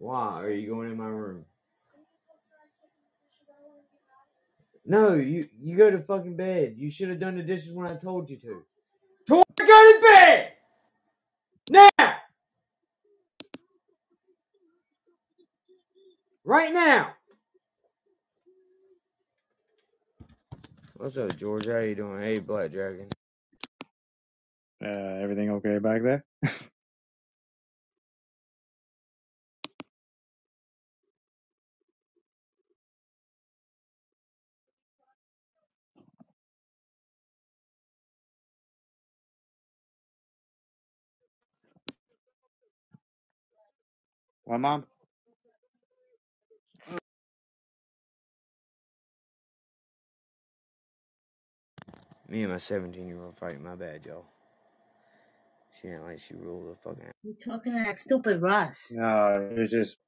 Why are you going in my room? No, you you go to fucking bed. You should have done the dishes when I told you to. Go to bed now. Right now. What's up, George? How you doing? Hey, Black Dragon. Uh, everything okay back there? What, mom? Me and my 17 year old fighting. My bad, y'all. She ain't like she ruled the fucking. You're talking to that stupid Russ? No, it's just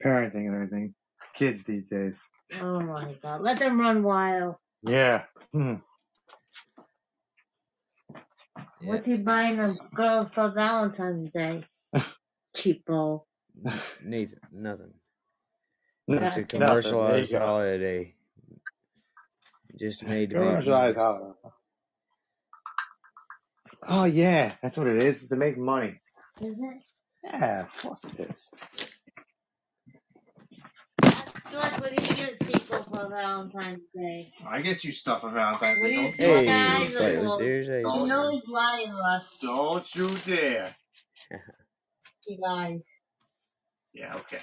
parenting and everything. Kids these days. Oh my god. Let them run wild. Yeah. Hmm. What's he buying the girls for Valentine's Day? Cheapo. Nathan, nothing. No, It's a Nothing. commercialized There you go. holiday. Just made to Commercialized money. holiday. Oh yeah, that's what it is. To make money. Is it? Yeah, of course it is. George, what do you get people for Valentine's Day? I get you stuff on Valentine's What do you Don't say? Hey, Guys, slightly little- serious. Hey, You know he's lying, Russ. Don't you dare. He lies. Yeah, okay.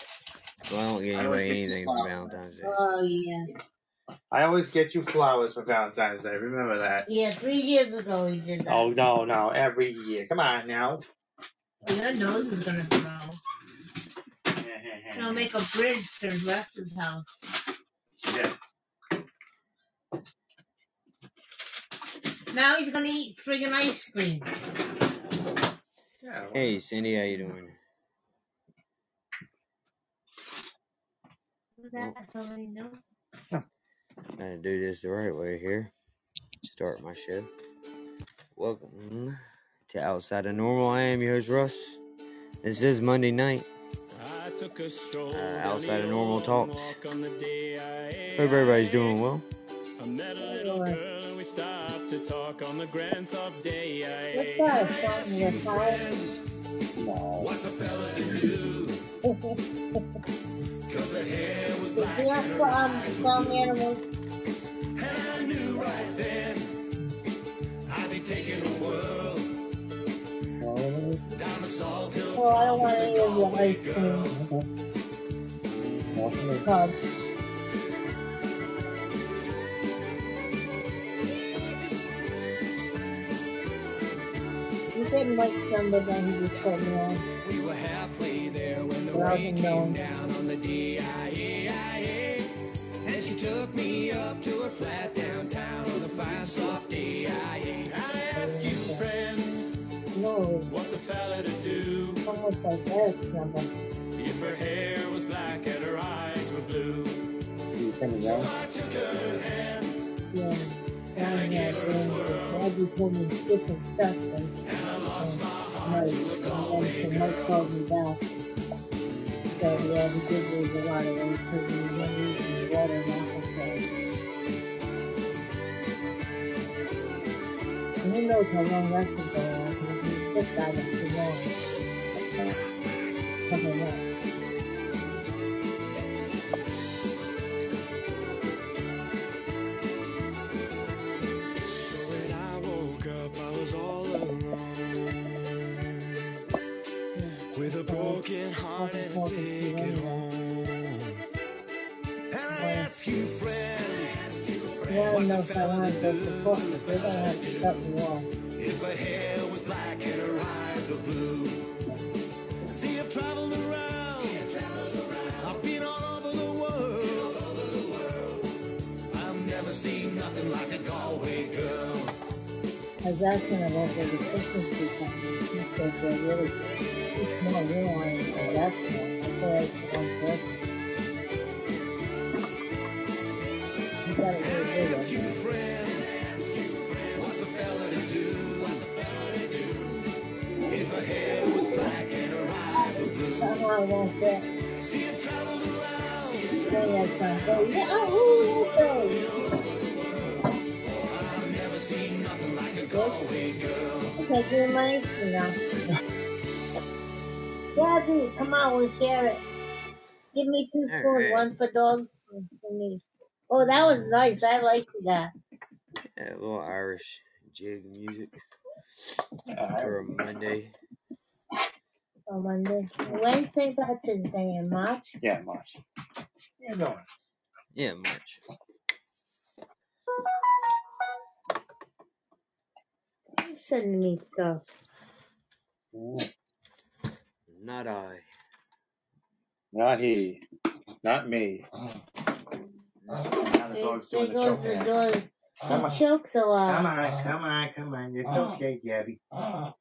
Well, I don't get I always anybody get you anything for flowers. Valentine's Day. Oh yeah. I always get you flowers for Valentine's Day. Remember that. Yeah, three years ago he did that. Oh no, no, every year. Come on now. Oh, your nose is gonna grow. He'll make a bridge to Russ's house. Yeah. Now he's gonna eat friggin' ice cream. Yeah. well, Hey, Cindy, how you doing? Who's that? Somebody know? Gotta do this the right way here. Start my show. Welcome to Outside of Normal. I am your host, Russ. This is Monday night. Uh, outside of normal talks. Hope everybody's doing well. What's that? Song in the fire? Did you have um, some animals? Oh, I don't want any of your ice cream. Cubs. You said Mike but then he just cut me off. The rain came down on the DIA. And she took me up to her flat downtown on a fine soft DIA. I ask you, friend, No, what's a fella to do it's almost like Eric's number. if her hair was black and her eyes were blue? Down? I took her hand Yeah. And Maggie told me different stuff, and, and I lost my um, heart to a Galway girl. So, yeah, did lose a lot of weight because using water and alcohol. And who knows how long that could go on, because he's sick by that too long. Broken heart and a ticket home. And I ask you, friend, Yeah, know if I want to go to court, but they're gonna have to cut me off. if her hair was black and her eyes were blue. See, I've traveled around. You don't want anything that small. I thought I was on purpose. You got really big. you, friend, what's to do? What's a fella her her I want that. play that song. Go, yeah, oh, okay. Okay, give me money now. Gabby, come on, we'll share it. Give me two spoons, Alright. one for dog, one for me. Oh, that was mm. nice. I liked that. Yeah, a little Irish jig music Yeah, for a Monday. On Monday. Wednesday, St. Patrick's Day in March? yeah, March. Yeah, going. Yeah, March. You sending me stuff. Not I. Not he. Not me. Now the There, dog's there the goes choke the hand. doors. Come on. He chokes a Come lot. on, come on, come on. It's okay, Gabby. All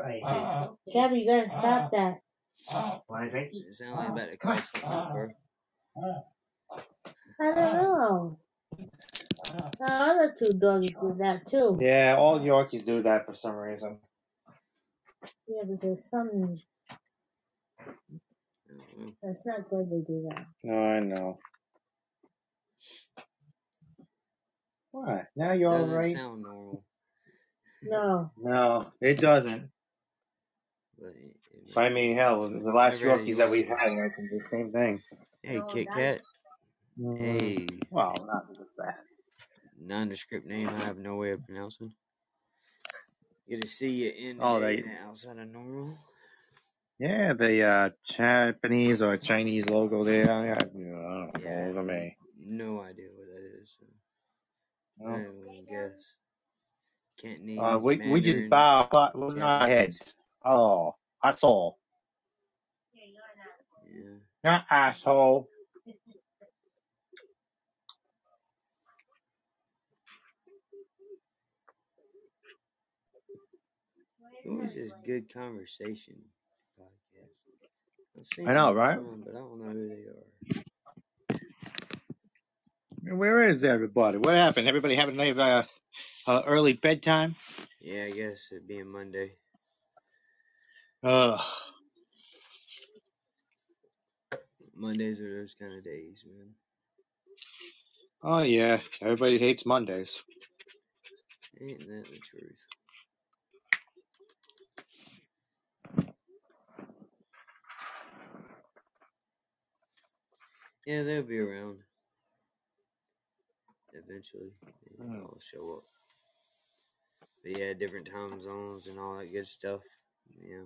right. Gabby, you gotta stop uh-huh. that. Why, thank you. It sounds like about to call something bro. I don't know. The other two dogs do that too. Yeah, all Yorkies do that for some reason. Yeah, because some that's not good to do that. No, I know. What? Now you're all Doesn't right? sound normal, No. No, it doesn't. but it, it I mean, hell, the last Whatever Yorkies you that we've had, I think the same thing. Hey, No, Kit that's- Kat. Mm-hmm. Hey, Well, not just that. Nondescript name I have no way of pronouncing. Good to see you in Oh, they- outside of normal. Yeah, the uh, Japanese or Chinese logo there. I, I, I don't know. Yeah. Over me. No idea what that is. So I No. don't even guess. Cantonese, Uh, we we just bow but with our heads. Oh, asshole. Yeah. Not asshole. It was just good conversation podcast. I've seen I know, them right? on, But I don't know who they are. Where is everybody? What happened? Everybody having a uh, uh, early bedtime? Yeah, I guess it being Monday. Ugh. Mondays are those kind of days, man. Oh yeah, everybody hates Mondays. Ain't that the truth? Yeah, they'll be around. Eventually, they Mm. all show up. But yeah, different time zones and all that good stuff. Yeah,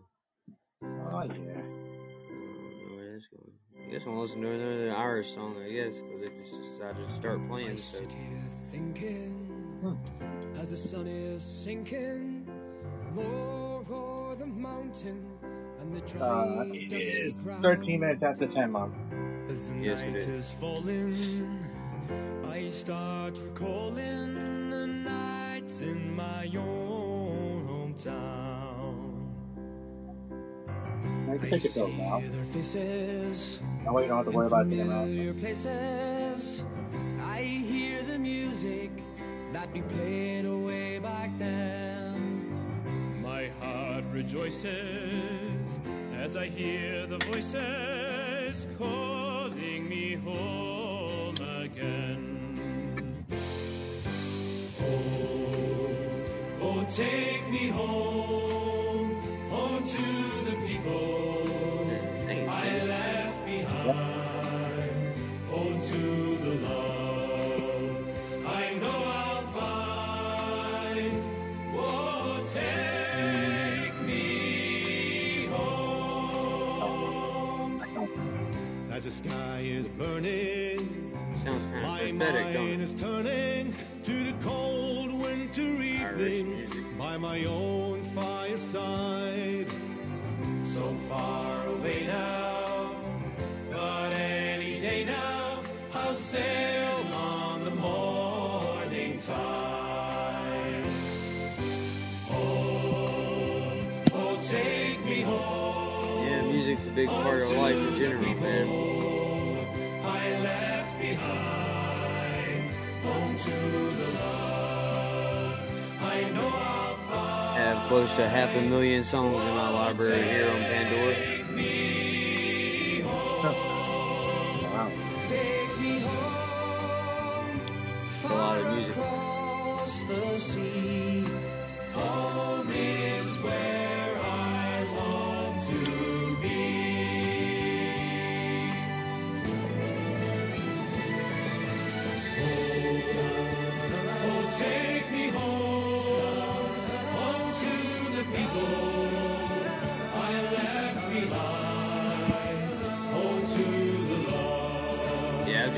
Oh yeah. I don't know where that's going. I guess I'm listening to another Irish song. I guess because they just decided to start I playing. So sit here thinking as the sun is sinking low o'er the mountain and the dry Uh, it dusty is 13 minutes after 10, Mom. As the Yes, night is. is falling, I start recalling the nights in my own hometown. Nice I ticket though, see Mal. their faces. That way you don't have to worry about getting out. familiar places. I hear the music that we played away back then. My heart rejoices as I hear the voices calling me home again. Oh, oh, take me home, kind my of don't mind turning to the cold winter evenings by my own fireside. So far away now, but any day now, I'll sail on the morning tide. Oh, oh, take me home. Yeah, music's a big part of life in general, man. I know I'll find. I have close to half a million songs in my library here on Pandora. Take me Wow. Take me home, A lot of music.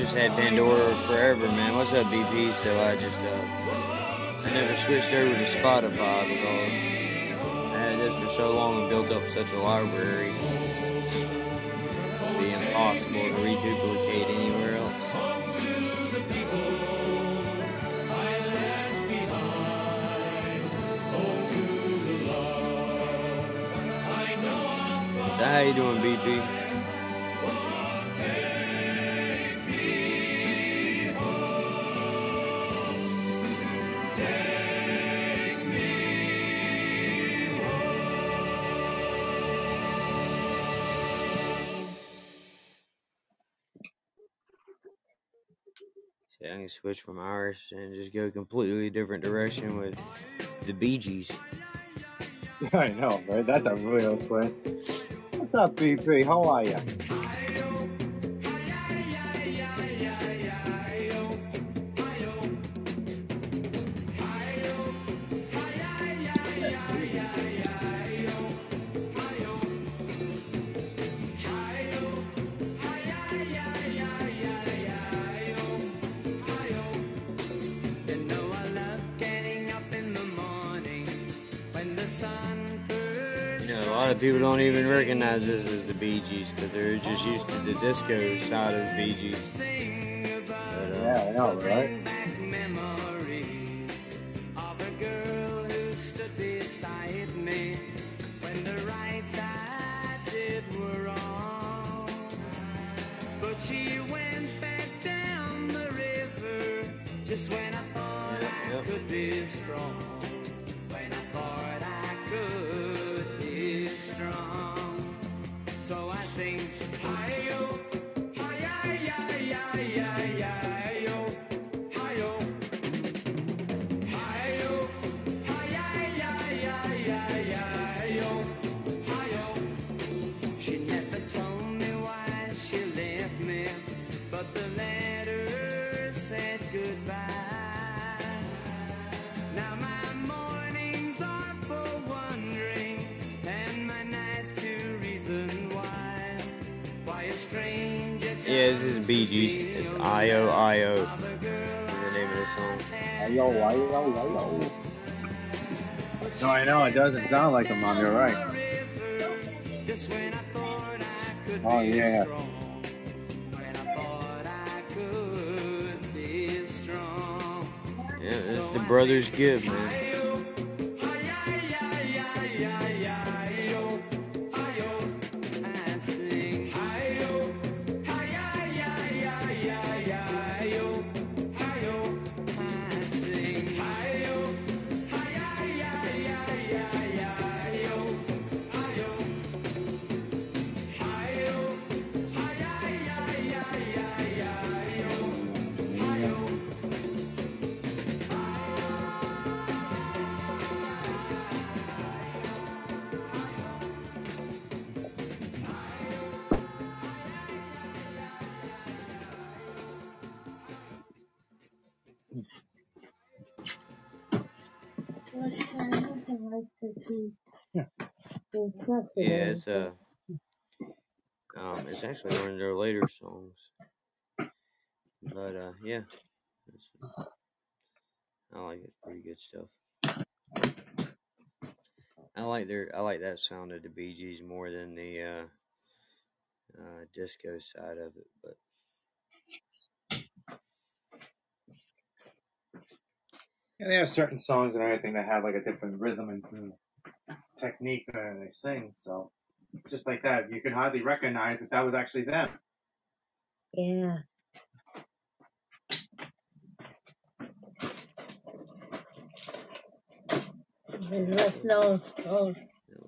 Just had Pandora forever, man. What's up, BP? So I just, uh, I never switched over to Spotify because I had this for so long and built up such a library. It'd be impossible to reduplicate anywhere else. How you doing, BP? Switch from Irish and just go completely different direction with the Bee Gees. I know, man. That's a real twist. What's up, BP? How are? You people don't even recognize this as the Bee Gees because they're just used to the disco side of the Bee Gees. sing about uh, Yeah, I know, right? Doesn't sound like a mom. You're right. Oh, yeah. Yeah, it's the Brothers Gibb, man. But uh, yeah, I like it. Pretty good stuff. I like their I like that sound of the Bee Gees more than the uh, uh, disco side of it. But Yeah, they have certain songs and everything that have like a different rhythm and technique when they sing. So just like that, you can hardly recognize that that was actually them. Yeah. There's less no oh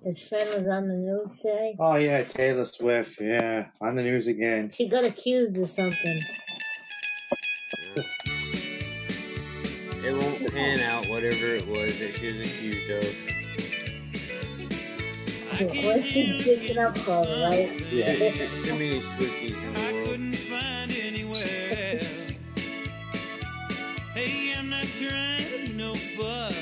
His friend was on the news today. Oh yeah, Taylor Swift. Yeah, on the news again. She got accused of something. It won't pan out whatever it was that she was accused of. What's she sticking up for, right? Yeah. Too many Swifties in I the world. couldn't find anywhere. Hey, I'm not trying.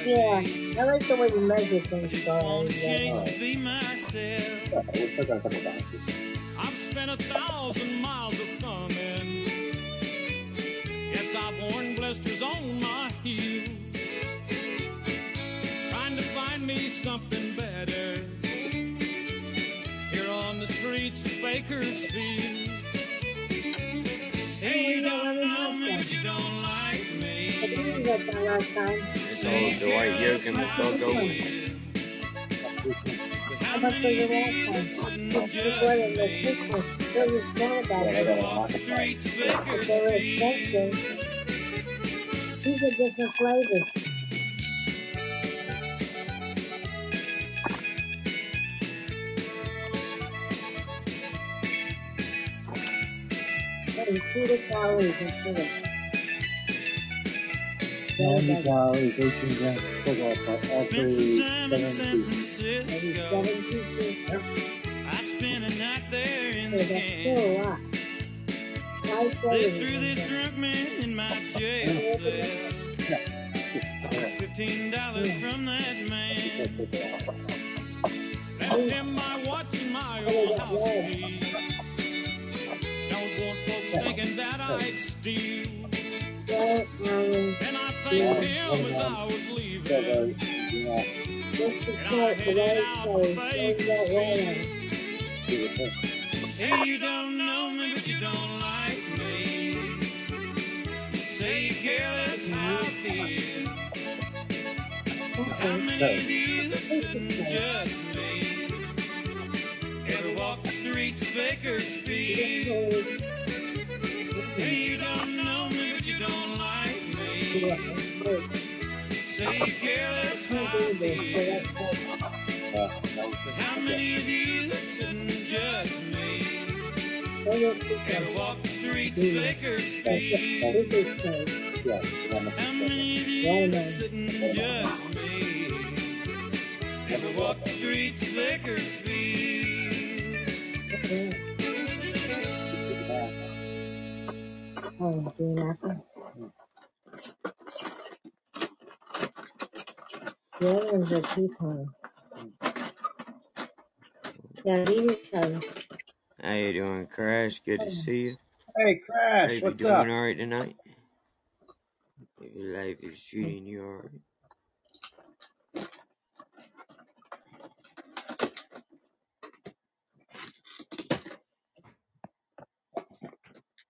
Yeah, I like the way you measure things, just though. Yeah. chance to be myself. We're still got a couple bounces. I've spent a thousand miles of. Yes, I've worn blisters on my Bakersfield. Hey, you don't know me, but you don't like I me. think we got that last time. It's all Dwight Yoakam and Buck Owens. How much was it last time? It's more than the Christmas. It was bad about I it. got a lot of time. They were expensive. These are different flavors. Ninety good. calories, eighteen grams of sugar for every some time in seven pieces. Francisco. I spent a night there in So the that's can. still a lot. Five They threw this there. drunk man in my jail cell. Fifteen dollars from that man. Left him by watching my old house speed. Don't want folks thinking that I'd steal. And I thanked him as I was leaving. And I headed out for. Bakersfield. Hey, you don't know me, but you don't like me. Say you care less how I feel. How many of you that sit and me? Streets Bakersfield? Hey, you don't know me, but you don't like me. Say you care less how I feel. How many of you that sit and judge me? Ever walk the streets of Bakersfield? How many of you that sit and judge me? Ever walk the streets of Bakersfield? Oh, green apple. The other one's a pecan. Yeah, these are How you doing, Crash? Good to see you. Hey, Crash, Hope you what's doing up? all right tonight. Your life is treating you all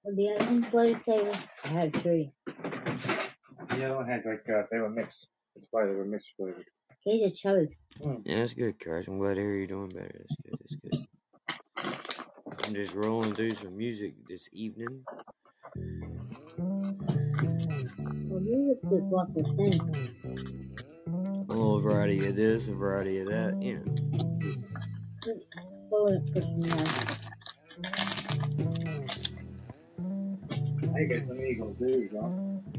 the other one's bloody saver. I had three. The other one had like uh, they were mixed. That's why they were mixed flavored. These are cherries. Yeah, that's good, Crash. I'm glad to hear you're doing better. That's good. That's good. I'm just rolling through some music this evening. Well, music is what the thing. A little variety of this, a variety of that. You know. Bullet for some uh, I Eagle too, John. One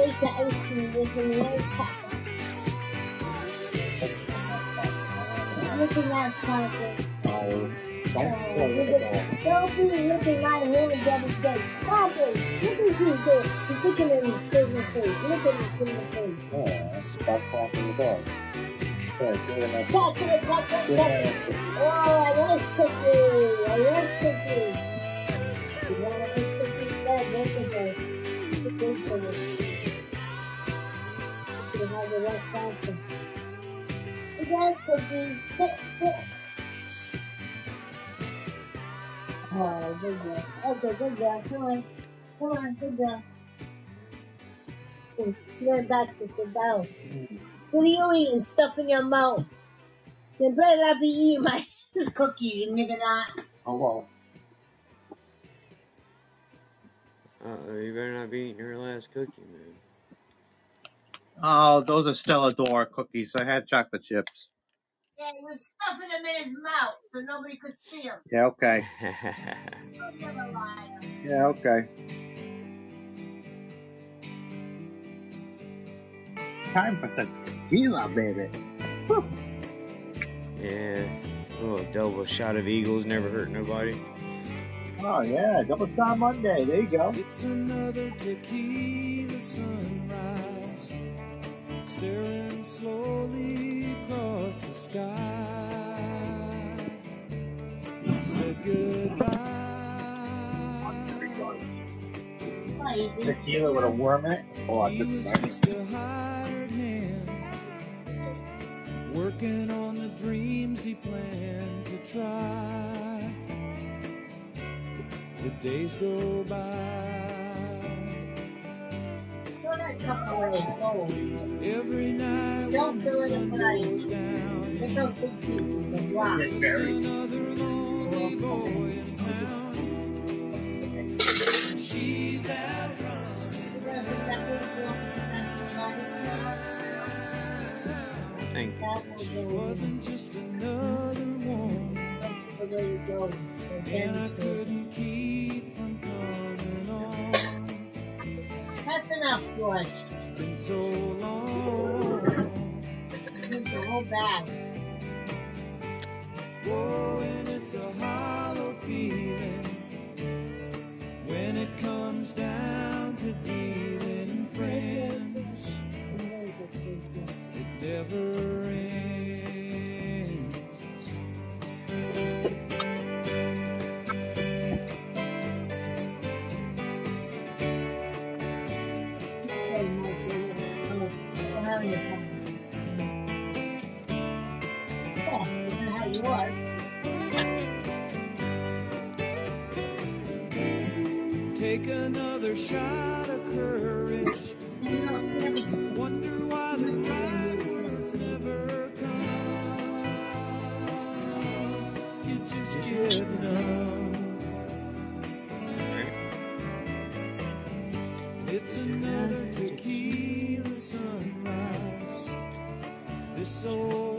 Break the ice cream with a little pop. Look at pocket. Oh, look at Don't be looking right here and double say, Pocket, look at you there. He's looking at his face. Look at his face. Yeah, stop talking the dog. It enough. Oh, I love cookies. I love cookies. You can have the rest faster. You got cookies. Sit, sit. Oh, good girl. Okay, good girl. Come on. Come on, good girl. You're back to sit down. What are you eating? Stuff in your mouth. You better not be eating my cookie, you nigga not. Oh, well. Uh, you better not be eating your last cookie, man. Oh, those are Stella D'Or cookies. I had chocolate chips. Yeah, he was stuffing them in his mouth so nobody could see him. Yeah, okay. Don't never lie. Yeah, okay. Time for some tequila, baby. yeah. A little double shot of Eagles never hurt nobody. Oh, yeah. Double shot Monday. There you go. It's another tequila sunrise, staring slowly across the sky. Said goodbye. Tequila with a worm in it. Oh, I just working on the dreams he planned to try. The days go by. Big he is. The rock. another lonely boy in town. She's out running. You're gonna put that little rock in that Thank you. That She wasn't just another one, That's the way you go. and I couldn't keep from coming on. That's enough, George. Been so long. The whole bag. Whoa, and it's a hollow feeling when it comes down to dealing friends. It never ends. Are. Take another shot of courage. Wonder why the right words never come. You just get numb. It's another tequila sunrise. This old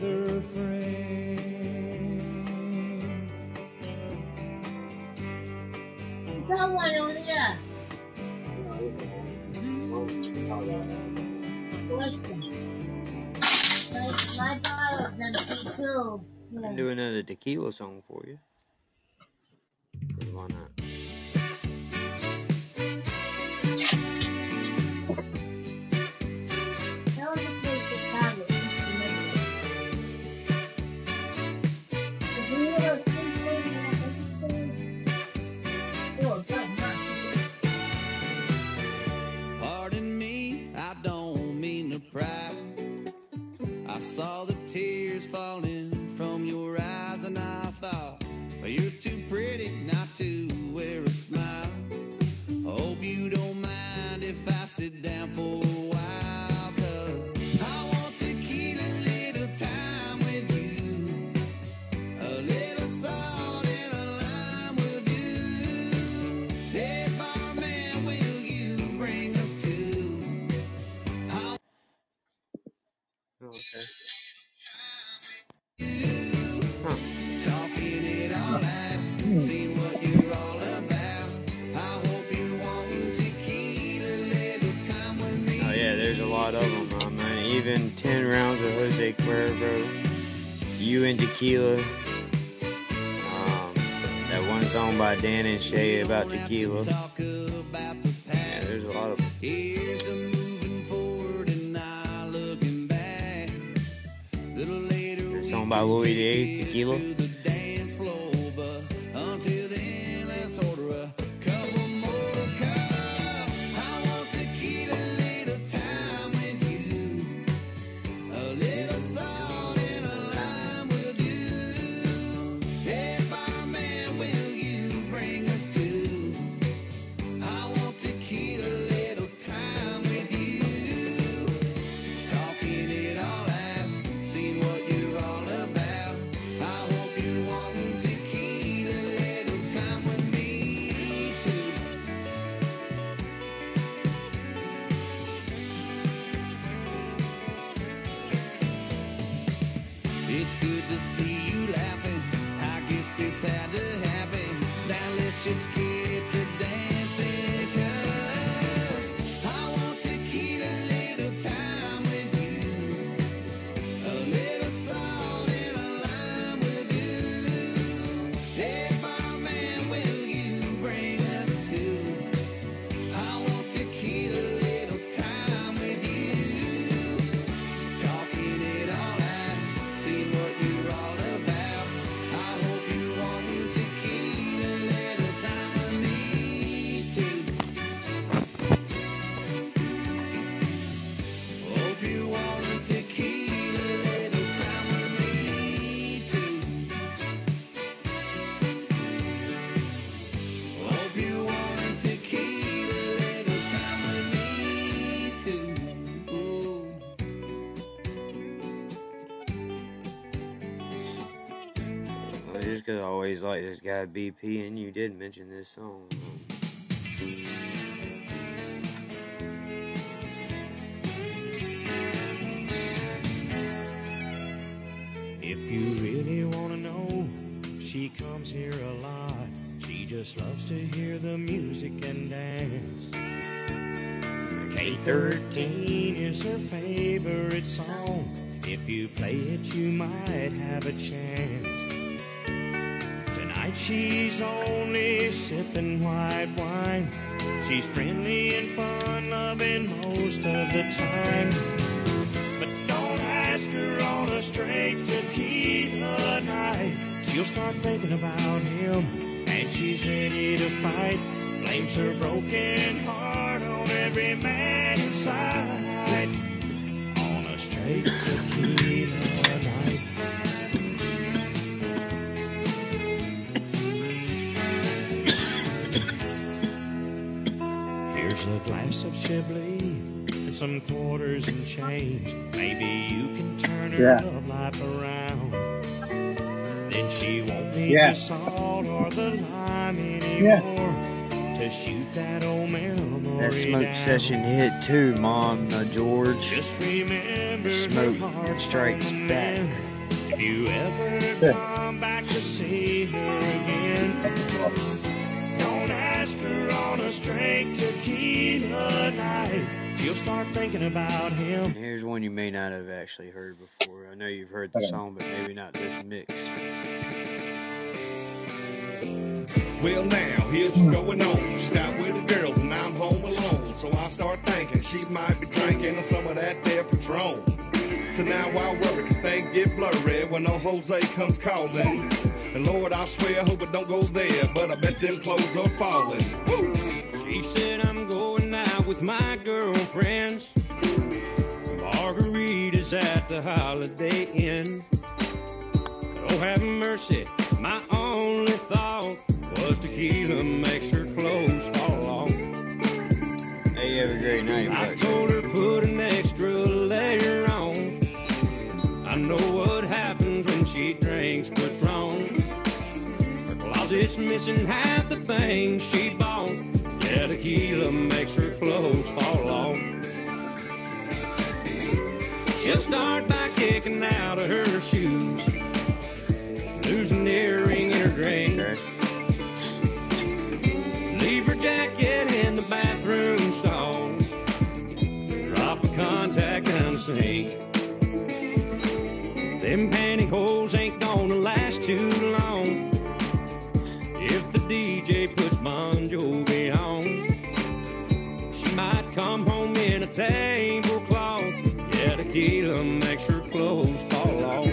Another frame. Over there. Question. My, too. I can do another tequila song for you. why not? Tears falling rounds of Jose Cuervo, you and tequila. Um, that one song by Dan and Shay about tequila. Yeah, there's a lot of. Here's moving forward and not looking back. Little later There's a song by Louis get Tequila. Always like this guy BP, and you did mention this song. If you really want to know, she comes here a lot. She just loves to hear the music and dance. K13 is her favorite song. If you play it, you might have a chance. She's only sipping white wine. She's friendly and fun loving most of the time. But don't ask her on a straight to tequila night. She'll start thinking about him, and she's ready to fight. Blames her broken heart on every man inside. On and some quarters and change. Maybe you can turn her Yeah. love life around. Then she won't need Yeah. the salt or the lime anymore to shoot that old memory That smoke down. session hit too, Mom, uh, George. Just remember Smoke strikes back. If you ever Yeah. come back to see her again, on a straight tequila night. She'll start thinking about him. Here's one you may not have actually heard before. I know you've heard the Okay. song, but maybe not this mix. Well, now, here's what's going on. She's out with the girls and I'm home alone. So I start thinking she might be drinking some of that there Patron. So now I worry, cause things get blurry when old Jose comes calling. And Lord, I swear, I hope it don't go there, but I bet them clothes are falling. Woo! She said I'm going out with my girlfriends. Margaritas at the Holiday Inn. Oh, have mercy. My only thought was tequila makes her clothes fall off. Hey, you have a great night, I but told her put an extra layer on. I know what happens when she drinks Patron. Her closet's missing half the things she bought. Yeah, tequila makes her clothes fall off. She'll start by kicking out of her shoes, losing the earring in her drink. Leave her jacket in the bathroom stall. Drop a contact and the sink. Them pantyhose ain't gonna last too long. Come home in a tablecloth. Yeah, tequila makes her clothes fall off.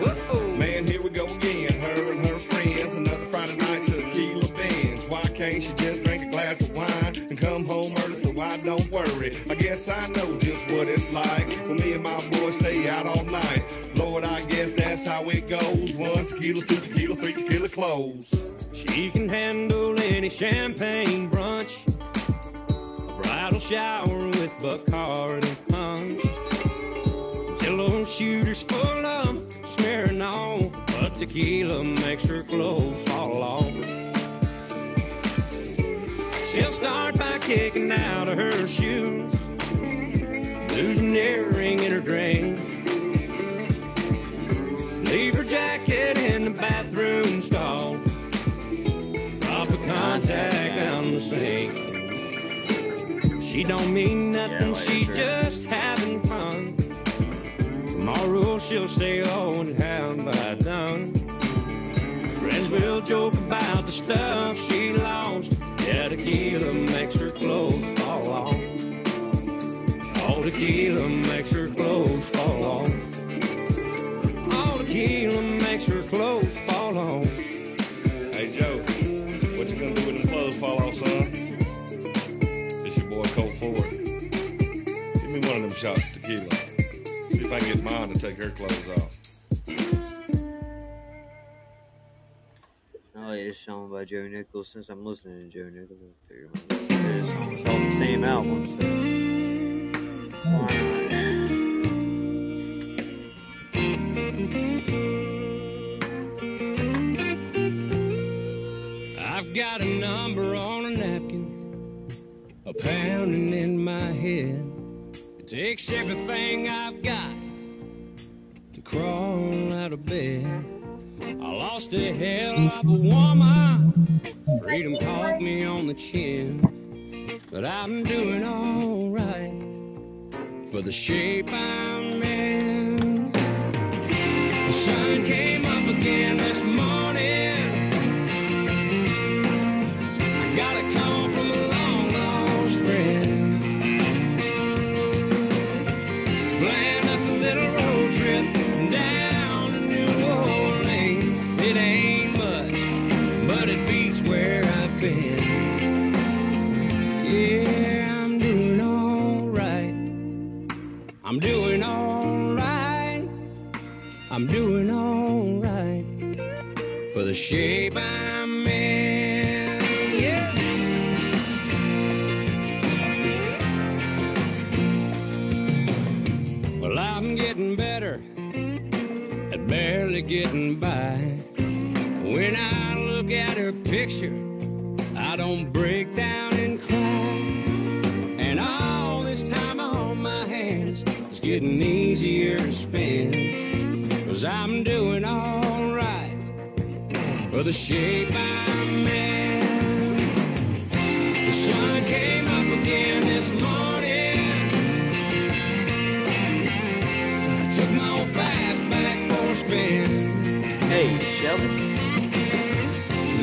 Whoa. Man, here we go again. Her and her friends. Another Friday night tequila binge. Why can't she just drink a glass of wine and come home early so I don't worry? I guess I know just what it's like when me and my boys stay out all night. Lord, I guess that's how it goes. One tequila, two tequila, three tequila close. She can handle any champagne brunch, bridal shower with Bacardi punch. Jello shooters full of Smirnoff, but tequila makes her clothes fall off. She'll start by kicking out of her shoes, losing earring in her drink. Leave her jacket in the bathroom She don't mean nothing, like she's just having fun. Tomorrow she'll say, oh, and how have I done? Friends will joke about the stuff she lost. Yeah, tequila makes her clothes fall off. All tequila makes her clothes fall shots of tequila. See if I can get mine to take her clothes off. Oh, I like this song by Joe Nichols since I'm listening to Joe Nichols. I figured I might listen to this song. It's all the same album, so. Alright. I've got a number on a napkin, a pounding in my head. Takes everything I've got to crawl out of bed. I lost a hell of a woman. Freedom caught me on the chin, but I'm doing alright for the shape I'm in. The sun came up again this morning. I'm doing alright for the shape I'm in. Yeah. Well, I'm getting better at barely getting by. When I look at her picture, I don't break down for the shape I'm in. The sun came up again this morning. I took my old fastback for a spin. Hey, Shelby.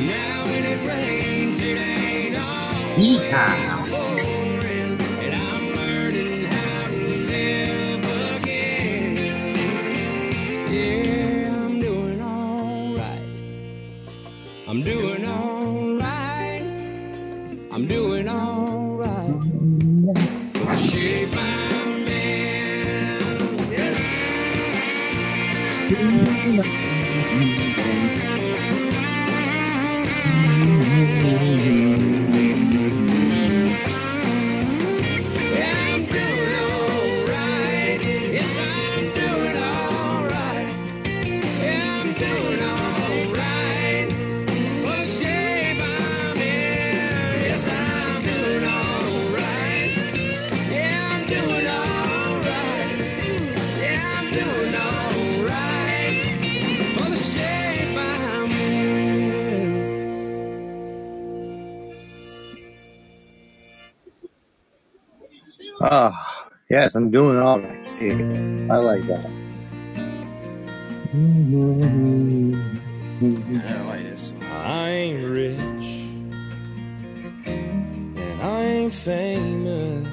Now when it rains, it ain't all Yeehaw. Ah, yes, I'm doing all right. See, I like that. I like this. I ain't rich and I ain't famous,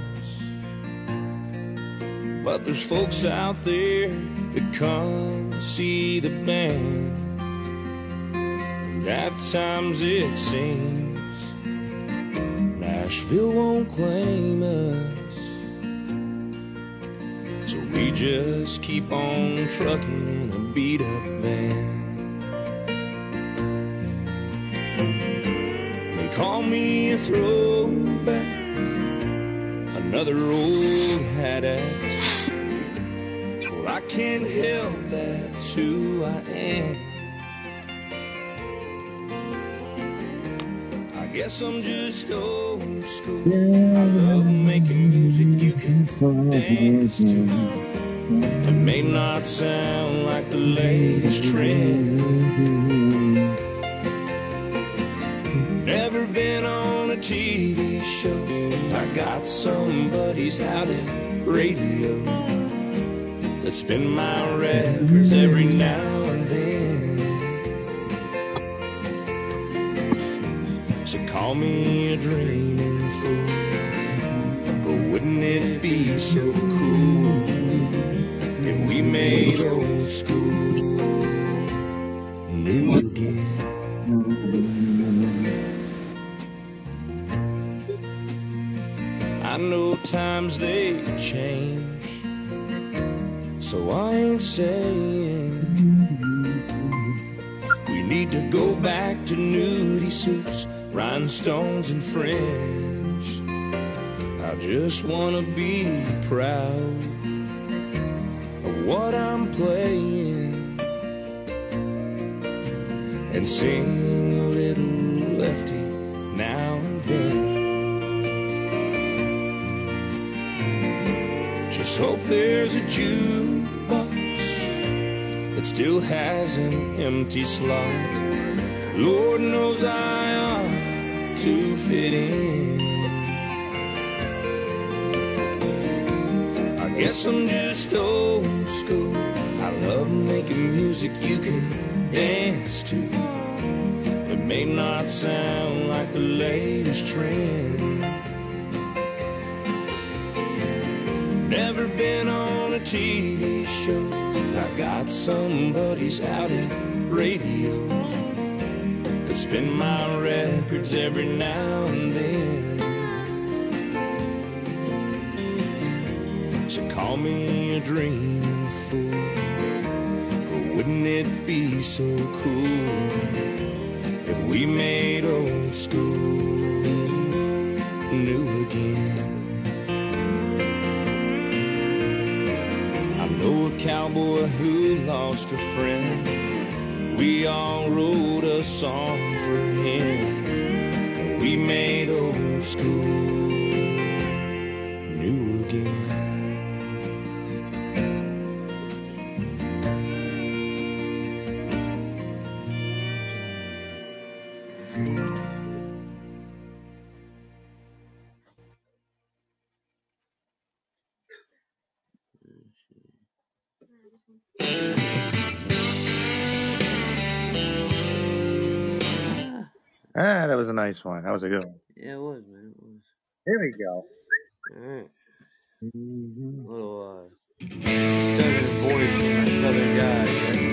but there's folks out there that come see the band. And at times it seems Nashville won't claim us, so we just keep on trucking in a beat up van. They call me a throwback, another old hat act. Well, I can't help that's who I am. Guess I'm just old school. I love making music you can dance to. It may not sound like the latest trend. Never been on a TV show. I got some buddies out at radio that spin my records every now and then. So call me a dreaming fool. But wouldn't it be so cool if we made old school new again? I know times they change, so I ain't saying we need to go back to nudie suits, rhinestones, and fringe. I just wanna be proud of what I'm playing and sing a little lefty now and then. Just hope there's a jukebox that still has an empty slot. Lord knows I to fit in. I guess I'm just old school. I love making music you can dance to. It may not sound like the latest trend. Never been on a TV show. I got somebody's out at radio spin my records every now and then. So call me a dreaming fool. But wouldn't it be so cool if we made old school new again? I know a cowboy who lost a friend. We all wrote a song for him. We made old school was a nice one. That was a good one. Yeah, it was, man. It was. Here we go. All right. Little uh, southern voice from a southern guy. Yeah.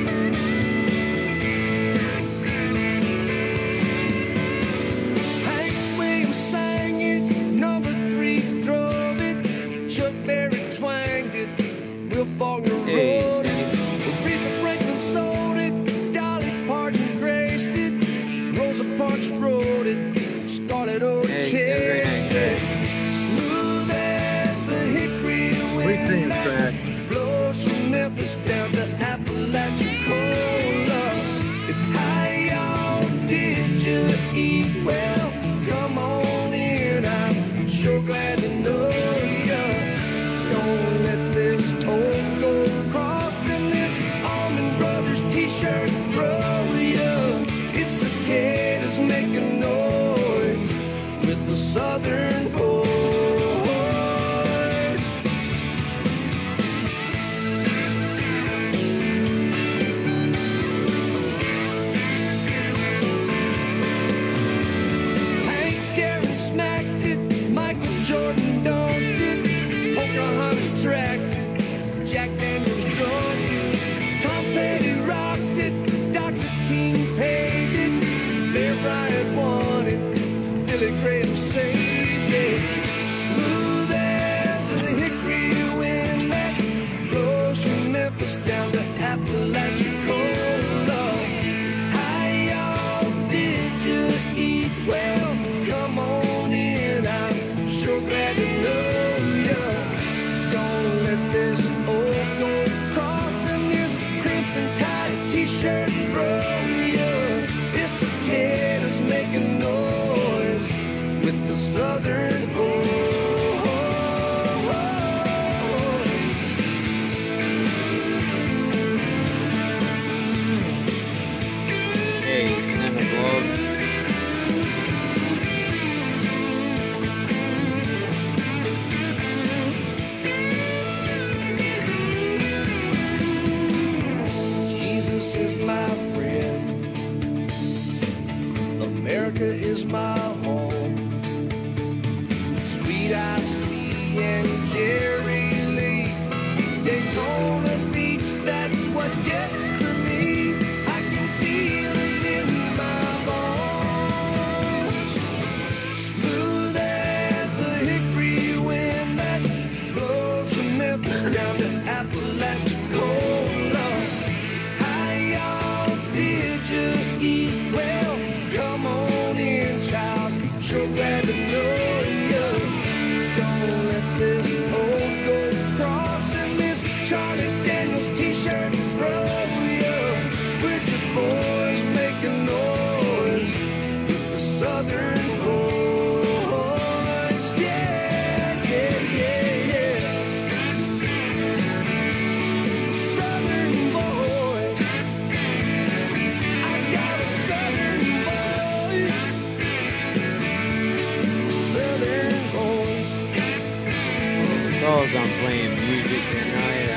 I'm playing music tonight,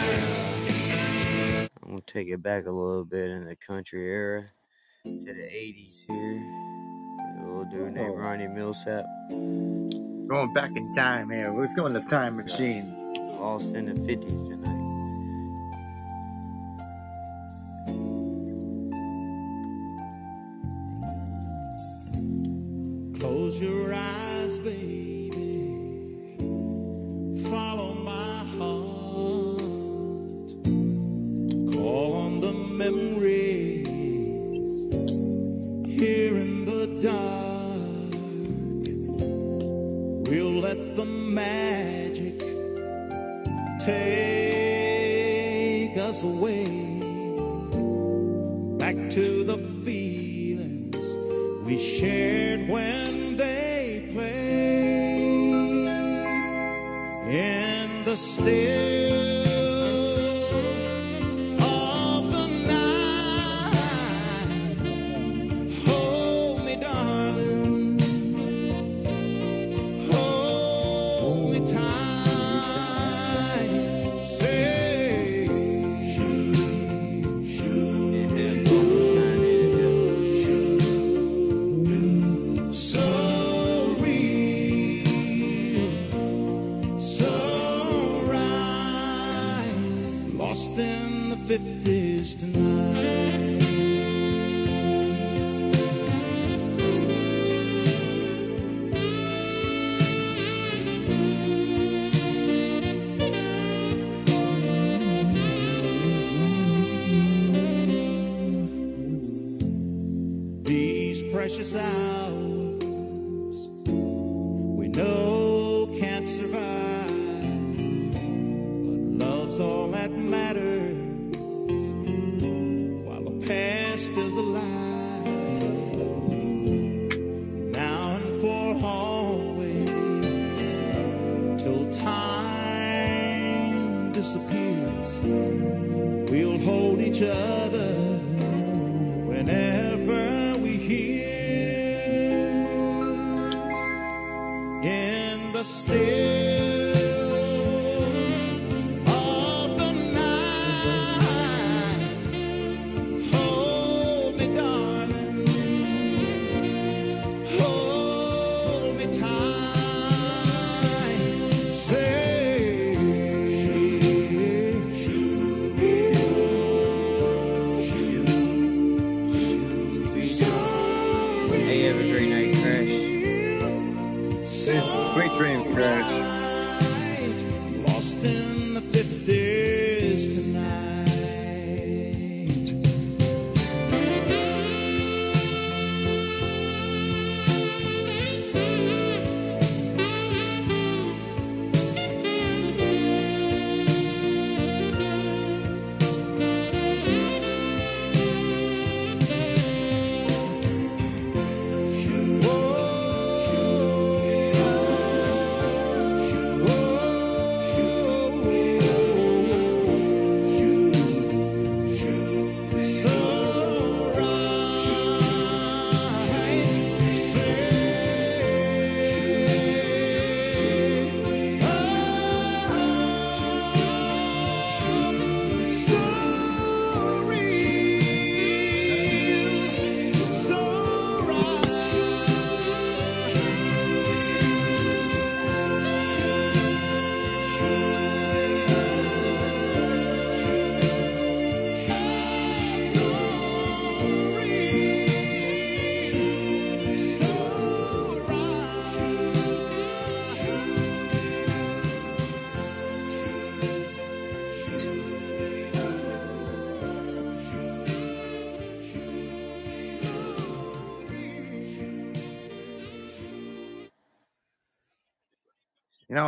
I'm going to take it back a little bit in the country era to the 80s here. A little dude named oh. Ronnie Milsap. Going back in time here. Let's go in the time machine. Lost in the 50s tonight. Close your eyes, baby follow my heart. Call on the memories here in the dark. We'll let the magic take us away back to the feelings we shared. still.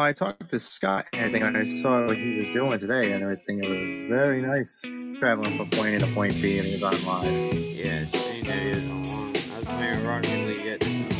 I talked to Scott and everything, and I saw what he was doing today and I think It was very nice traveling from point A to point B, and he was on live. Yes, yeah, he was on. I was playing Rocket League at the.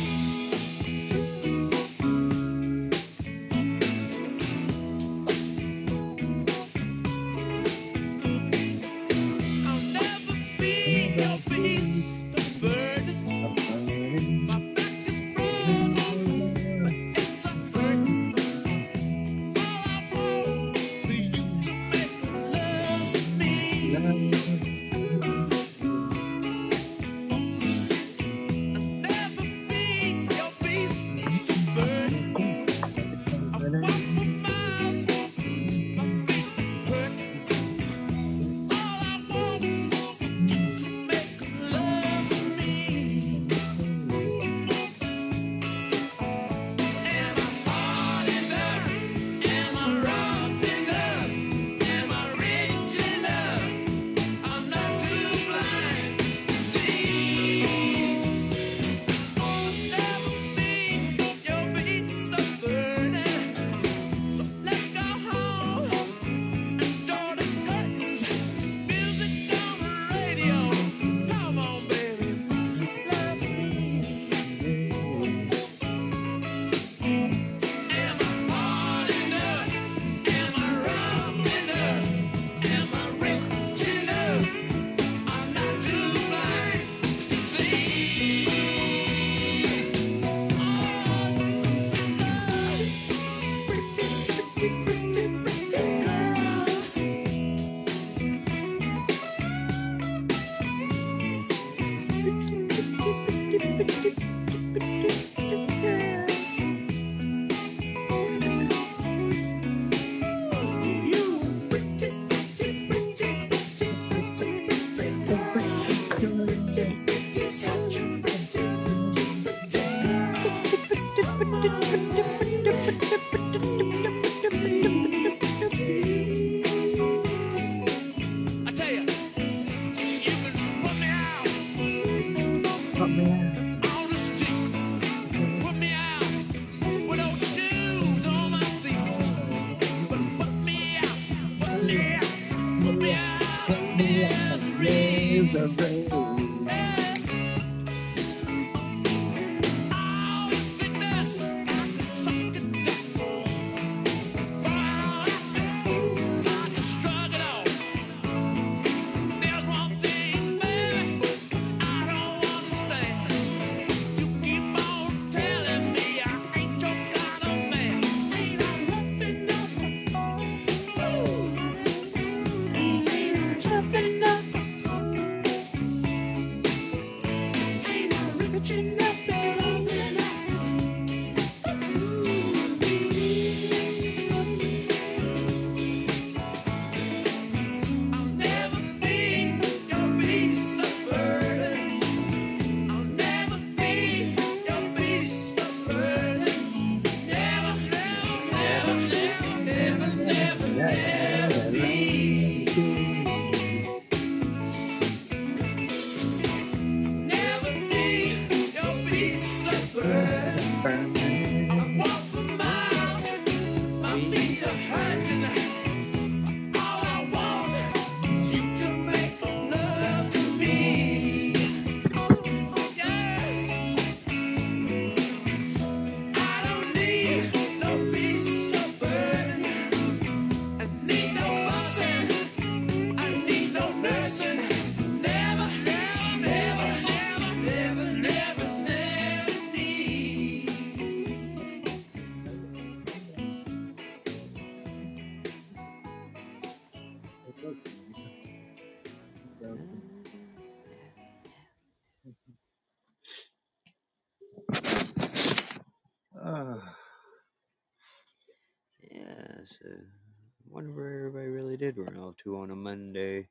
to on a Monday.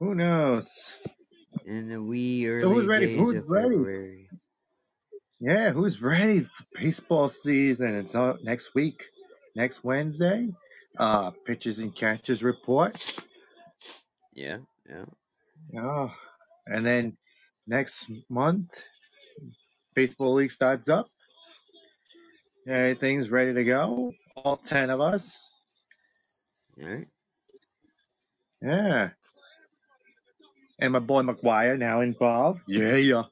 Who knows? In the wee early so who's ready? days who's of ready? February. Yeah, who's ready for baseball season? It's all, next week, next Wednesday. Uh, pitches and catches report. Yeah, yeah. Oh, and then next month, baseball league starts up. Everything's ready to go. All ten of us. All right. Yeah. And my boy McGuire now involved. Yeah, yeah. Uh,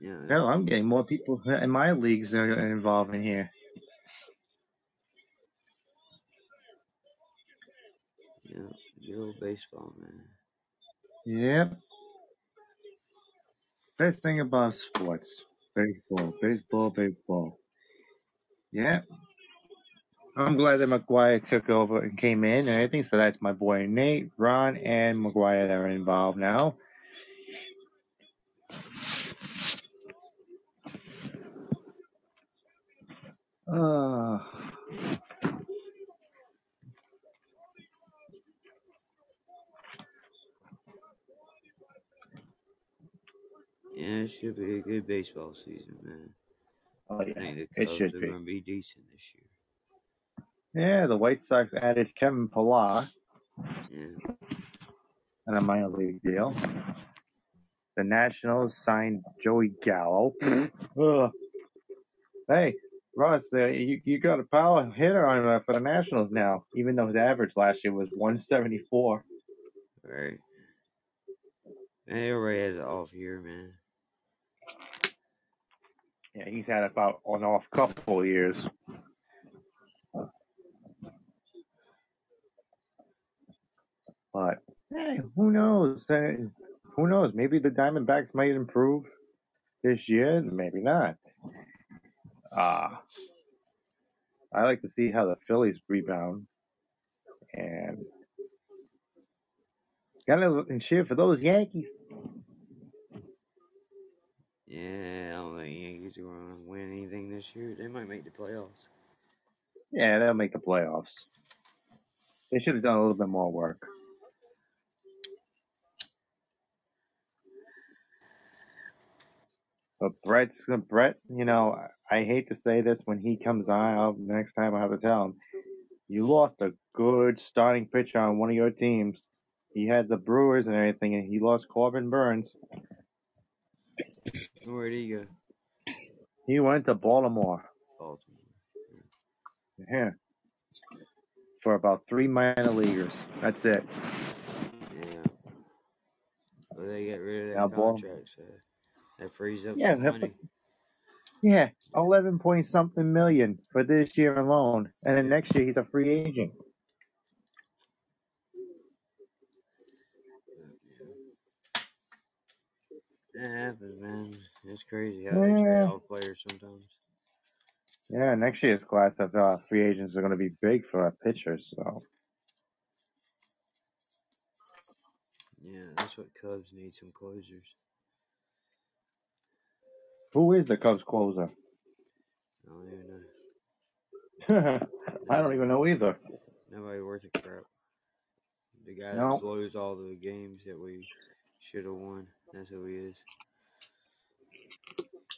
yeah. No, I'm getting more people in my leagues that are involved in here. Yeah. Good old baseball, man. Yep. Best thing about sports. Baseball, baseball, baseball. Yeah. I'm glad that McGuire took over and came in and everything. So that's my boy Nate, Ron, and McGuire that are involved now. Uh, Yeah, it should be a good baseball season, man. oh I yeah, think the it Cubs should are be. going to be decent this year. Yeah, the White Sox added Kevin Pillar Yeah. on a minor league deal. The Nationals signed Joey Gallo. Hey, Ross, uh, you, you got a power hitter on uh, for the Nationals now, even though his average last year was 174. Right. Man, everybody has an off year, man. Yeah, he's had about an off couple of years. But hey, who knows? Uh, who knows? Maybe the Diamondbacks might improve this year. Maybe not. Uh, I like to see how the Phillies rebound and gotta and cheer for those Yankees. Yeah, I don't think Yankees are going to win anything this year. They might make the playoffs. Yeah, they'll make the playoffs. They should have done a little bit more work. But Brett's Brett, you know, I hate to say this when he comes on. I'll, next time I have to tell him, you lost a good starting pitcher on one of your teams. He had the Brewers and everything, and he lost Corbin Burnes. Where'd he go? He went to Baltimore. Baltimore. Yeah. For about three minor leaguers. That's it. Yeah. Well, they got rid of that Now, contract, so that frees up Yeah, some money. Yeah, eleven point something million for this year alone, and then next year he's a free agent. That happens, man. It's crazy how they trade Yeah. off players sometimes. Yeah, next year's class of uh, free agents are going to be big for our pitchers. So Yeah, that's what Cubs need some closers. Who is the Cubs closer? I don't even know. I don't even know either. Nobody worth a crap. The guy No. that blows all the games that we should have won. That's who he is.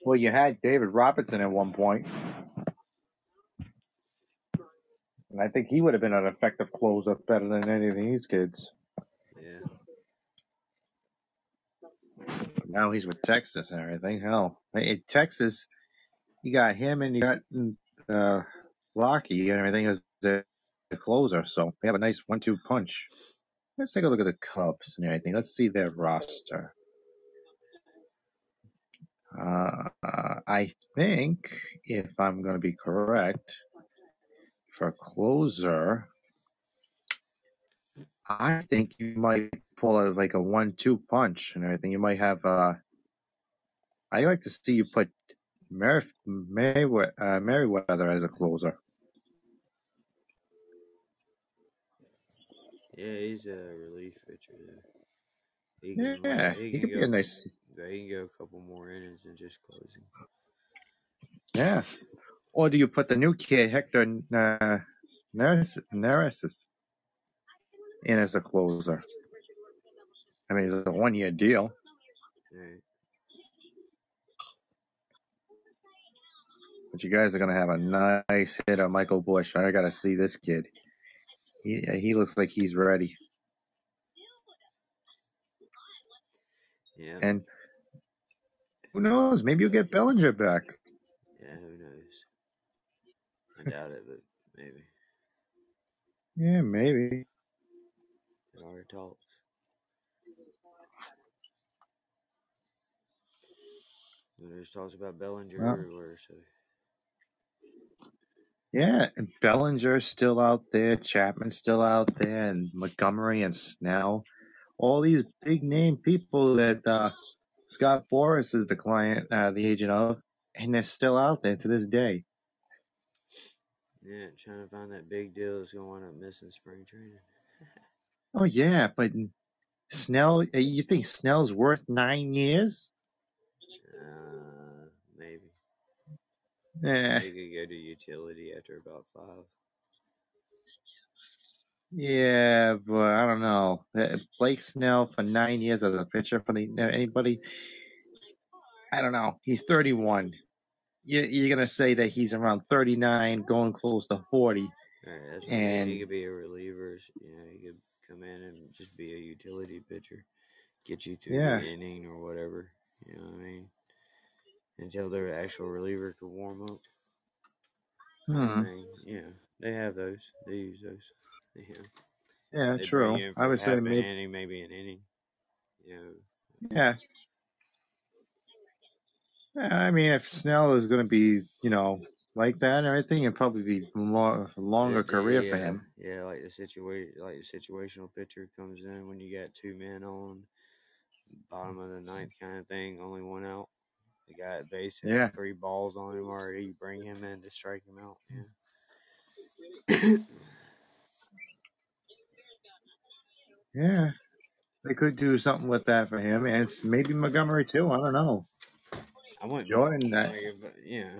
Well, you had David Robertson at one point, and I think he would have been an effective closer better than any of these kids. Yeah. But now he's with Texas and everything. Hell, in Texas, you got him and you got uh, Lockey and everything as the closer. So they have a nice one-two punch. Let's take a look at the Cubs and everything. Let's see their roster. Uh, I think, if I'm going to be correct, for closer, I think you might pull a, like a one-two punch and everything. You might have. Uh, I like to see you put Mer- Maywe- uh, Merryweather as a closer. Yeah, he's a relief pitcher there. He can, Yeah, he he could be a nice. he can go a couple more innings than just closing. Yeah. Or do you put the new kid Hector uh, Neris Neresis in as a closer? I mean, it's a one-year deal. Right. But you guys are gonna have a nice hit on Michael Busch. I gotta see this kid. He he looks like he's ready. Yeah. And Who knows? Maybe you'll get Bellinger back. Yeah, who knows? I doubt it, but maybe. Yeah, maybe. Are talks. Well, There's talks about Bellinger Well. everywhere, so Yeah, and Bellinger's still out there, Chapman's still out there, and Montgomery and Snell. All these big name people that uh, Scott Boras is the client, uh, the agent of, and they're still out there to this day. yeah, trying to find that big deal that's gonna wind up missing spring training. Oh yeah, but Snell, uh, you think Snell's worth nine years? Uh, maybe. Eh, He could go to utility after about five. yeah, but I don't know. Uh, Blake Snell for nine years as a pitcher for the anybody? I don't know. He's 31. You, you're gonna say that he's around 39, going close to 40. All right, And- He could be a reliever. You know, he could come in and just be a utility pitcher, get you through Yeah. the inning or whatever. You know what I mean? Until their actual reliever could warm up. I Hmm. mean, yeah, they have those. They use those. Yeah. Yeah, They true. bring you in I would say maybe. inning, maybe an inning. You know, Yeah. Yeah, I mean, if Snell is going to be, you know, like that and everything, it'd probably be more longer the- career the, for him. Yeah, like the situation, like the situational pitcher comes in when you got two men on bottom of the ninth kind of thing, only one out. The guy at base has Yeah. three balls on him already. You bring him in to strike him out. Yeah. Yeah, they could do something with that for him, and maybe Montgomery too. I don't know. I wouldn't. Jordan, uh, like, but, yeah.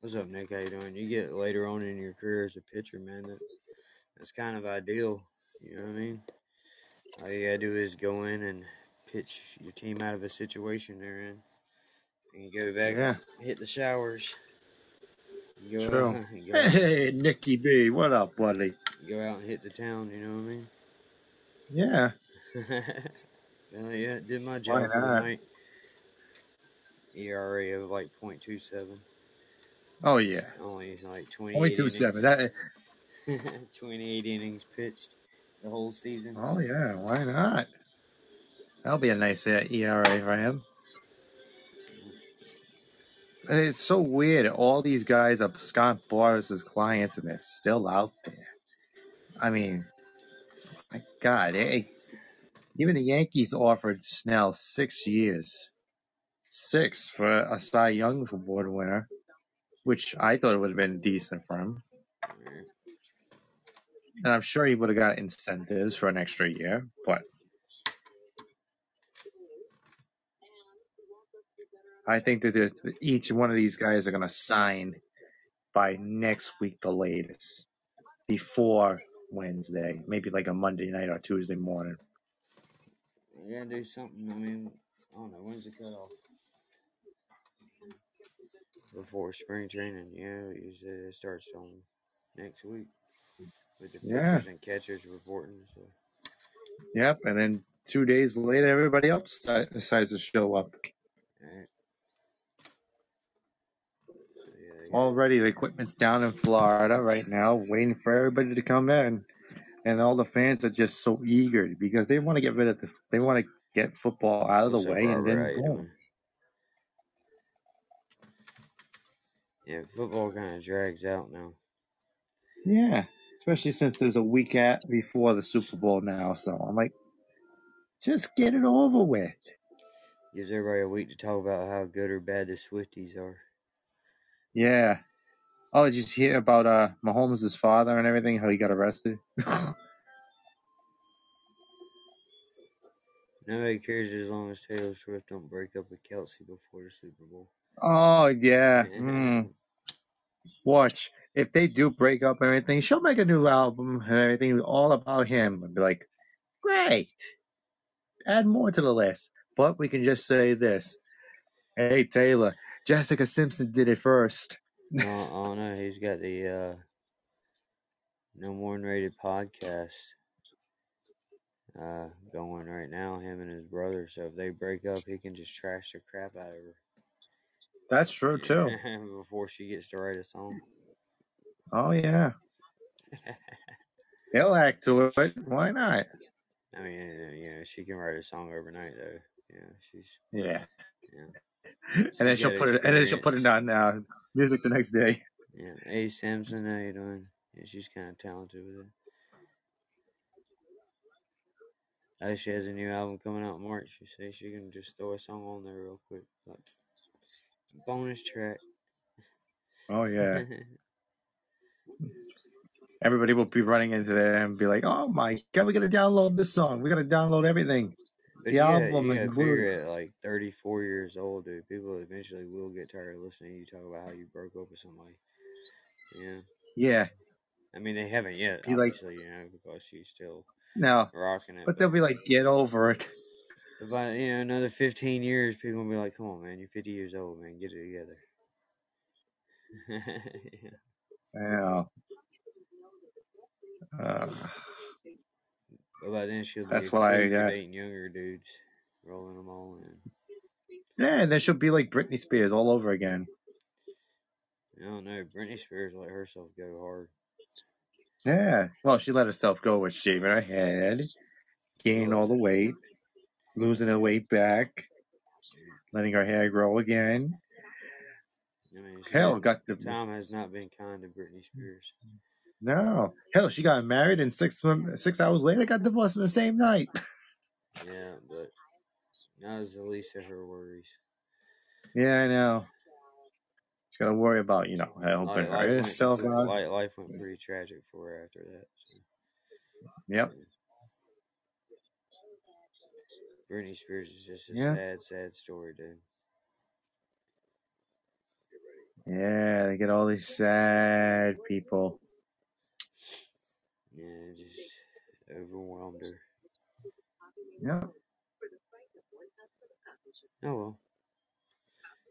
What's up, Nick? How you doing? You get later on in your career as a pitcher, man. That that's kind of ideal. You know what I mean? All you gotta do is go in and pitch your team out of a situation they're in, and you go back, Yeah, hit the showers. You go, True. Out, you go, Hey, Nicky B, what up, buddy? you go out and hit the town. You know what I mean? Yeah, well, yeah, did my job for the not? night. ERA of like .27. oh yeah, Only like 28 point two seven. innings. That 28 innings pitched the whole season. oh yeah, why not? That'll be a nice uh, ERA for him. It's so weird. All these guys are Scott Boras's clients, and they're still out there. I mean, my God, eh, even the Yankees offered Snell six years, six for a Cy Young Award winner, which I thought would have been decent for him. And I'm sure he would have got incentives for an extra year, but I think that there's- each one of these guys are going to sign by next week, the latest, before Wednesday, maybe like a Monday night or Tuesday morning. We gotta do something. I mean, I don't know. When's the cutoff? Before spring training, yeah. Usually it starts on next week with the Yeah. pitchers and catchers reporting. So Yep, and then two days later, everybody else deci- decides to show up. Alright. So, yeah, they got- Already, the equipment's down in Florida right now, waiting for everybody to come in, and all the fans are just so eager because they want to get rid of the, they want to get football out of the way, and then you boom. Yeah, football kind of drags out now. Yeah, especially since there's a week at before the Super Bowl now, so I'm like, just get it over with. Gives everybody a week to talk about how good or bad the Swifties are. Yeah. Oh, did you hear about uh Mahomes' father and everything? How he got arrested? Nobody cares as long as Taylor Swift don't break up with Kelce before the Super Bowl. oh yeah. Mm. Watch if they do break up and everything, she'll make a new album and everything all about him. and be like, great. Add more to the list. But we can just say this. Hey Taylor, Jessica Simpson did it first. Don't, I don't know. He's got the uh, No More Rated podcast uh, going right now, him and his brother. So if they break up, he can just trash the crap out of her. That's true too. before she gets to write a song. Oh yeah. He'll act to it. Why not? I mean, uh, you know, she can write a song overnight though. Yeah, she's Yeah. yeah. And then she'll put it. And then she'll put it on uh, music the next day. Yeah, A. Simpson, how you doing? Yeah, she's kind of talented with it. Oh, she has a new album coming out in March. She says she can just throw a song on there real quick, like bonus track. Oh yeah. Everybody will be running into there and be like, "Oh my god, we gotta download this song. We gotta download everything." But The you gotta, album you gotta figure at like 34 years old, dude. People eventually will get tired of listening to you talk about how you broke up with somebody. Yeah. Yeah. I mean, they haven't yet, Be like- obviously, you know, because she's still No, rocking it. but they'll be like, "Get over it." but you know, another 15 years, people will be like, come on, man, you're 50 years old, man, get it together. yeah. Yeah. Uh, But by then, she'll be That's why, yeah. dating younger dudes, rolling them all in. yeah, and then she'll be like Britney Spears all over again. I don't know. Britney Spears let herself go hard. Yeah. Well, she let herself go with shaving her head, gaining all the weight, losing the weight back, letting her hair grow again. I mean, Hell, got the time has not been kind to Britney Spears. No. Hell, she got married and six six hours later got divorced in the same night. Yeah, but that was the least of her worries. Yeah, I know. She's got to worry about you know helping Life, life, herself went, out. life, life went pretty tragic for her after that. So. Yep. Britney Spears is just a Yeah. sad, sad story, dude. Yeah, they get all these sad people. Yeah, just overwhelmed her. Yep. Oh well.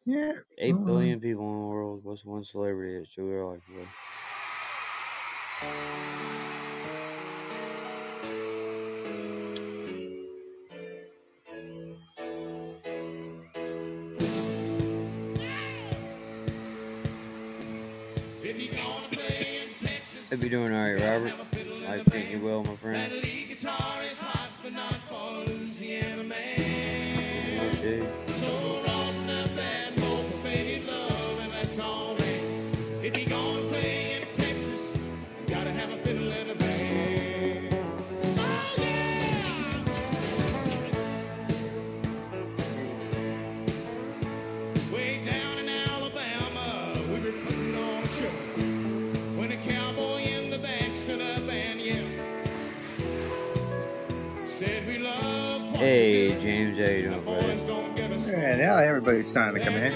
Yeah. Eight Oh, billion people in the world. What's one celebrity that you were like, well, Hope you're doing alright, Robert. I think you will, my friend. lead How you doing, buddy? don't give us Yeah, now everybody's starting to come in.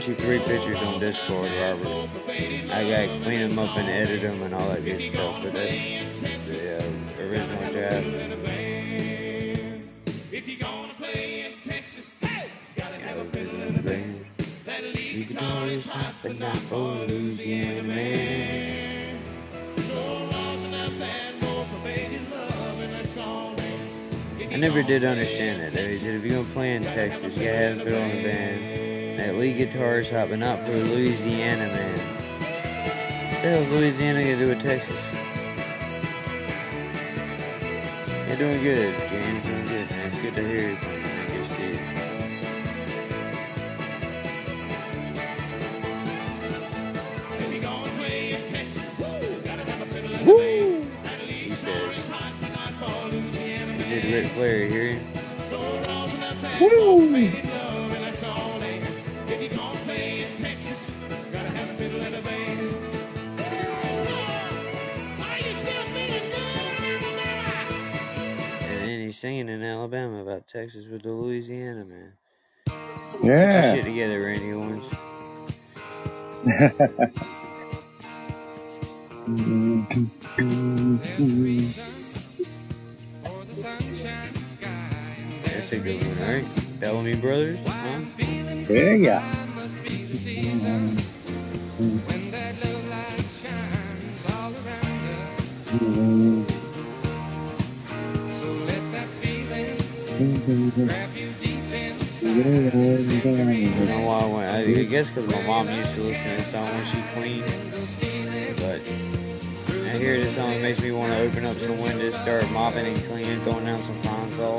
Sent you three pictures on Discord, Robert. I gotta clean them up and edit them and all that good stuff. But that's the uh, original. If you're gonna play in Texas, hey, gotta have a fiddle and a band. Band. That lead can always hot, but not for Louisiana man. So rosin up that more for faded love, and that's all it is. If I never did understand that. Texas, said if you're gonna play in Texas, you gotta have a fiddle on the band. That lead guitar is hopping up for Louisiana man. What the Louisiana gonna do with Texas? They're doing good, James. Doing good, man. It's good to hear you playing that good shit. Flair, you hear him? Woo! Texas with the Louisiana man. Get your Yeah. shit together, Randy Owens. That's a good one, right? Bellamy Brothers, huh? Yeah, yeah. I don't know why I. I guess because my mom used to listen to this song when she cleaned. But I hear this song makes me want to open up some windows, start mopping and cleaning, throwing down some pine sol.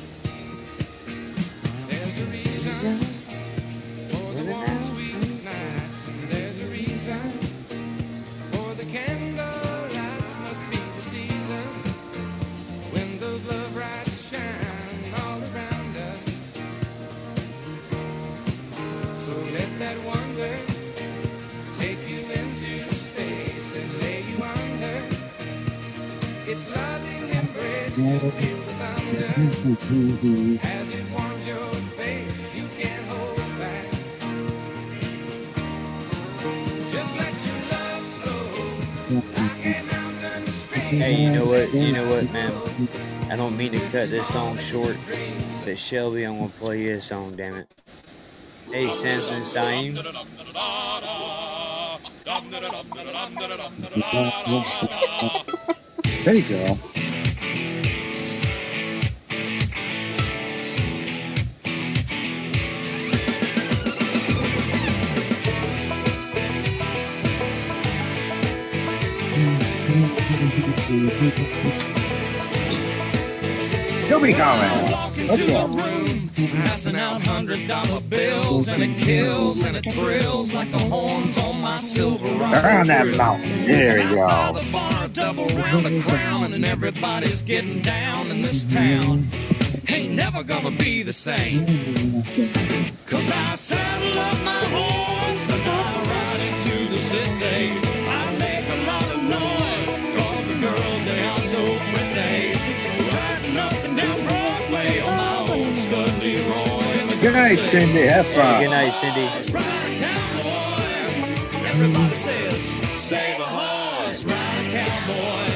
thunder as it warms your face. You can't hold back. Just let your love flow like a mountain stream. Hey, you know what? You know what, man? I don't mean to cut this song short, but Shelby, I'm gonna play you a song, damn it. Hey, Samson Saim. There you go. Nobody comment. Into the room, passing out hundred dollar bills, and it kills and it thrills like the horns on my Silverado. Around that mountain. There you go. the bar, double round the crown, and everybody's getting down in this town. Ain't never gonna be the same. Cause I saddle up my horse Leroy. and the Good night, say, Cindy. Have Good night, Cindy. Let's ride a cowboy. Everybody says, save a horse, ride a cowboy.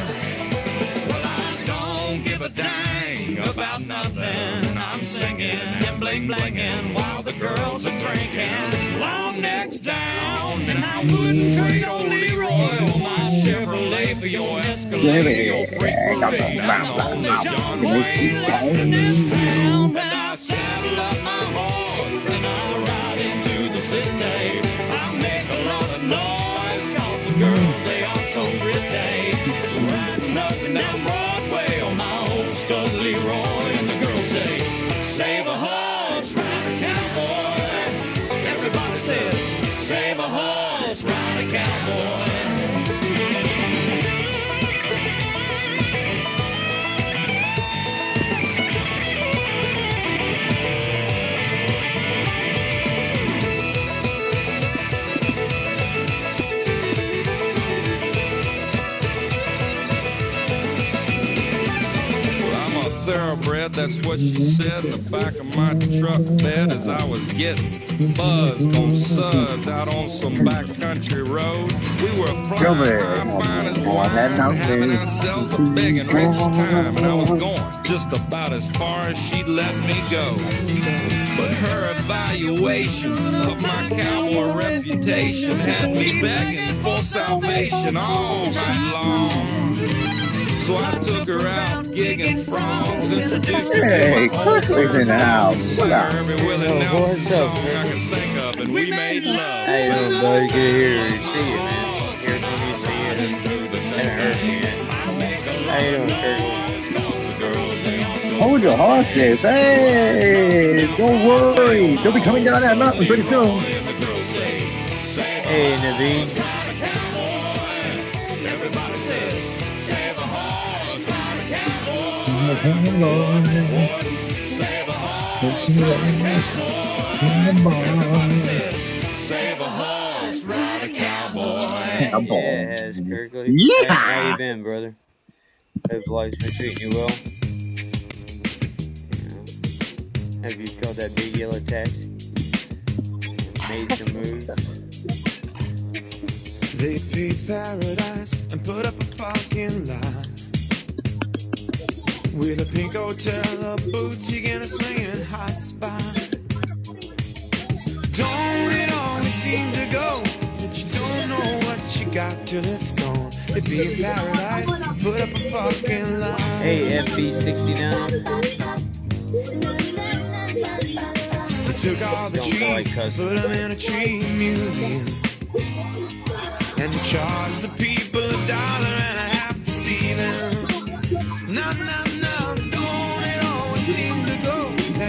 Well, I don't give a dang about nothing. I'm singing and bling blinging while the girls are drinking. Long necks down, and I wouldn't trade old Leroy or my Chevrolet for your Escalade or your freak parade. I'm the only John Wayne left in this town, that's what she said in the back of my truck bed as I was getting buzzed on suds out on some backcountry road. We were flying high, fine as wine, having ourselves a big and rich time, and I was going just about as far as she'd let me go. But her evaluation of my cowboy reputation had me begging for salvation all night long. So I took her out gigging frogs, introduced her Hey, to my old Kirk's in the house. What up? her every Willie Oh, Nelson what's up, song I can think of, and we made love. How you doing, buddy? Good to hear. See you, man. Hear from you, see you. Haven't heard from you yet. How you doing, Hold your horses. Hey, don't worry. They'll be coming down that mountain pretty soon. Hey, Naveen. Yeah, it has, Kirkley. Yeah. How, how you been, brother? Hope life's been treating you well. You know, have you called that big yellow taxi? Made some moves? They paved paradise and put up a parking lot. With a pink hotel, a boutique, and a swinging hot spot. Don't it always seem to go that you don't know what you got till it's gone? They paved paradise, put up a lot. Hey, FB69. They took all the trees, put them in a tree museum. And they charged the people a dollar and a half to see them. No, no,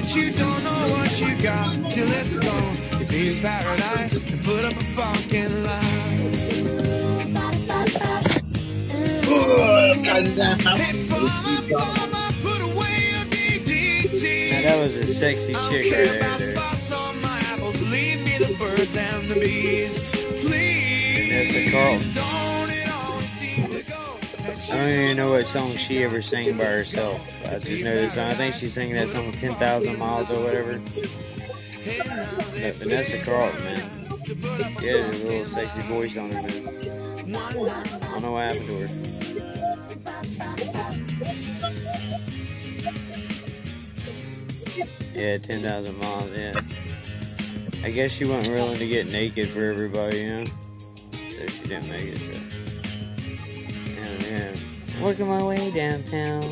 that you don't know what you got till it's gone. You pay paradise and put up a parking lot. Hey, farmer, farmer, put away your DDT. Now, that was a sexy chick right there. dude. spots on my apples, leave me the birds and the bees. Please, I don't even know what song she ever sang by herself. I just know this song. I think she sang that song 10,000 Miles or whatever. But Vanessa Carlton, man. She a little sexy voice on her, man. I don't know what happened to her. Yeah, 10,000 miles, yeah. I guess she wasn't willing to get naked for everybody, you know? So she didn't make it. Yeah, yeah. Working my way downtown.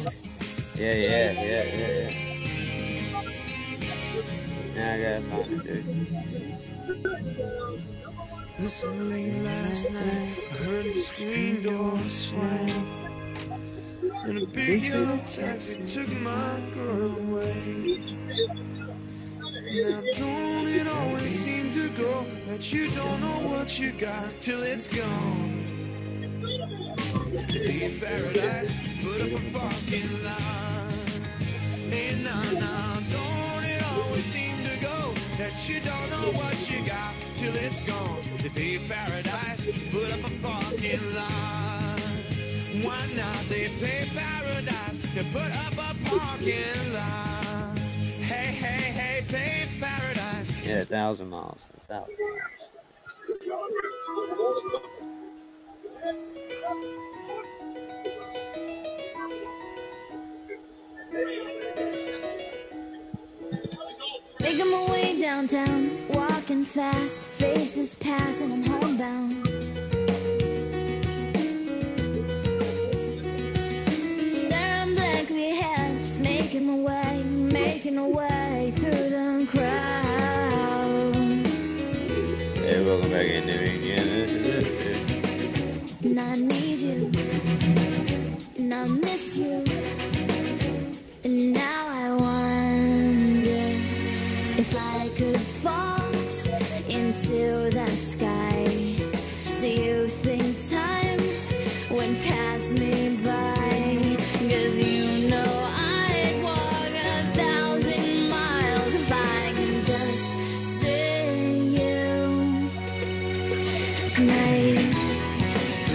Yeah, yeah, yeah, yeah, yeah. Now I gotta find it, dude. Listen late last night, I heard the screen door slam. And a big yellow taxi took my girl away. Now don't it always seem to go that you don't know what you got till it's gone. In paradise, put up a parking lot. Hey, nah, nah, don't it always seem to go that you don't know what you got till it's gone. To be paradise, put up a parking lot. Why not? They pay paradise to put up a parking lot. Hey, hey, hey, paradise. Yeah, thousand miles. A thousand miles. Making my way downtown, walking fast, faces pass, and I'm homebound. Staring blankly ahead, just making my way, making my way through the crowd. Hey, welcome back in, dude. Yeah, this is it. And I need you, and I miss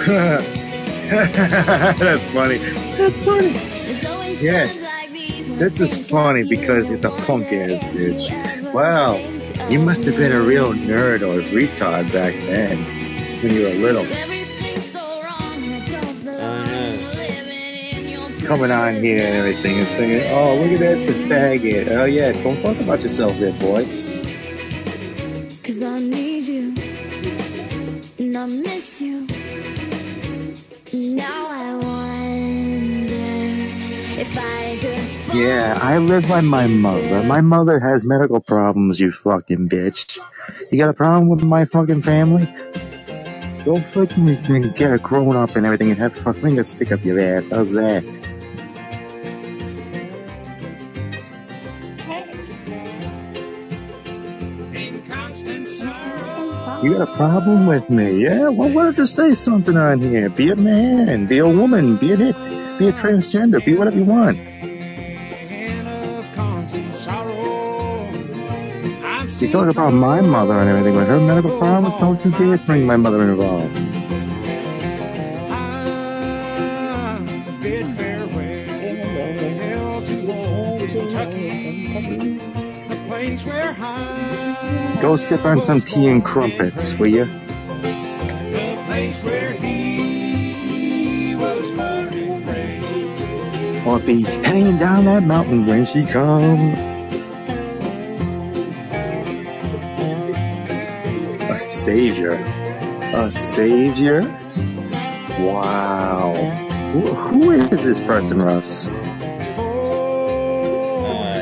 That's funny. That's funny. Yeah. This is funny because it's a punk ass bitch. Wow, you must have been a real nerd or retard back then when you were little. Coming on here and everything and saying, oh, look at this, a faggot. Oh, yeah, don't talk about yourself there, boy. Live by my mother. My mother has medical problems, you fucking bitch. You got a problem with my fucking family? Go fucking get a grown up and everything and have a finger stick up your ass. How's that? You got a problem with me? Yeah? Well, why don't you say something on here? Be a man, be a woman, be an it, be a transgender, be whatever you want. You talk about my mother and everything with her medical problems. Don't you dare bring my mother involved. Go sip on some tea and crumpets, will you? Or be hanging down that mountain when she comes. Savior. A savior? Wow. Who, who is this person, Russ? Uh,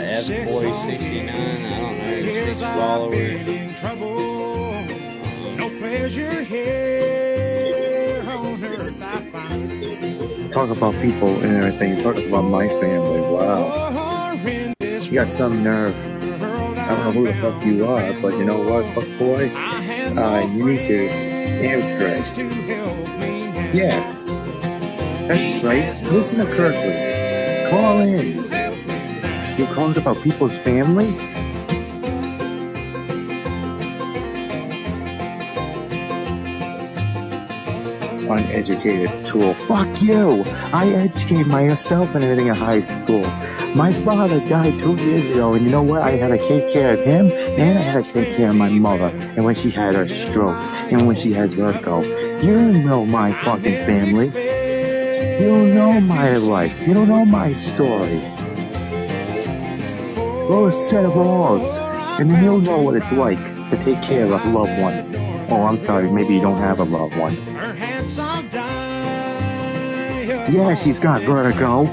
F Boy 69, I don't know, six followers. in. No pleasure here on earth I find. Talk about people and everything. Talk about my family. Wow. You got some nerve. I don't know who the fuck you are, but you know what, fuck boy? Uh, you need to help me. Yeah. That's right. Listen to Kirkland. Call in. You called about people's family? Uneducated tool. Fuck you! I educated myself and everything in high school. My father died two years ago, and you know what? I had to take care of him, and I had to take care of my mother. And when she had her stroke, and when she has vertigo, you know my fucking family. You know my life. You don't know my story. A set of balls, and then you'll know what it's like to take care of a loved one. Oh, I'm sorry, maybe you don't have a loved one. Yeah, she's got vertigo.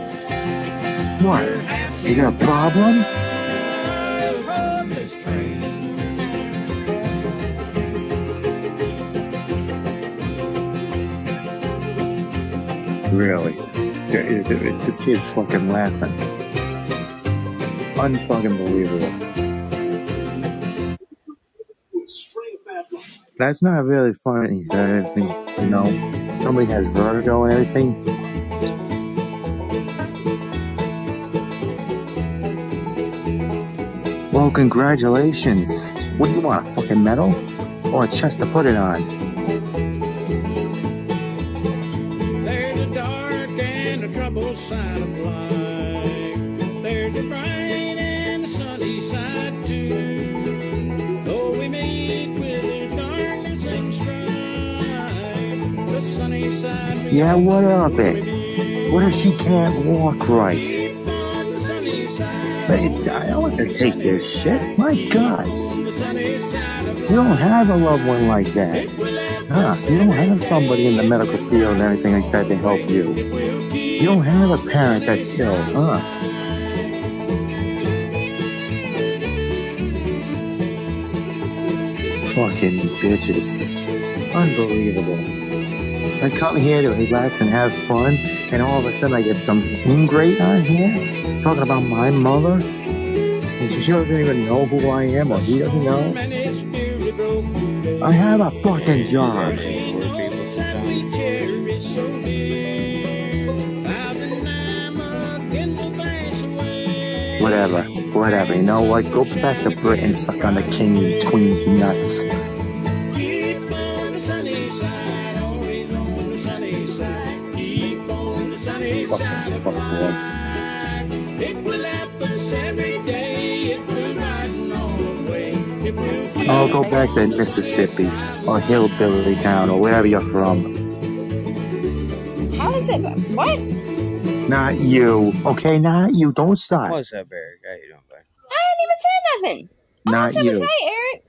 What? Is there a problem? Really? This kid's fucking laughing. Unfucking believable. That's not really funny. Everything, you know, somebody has vertigo and everything. Well, congratulations. What do you want, a fucking medal? Or a chest to put it on? There's a dark and a troubled side of life. There's the bright and the sunny side too. Though we meet with darkness and strife, the sunny side. Yeah, what of it? What if she can't walk right? I want to take this shit. My God. You don't have a loved one like that. Huh? You don't have somebody in the medical field and everything like that to help you. You don't have a parent that's ill, huh? Fucking bitches. Unbelievable. I come here to relax and have fun, and all of a sudden I get some ingrate on here talking about my mother. And she doesn't even know who I am, or he doesn't know. I have a fucking job. Whatever, whatever. You know what? Go back to Britain, suck on the king and queen's nuts. Oh, go back to Mississippi or Hillbilly Town or wherever you're from. How is it? What? Not you. Okay, not you. Don't stop. What's up, Eric? How you doing, bud? I didn't even say nothing. Not All you. Say, Eric.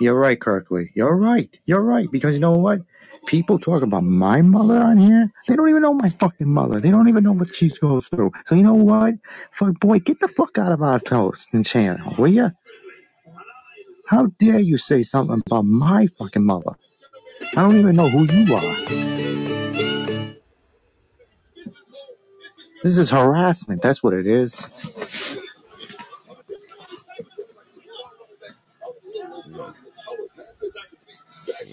You're right, Kirkley. You're right. You're right. Because you know what? People talk about my mother on here. They don't even know my fucking mother. They don't even know what she goes through. So you know what? Fuck boy, get the fuck out of our post and channel, will ya? How dare you say something about my fucking mother? I don't even know who you are. This is harassment. That's what it is.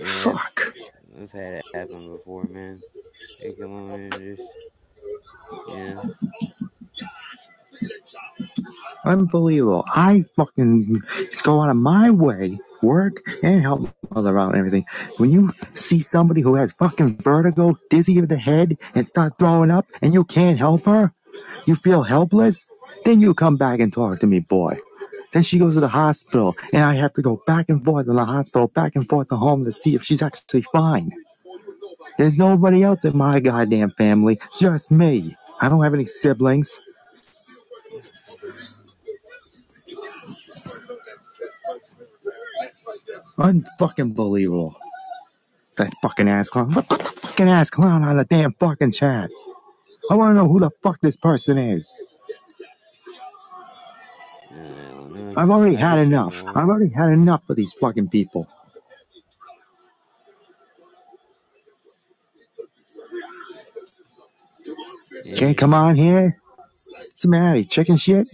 Fuck. I've had it happen before, man. They come on and just, yeah. Unbelievable. I fucking go out of my way, work, and help mother out and everything. When you see somebody who has fucking vertigo, dizzy of the head, and start throwing up, and you can't help her, you feel helpless, then you come back and talk to me, boy. Then she goes to the hospital, and I have to go back and forth in the hospital, back and forth to home to see if she's actually fine. There's nobody else in my goddamn family, just me. I don't have any siblings. Unfucking believable. That fucking ass clown. Put the fucking ass clown on the damn fucking chat. I want to know who the fuck this person is. I've already had enough. I've already had enough of these fucking people. Can't come on here. What's the matter? Chicken shit?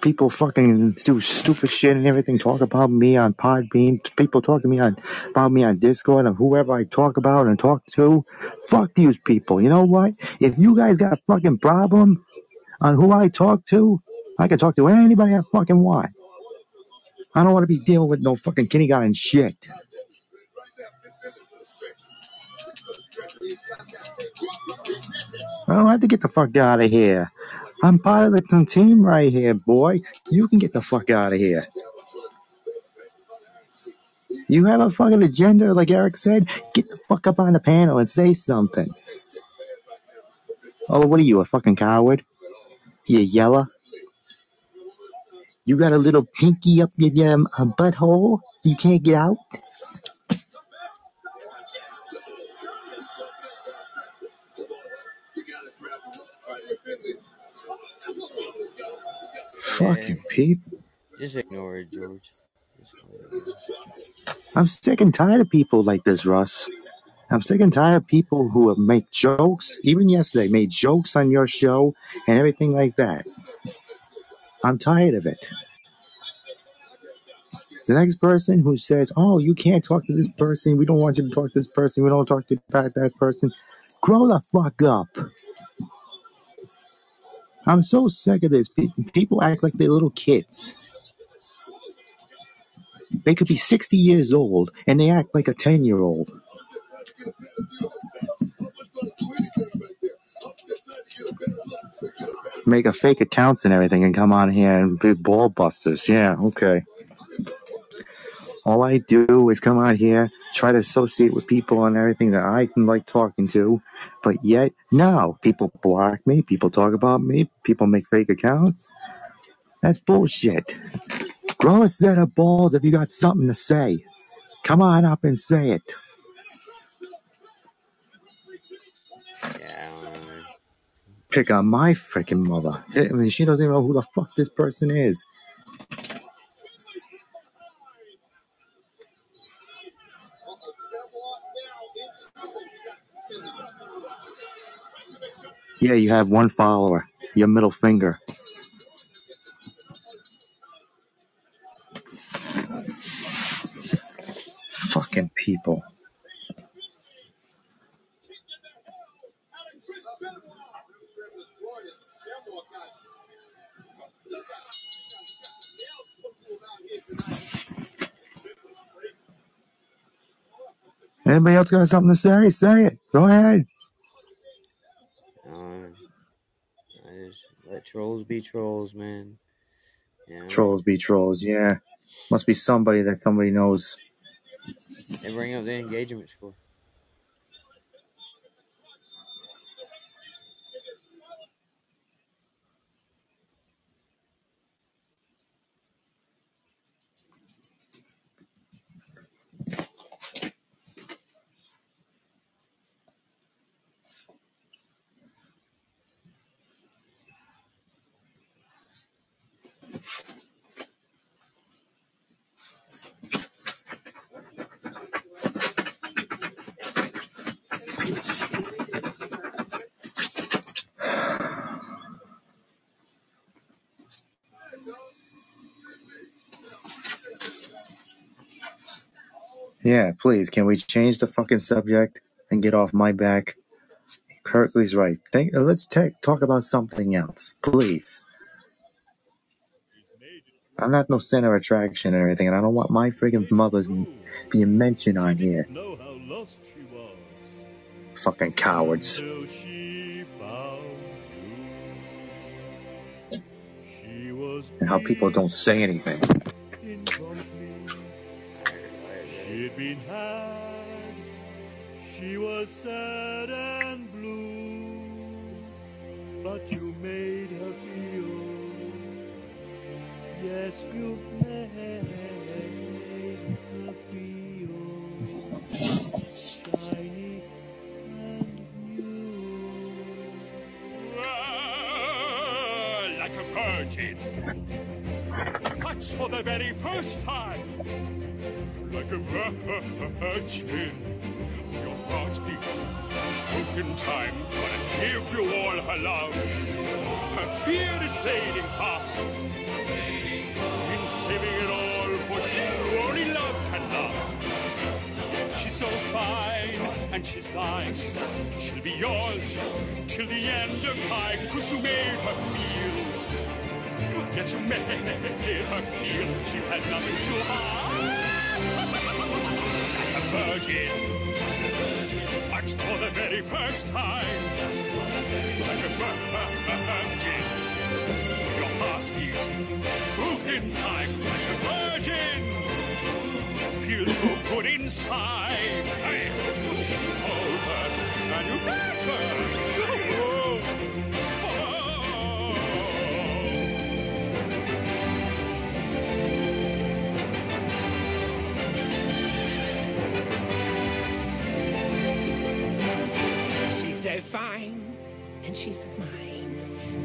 People fucking do stupid shit and everything. Talk about me on Podbean. People talk to me on about me on Discord and whoever I talk about and talk to. Fuck these people. You know what? If you guys got a fucking problem on who I talk to, I can talk to anybody I fucking want. I don't want to be dealing with no fucking kindergarten shit. I don't have to get the fuck out of here. I'm part of the team right here, boy. You can get the fuck out of here. You have a fucking agenda, like Eric said. Get the fuck up on the panel and say something. Oh, what are you, a fucking coward? You yella? You got a little pinky up your damn uh, butthole? You can't get out? Fucking people. Just ignore it, George. Just let it go. I'm sick and tired of people like this, Russ. I'm sick and tired of people who have make jokes, even yesterday, made jokes on your show and everything like that. I'm tired of it. The next person who says, Oh, you can't talk to this person, we don't want you to talk to this person, we don't talk to that, that person, grow the fuck up. I'm so sick of this. Pe- People act like they're little kids. They could be 60 years old and they act like a 10 year old. Make a fake accounts and everything and come on here and be ball busters. Yeah, okay. All I do is come out here, try to associate with people and everything that I can like talking to, but yet, no, people block me, people talk about me, people make fake accounts. That's bullshit. Grow a set of balls if you got something to say. Come on up and say it. Pick on my freaking mother. I mean, she doesn't even know who the fuck this person is. Yeah, you have one follower. Your middle finger. Fucking people. Anybody else got something to say? Say it. Go ahead. Trolls be trolls, man. Know? Trolls be trolls. Yeah, must be somebody that somebody knows. They bring up the engagement score. Yeah, please, can we change the fucking subject and get off my back? Kirkley's right. Think, uh, let's ta- talk about something else, please. I'm not no center of attraction or anything, and I don't want my friggin' mother's being mentioned on here. Know how lost she was Fucking cowards. till she found you. She was And how people don't say anything. She'd been had. She was sad and blue, but you made her feel. Yes, you made her feel shiny and new. Ah, like a virgin. For the very first time. Like a virgin. Your heart beats. In time. Gonna give you all her love. Her fear is fading fast. In saving it all for you, only love can last. She's so fine and she's thine. She'll be yours till the end of time. Cause you made her feel. Yes, you made her feel she had nothing to hide. Like a virgin. Touched for the very first time. Like a virgin. Your heart beats. In time. Like a virgin. Feels so good inside. Hey, her and you got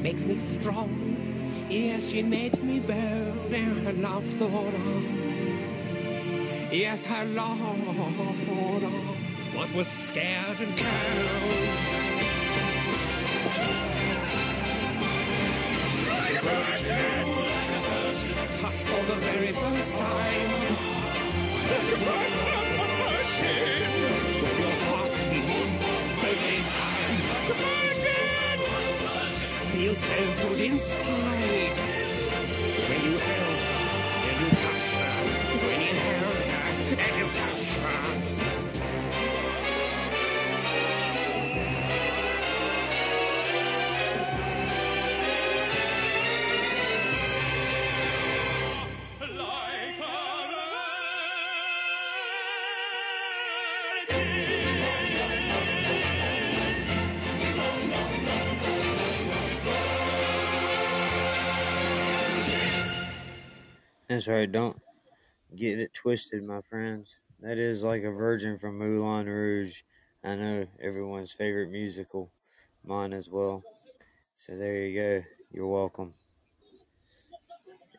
Makes me strong. Yes, she makes me bold, and her love thought on. Yes, her love thought on. What was scared and cold. Touched for the very first time. Your heart Feels so good inside That's right. Don't get it twisted, my friends. That is like a virgin from Moulin Rouge. I know everyone's favorite musical, mine as well. So there you go. You're welcome.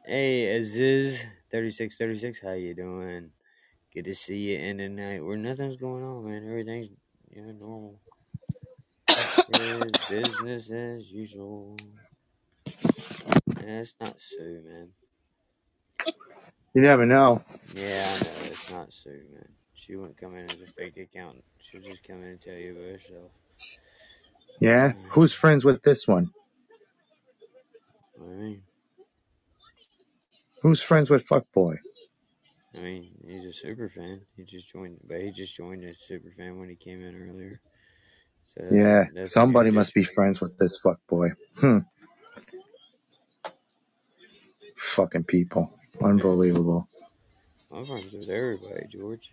Hey, Aziz, thirty six thirty six. How you doing? Good to see you in the night where nothing's going on, man. Everything's you know normal. Business as usual. That's not so, man. You never know. Yeah, I know it's not Sue, man. She wouldn't come in as a fake account. She'll just come in and tell you about herself. Yeah? Who's friends with this one? I mean, Who's friends with Fuckboy? I mean, he's a super fan. He just joined, but he just joined as super fan when he came in earlier. So Yeah, somebody must be friends with this fuckboy. Hmm. Fucking people. Unbelievable. I'm friends with everybody, George.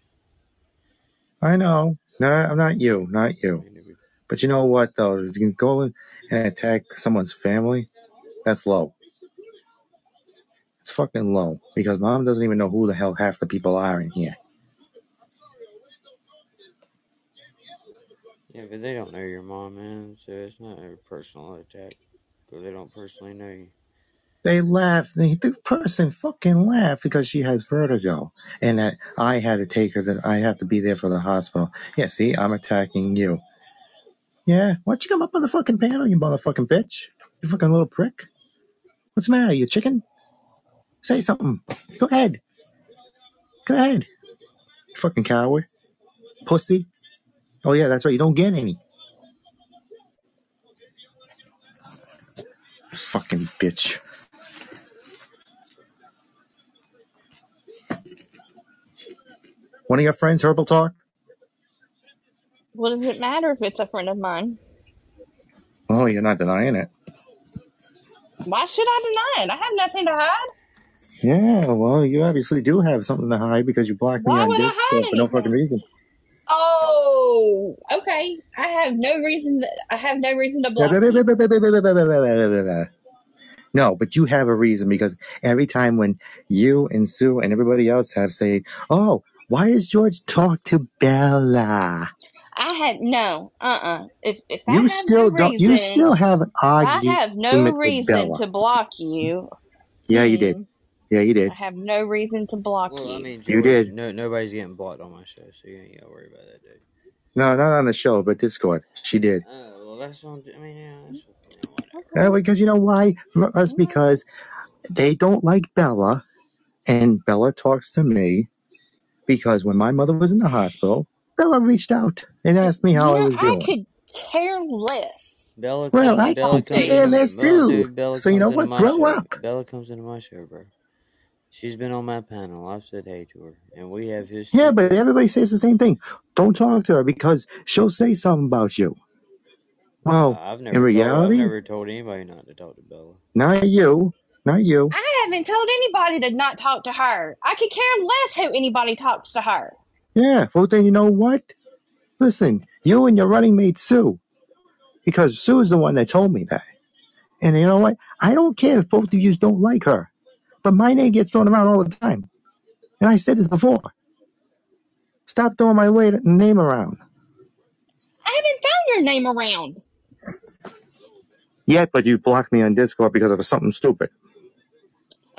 I know. No, I'm not you. Not you. But you know what, though? If You can go and attack someone's family. That's low. It's fucking low. Because mom doesn't even know who the hell half the people are in here. Yeah, but they don't know your mom, man. So it's not a personal attack. Because they don't personally know you. They laugh. They, the person fucking laughed because she has vertigo, and that I had to take her. That I have to be there for the hospital. Yeah, see, I'm attacking you. Yeah, why don't you come up on the fucking panel, you motherfucking bitch? You fucking little prick. What's the matter? You chicken? Say something. Go ahead. Go ahead. You fucking coward. Pussy. Oh yeah, that's right. You don't get any. Fucking bitch. One of your friends, Herbal Talk? What does it matter if it's a friend of mine? Oh, you're not denying it. Why should I deny it? I have nothing to hide. Yeah, well, you obviously do have something to hide because you blocked me Why on would I Discord hide for no fucking anything? reason. Oh, okay. I have no reason. To, I have no reason to block you. No, but you have a reason because every time when you and Sue and everybody else have say, "Oh, why does George talk to Bella?" I had no. Uh. uh If if I You have still no don't. You still reason, have an I argument have no reason to block you. Yeah, you did. Yeah, you did. I have no reason to block Well, I you. mean, You did. no, nobody's getting blocked on my show, so you ain't got to worry about that, dude. No, not on the show, but Discord. She did. Oh, well, that's on. I mean, yeah, that's you know, whatever. Uh, because you know why? That's because they don't like Bella, and Bella talks to me because when my mother was in the hospital, Bella reached out and asked me You how I know, was I could care less Bella, Well, I Bella could care less too. dude. Bella So you know what? Grow show. up. Bella comes into my show, bro. She's been on my panel. I've said hey to her, and we have history. Yeah, but everybody says the same thing. Don't talk to her because she'll say something about you. Uh, Well, I've in never told. I've reality, never told anybody not to talk to Bella. not you, not you. I haven't told anybody to not talk to her. I could care less who anybody talks to her. Yeah, well then you know what? Listen, you and your running mate Sue, because Sue's the one that told me that. And you know what? I don't care if both of you don't like her, but my name gets thrown around all the time. And I said this before. Stop throwing my way name around. I haven't thrown your name around. Yet, but you blocked me on Discord because of something stupid.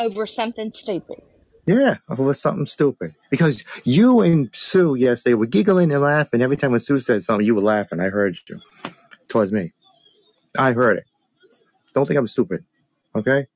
Over something stupid. Yeah, over something stupid. Because you and Sue, yes, they were giggling and laughing every time when Sue said something. You were laughing. I heard you towards me. I heard it. Don't think I'm stupid. Okay?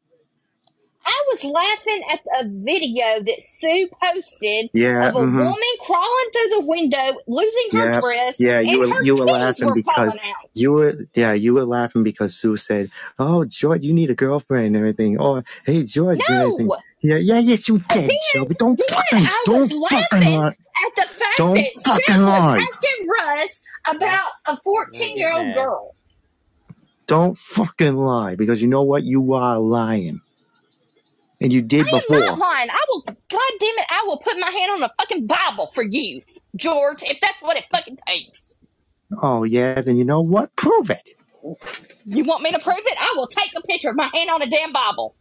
I was laughing at a video that Sue posted Yeah. of a Mm-hmm. woman crawling through the window, losing her Yeah. dress, Yeah. You and were her you were laughing were because you were yeah you were laughing because Sue said, "Oh George, you need a girlfriend and everything." Oh, hey George, and everything. Yeah, yeah, yes you Then, did, Shelby. Don't then fucking don't fucking lie. at the fact Don't that fucking was lie. asking Russ about a Don't 14 get year old mad. girl. Don't fucking lie because you know what? You are lying, and you I did am not lying. I will, God damn it, I will put my hand on a fucking Bible for you, George, if that's what it fucking takes. Oh yeah, then you know what? Prove it. You want me to prove it? I will take a picture of my hand on a damn Bible.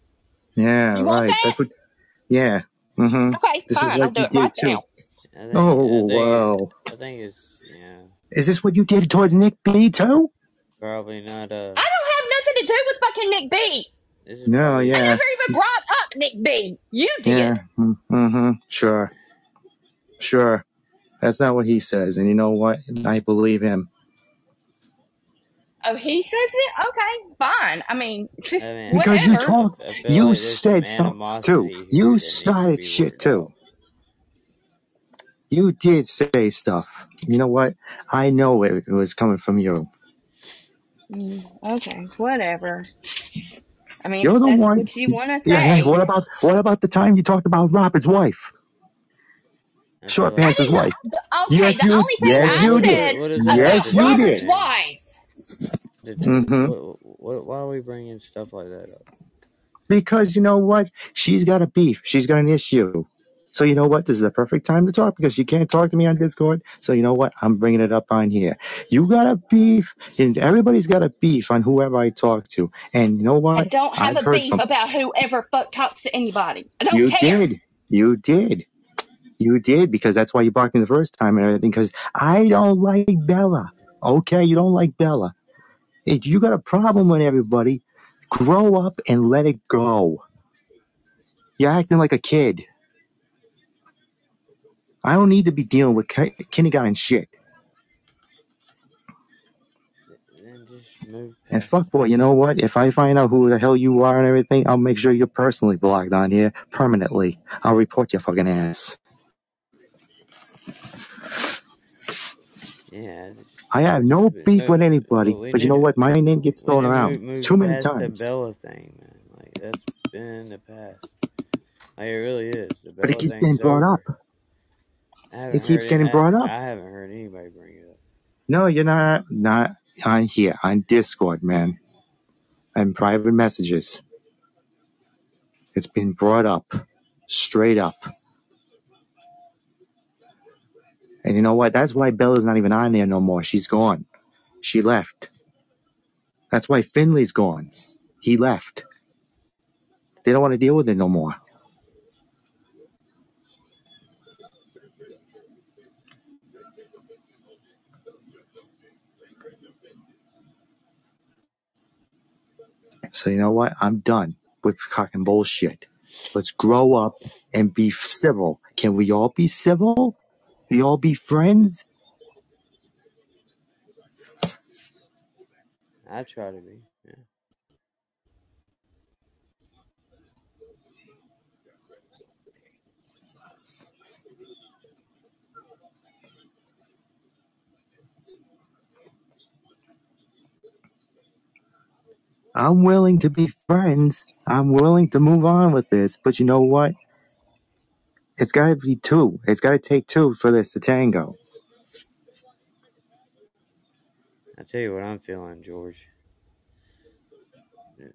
Yeah, You want right. that? What. Yeah. Mm-hmm. Okay, This is fine. I'll what do you it did right too. now. Think. Oh I think. wow. I think it's yeah. Is this what you did towards Nick B too? Probably not. Uh, I don't have nothing to do with fucking Nick B. No, probably. I yeah, never even brought up Nick B. You did. yeah. Mm-hmm. Sure, sure. That's not what he says, and you know what? I believe him. Oh, he says it? Okay, fine. I mean, I mean, Because you whatever. talked, you like said stuff too. You that to started shit worked too. You did say stuff. You know what? I know it, it was coming from you. Mm, Okay, whatever. I mean, You're the that's one. what you want to Yeah. Hey, what about what about the time you talked about Robert's wife, Short like. Pants' didn't. wife? Okay, Yes, the you. only thing Yes, I you What, did. said what does that about have Yes, you do Robert's did. anything? wife. Did, Mm-hmm. what, what, why are we bringing stuff like that up? Because you know what? She's got a beef. She's got an issue. So you know what? This is a perfect time to talk because you can't talk to me on Discord. So you know what? I'm bringing it up on here. You got a beef, and everybody's got a beef on whoever I talk to. And you know what? I don't have I've a beef from about whoever fuck talks to anybody. I don't you care. did, you did, you did because that's why you blocked me the first time and everything. Because I don't like Bella. Okay, you don't like Bella. If you got a problem with everybody, grow up and let it go. You're acting like a kid. I don't need to be dealing with ki- kindergarten shit. Then just move And past fuck boy, you know what? If I find out who the hell you are and everything, I'll make sure you're personally blocked on here permanently. I'll report your fucking ass. Yeah. Just, I have no beef with anybody, well, we but you need know to what? My name gets we thrown need to around move, move too many past the times. Bella thing, man. Like that's been the past. Like it really is. The But it Bella keeps getting thing's brought up. It keeps it. getting brought up. I haven't heard anybody bring it up. No, you're not not on here on Discord, man, and private messages. It's been brought up, straight up. And you know what? That's why Bella's not even on there no more. She's gone. She left. That's why Finley's gone. He left. They don't want to deal with it no more. So you know what? I'm done with cock and bullshit. Let's grow up and be civil. Can we all be civil? We all be friends? I try to be. Yeah. I'm willing to be friends. I'm willing to move on with this. But you know what? It's got to be two. It's got to take two for this to tango. I tell you what I'm feeling, George.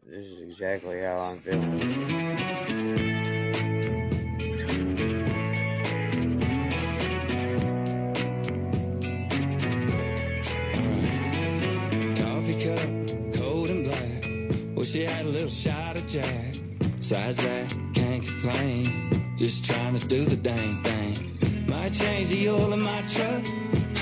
This is exactly how I'm feeling. Well, she had a little shot of Jack. Besides that, can't complain. Just trying to do the dang thing. Might change the oil in my truck.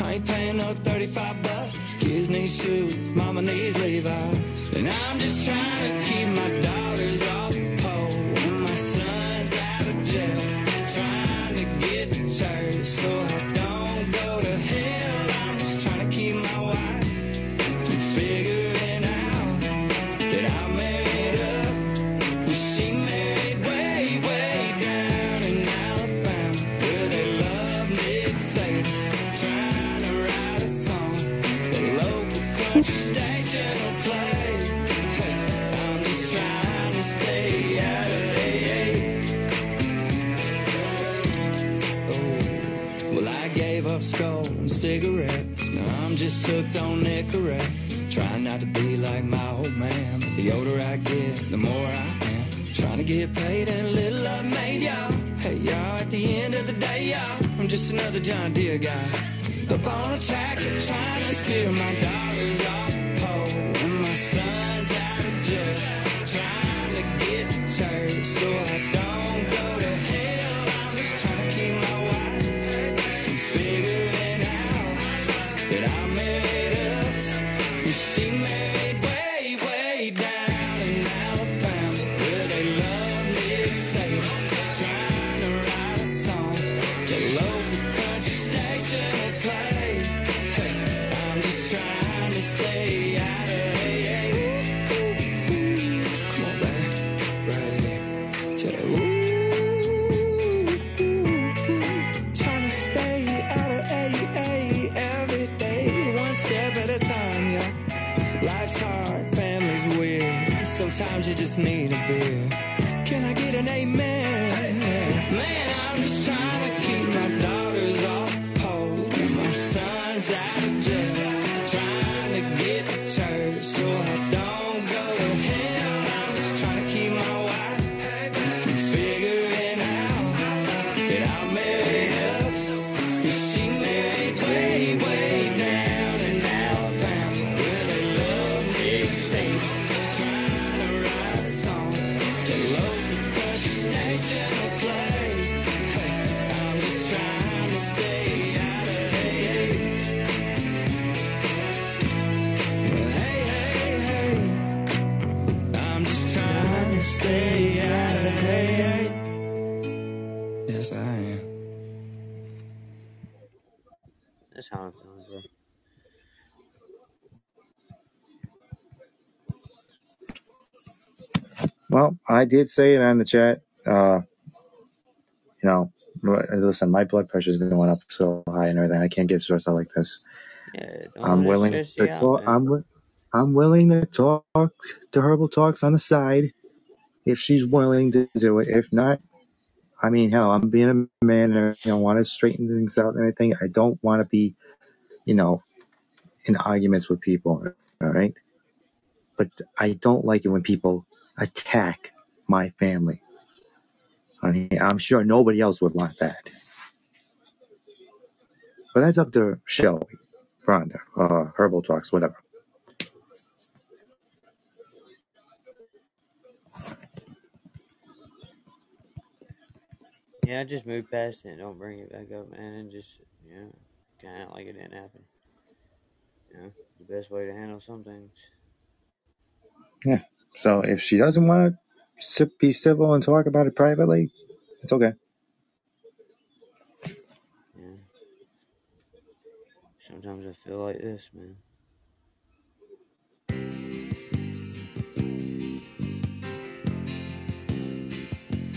I ain't paying no 35 bucks. Kids need shoes, mama needs Levi's. And I'm just trying to keep my daughters hooked on Nicorette. Trying not to be like my old man, but the older I get, the more I am. Trying to get paid and little I've made, y'all. Hey, y'all, at the end of the day, y'all, I'm just another John Deere guy. Up on a track, trying to steer my daughters off pole. And my son's out of jail, trying to get church so I beer. I did say it on the chat. Uh, you know, listen, my blood pressure's going up so high and everything. I can't get stressed out like this. Yeah, I'm willing to talk. I'm I'm willing to talk to herbal talks on the side if she's willing to do it. If not, I mean, hell, I'm being a man and know want to straighten things out and everything. I don't want to be, you know, in arguments with people. All right, but I don't like it when people attack my family. I mean, I'm sure nobody else would want that. But that's up to Shelby, Rhonda, uh, Herbal Talks, whatever. Yeah, just move past it. Don't bring it back up, man. And just, you know, kind of like it didn't happen. You know, the best way to handle some things. Yeah. So if she doesn't want to be civil and talk about it privately, it's okay. Yeah. Sometimes I feel like this, man.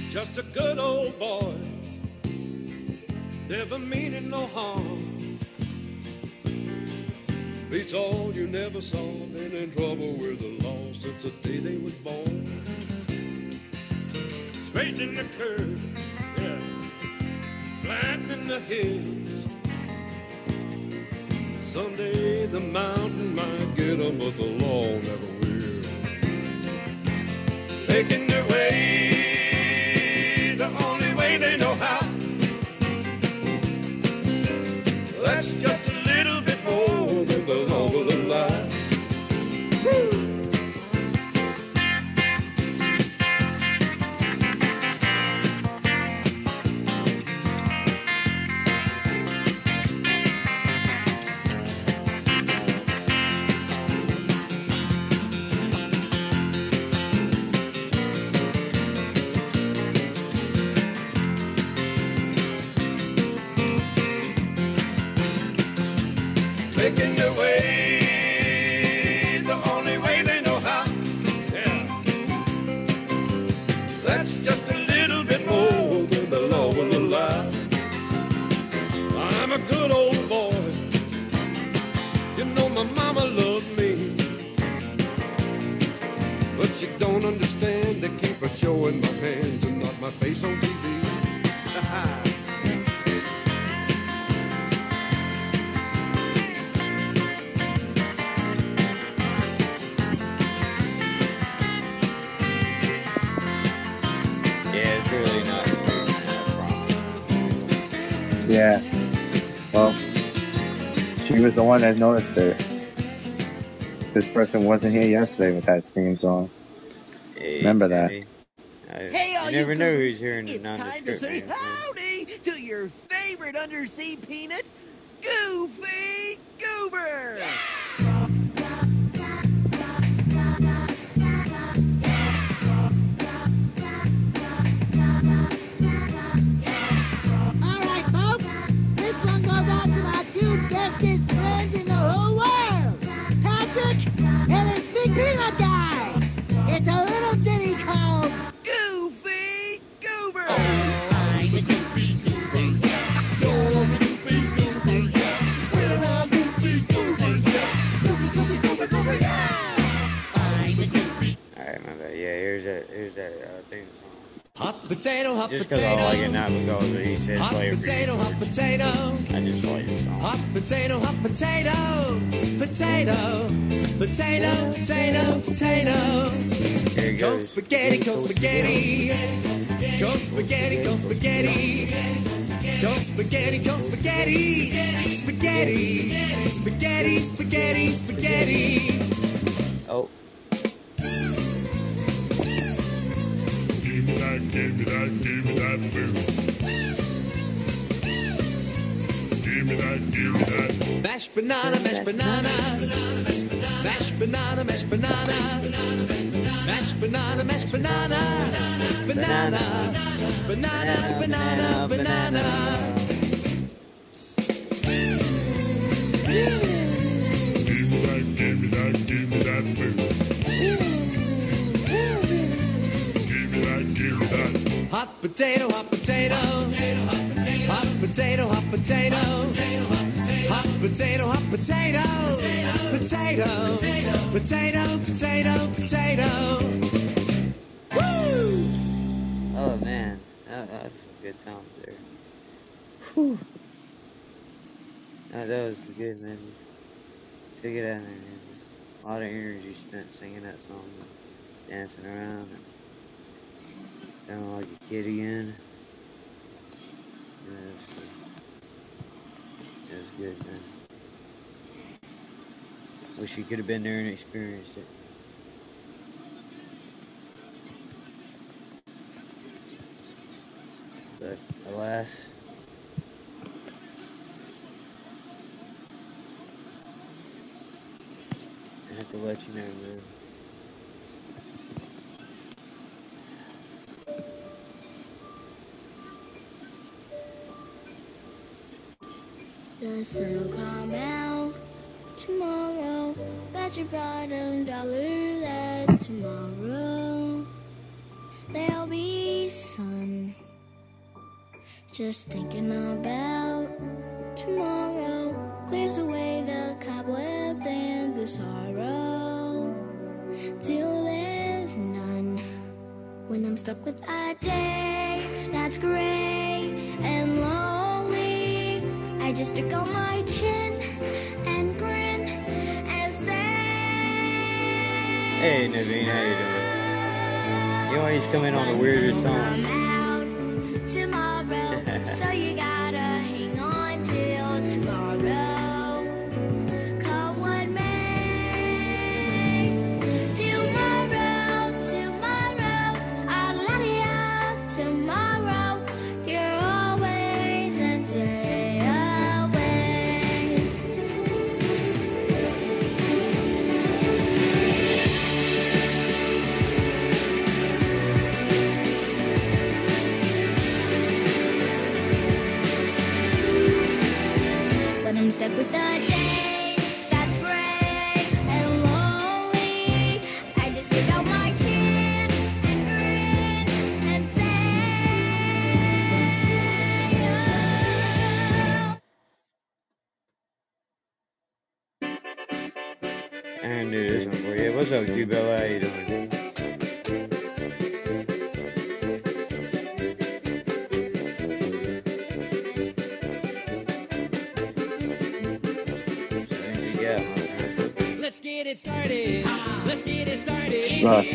Just a good old boy, never meaning no harm. Beats all you never saw, been in trouble with the law since the day they was born. In the curve, yeah, flat in the hills. Someday the mountain might get 'em, but the law never will. Making one that noticed it. This person wasn't here yesterday with that theme song. Hey, Remember that. Sammy. I, Hey, all you you never know goobers, who's hearing the It's time to nondescript Cold spaghetti, cold spaghetti. Cold spaghetti, cold spaghetti. Cold spaghetti, cold spaghetti. Spaghetti. Spaghetti, spaghetti, banana, banana, banana. Give me that, give me that, give me that food. Give me that, give me that. Hot potato, hot potato. Hot potato, hot potato. Hot potato, hot potato. Potato, potato, potato, potato. That, was good, man. Took it out man. A lot of energy spent singing that song, dancing around, sounding like a kid again. Yeah, it was good, man. Wish you could have been there and experienced it. But alas, I have to let you know, man. The sun will come out tomorrow. Bet your bottom dollar that tomorrow there'll be sun. Just thinking about tomorrow clears away the cobwebs and the sorrow. Till there's none. When I'm stuck with a day that's gray and lonely, I just stick on my chin and grin and say, Hey, Naveen, how you doing? You always come in on the weirdest songs. tomorrow. so you gotta hang on till tomorrow. I'm stuck with the day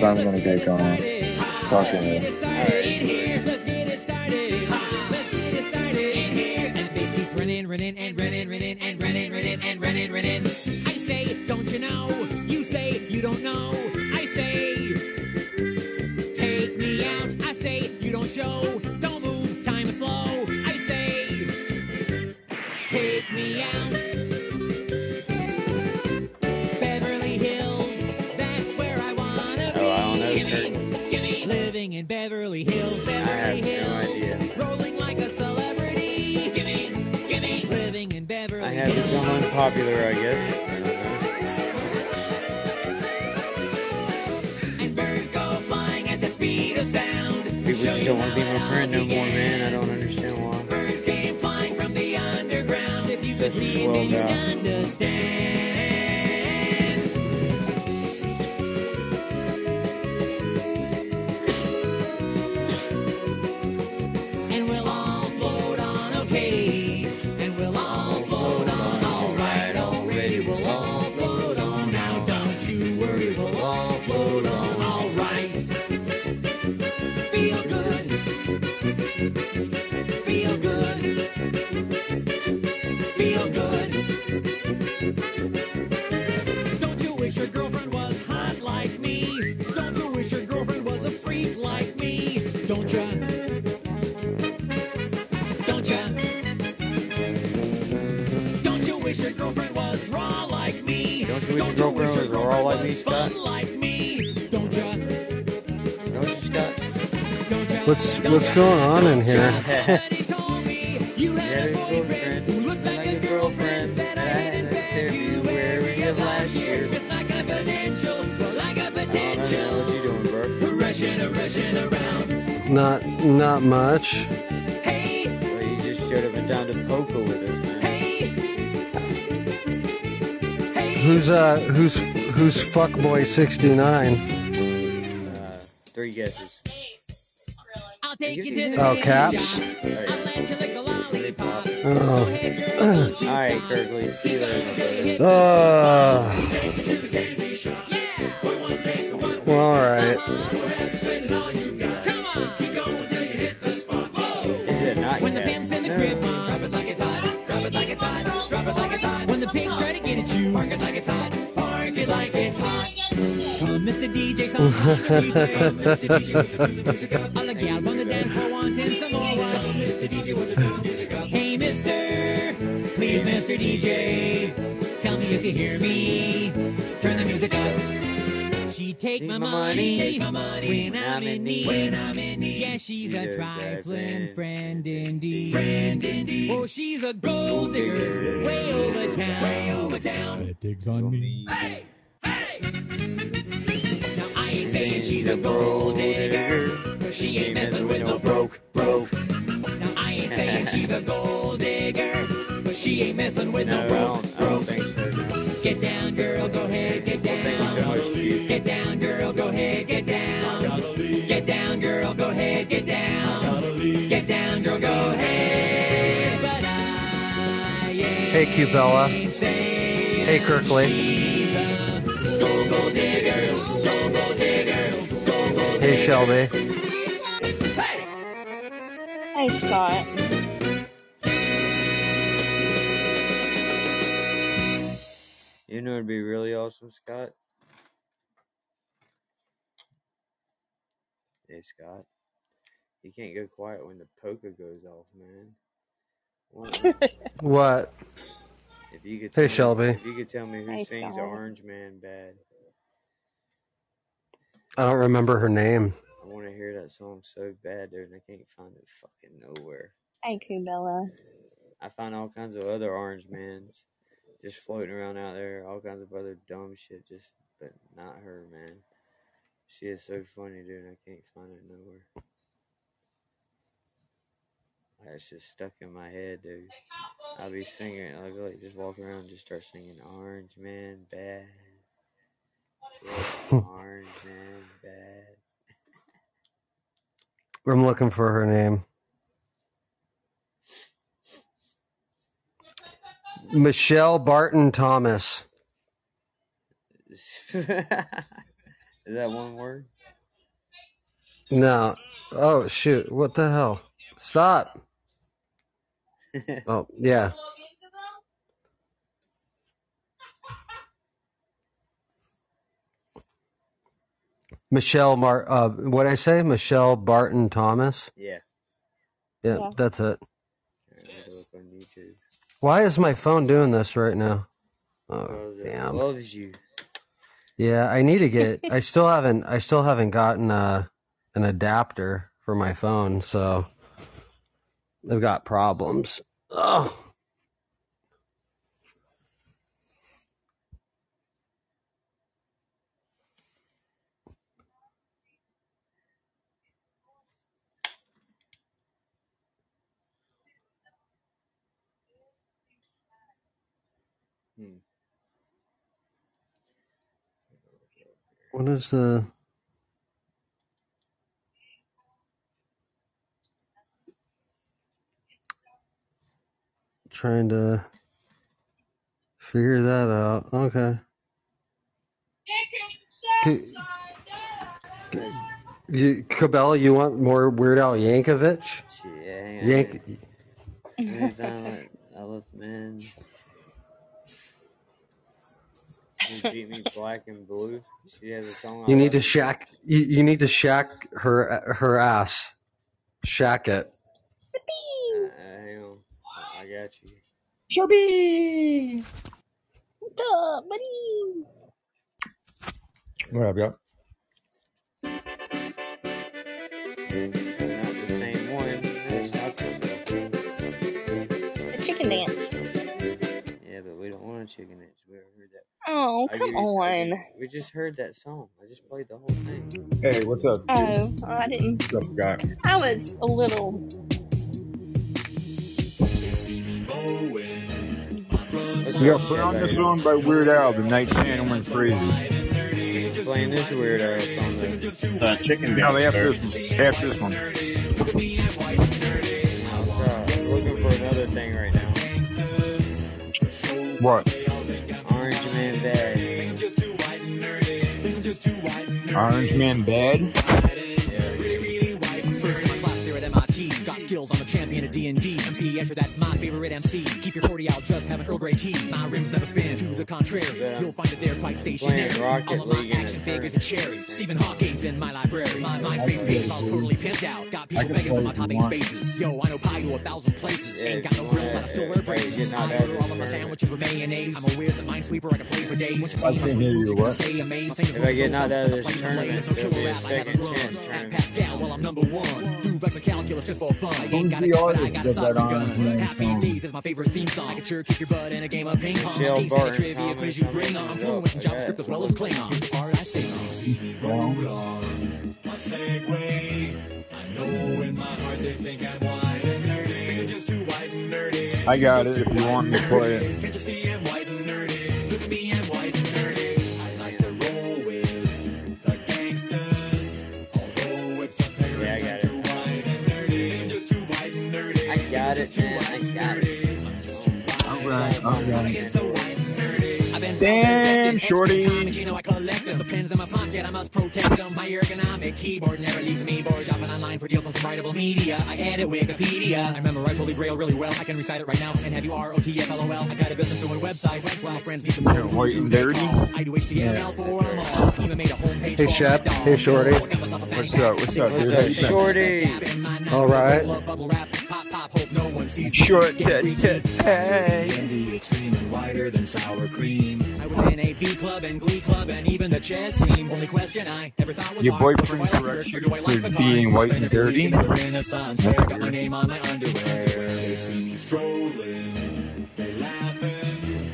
Russ, I'm gonna get going. Talk to you. Doing, going on in here? Not not much. Well, you just up in drove down to Poca with us, man. Who's uh who's who's fuckboy sixty nine? Oh, caps. I'll let you lick. Oh. Alright, Kirkley. See you later. Uh, well, all right. When the pimp's in the crib, drop it like it's hot, drop it like it's hot, drop it like it's hot. When the pigs try to get at you, park it like it's hot, park it like it's hot. Come on, Mr. DJ, some Mr. DJ, what you do the music up? Please, Mr. DJ, tell me if you hear me. Turn the music up. She take my money, take my money when I'm in need, when I'm in need. Yeah, she's a trifling friend indeed, friend indeed. Oh, she's a gold digger, way over town, way over town. digs on me. Hey, hey. Hey, Cubella. Hey, Kirkley. go-go digger, go-go digger, go-go Hey, Shelby. Hey, Scott. You know it'd be really awesome, Scott? Hey, Scott. You can't go quiet when the poker goes off, man. What? What? If you could Hey, tell me- Shelby. If you could tell me who Hey, sings Scott. Orange Man bad, I don't remember her name. I want to hear that song so bad, dude, and I can't find it fucking nowhere. Hey, Kubella. I find all kinds of other Orange Mans just floating around out there, all kinds of other dumb shit, just but not her, man. She is so funny, dude. and I can't find it nowhere. That's just stuck in my head, dude. I'll be singing it. I'll go like just walk around and just start singing Orange Man Bad. Yeah, Orange Man Bad. I'm looking for her name. Michelle Barton Thomas. Is that one word? No. Oh shoot! What the hell? Stop. Oh yeah. Michelle Mar. Uh, what I say? Michelle Barton Thomas. Yeah. Yeah, Yeah. that's it. Alright, I'll look on YouTube. Why is my phone doing this right now? Oh Because damn. loves you. Yeah, I need to get. I still haven't. I still haven't gotten a an adapter for my phone, so I've got problems. Oh. Hmm. What is the? Trying to figure that out. Okay. K- You, Cabela, you want more Weird Al Yankovic? Yeah. Yank. Anytime I left man. You beat me black and blue. She has a song. You need to shack. You, you need to shack her her ass. Shack it. Uh, hang on. I, I got you. Shelby! What's up, buddy? What up, y'all? Not the same one. That's not the The chicken dance. Yeah, but we don't want a chicken dance. We already heard that. Oh, I come give on. give- We just heard that song. I just played the whole thing. Hey, what's up? Oh, I didn't. What's up, guy? I was a little. What's Yeah, up, put on Chad? the song by Weird Al, The Night Santa Went Crazy. Playing this weird Al song then. Uh, chicken No, dance after there. this, after this one. I'm looking for another thing right now. What? Orange Man Bad. Orange Man Bad? Skills, I'm a champion at D&D. MC Escher, that's my favorite MC. Keep your 40 out, just have an Earl Grey tea. My rims never spin, to the contrary. You'll find that they're quite stationary. Rocket All of my League action figures are cherry. Stephen Hawking's in my library. My MySpace page is all totally pimped out. Got people begging for my topping spaces. Yo, I know pie to a thousand places. Ain't got no grills, but I still wear braces. I order all of my sandwiches with mayonnaise. I'm a whiz, a minesweeper, I can play for days. Once you see I my can't sweet hear you, you stay amazed. If I get knocked out of this Place tournament, ablaze, no there'll be a app, I have second a chance At tournament. Pascal, well, I'm number one. Do vector calculus just for fun. I ain't got a the gun, but I artist got a of that soldering Orange gun. Happy? Days is my favorite theme song. I can sure kick your butt in a game of ping pong. Michelle Ace and a trivia Thomas, quiz you Thomas, bring on. I'm fluent in. JavaScript as well as Klingon. All right, I say. My Segway. I know in my heart they think I'm white and nerdy. You're just too white and nerdy. I got it if you want me to play it. Got it. I got it. Alright, alright. So white pens in my pocket, I must protect them. My ergonomic keyboard never leaves me bored. Shopping online for deals on some writable media. I edit Wikipedia. I memorize Holy Grail really well. I can recite it right now and have you R-O-T-F-L-O-L. I got a business doing websites. Well, my friends need some Yeah, white and dirty. I do HTML for them all. Even made a homepage Hey, for Shep. Hey, Shorty. Got myself a fanny What's up? What's up, dude? up, How you been? Shorty? All right. Bubble wrap, pop, pop, hope no one sees me. Short Get free tit tea. tit In the extreme and whiter than sour cream. I was in a V club and Glee club and even the chess team. Only question I ever thought was Your hard, boyfriend do I like corrects you do I like for being white and every dirty? week Renaissance. Got my name on my underwear. They see me strolling, they laughing.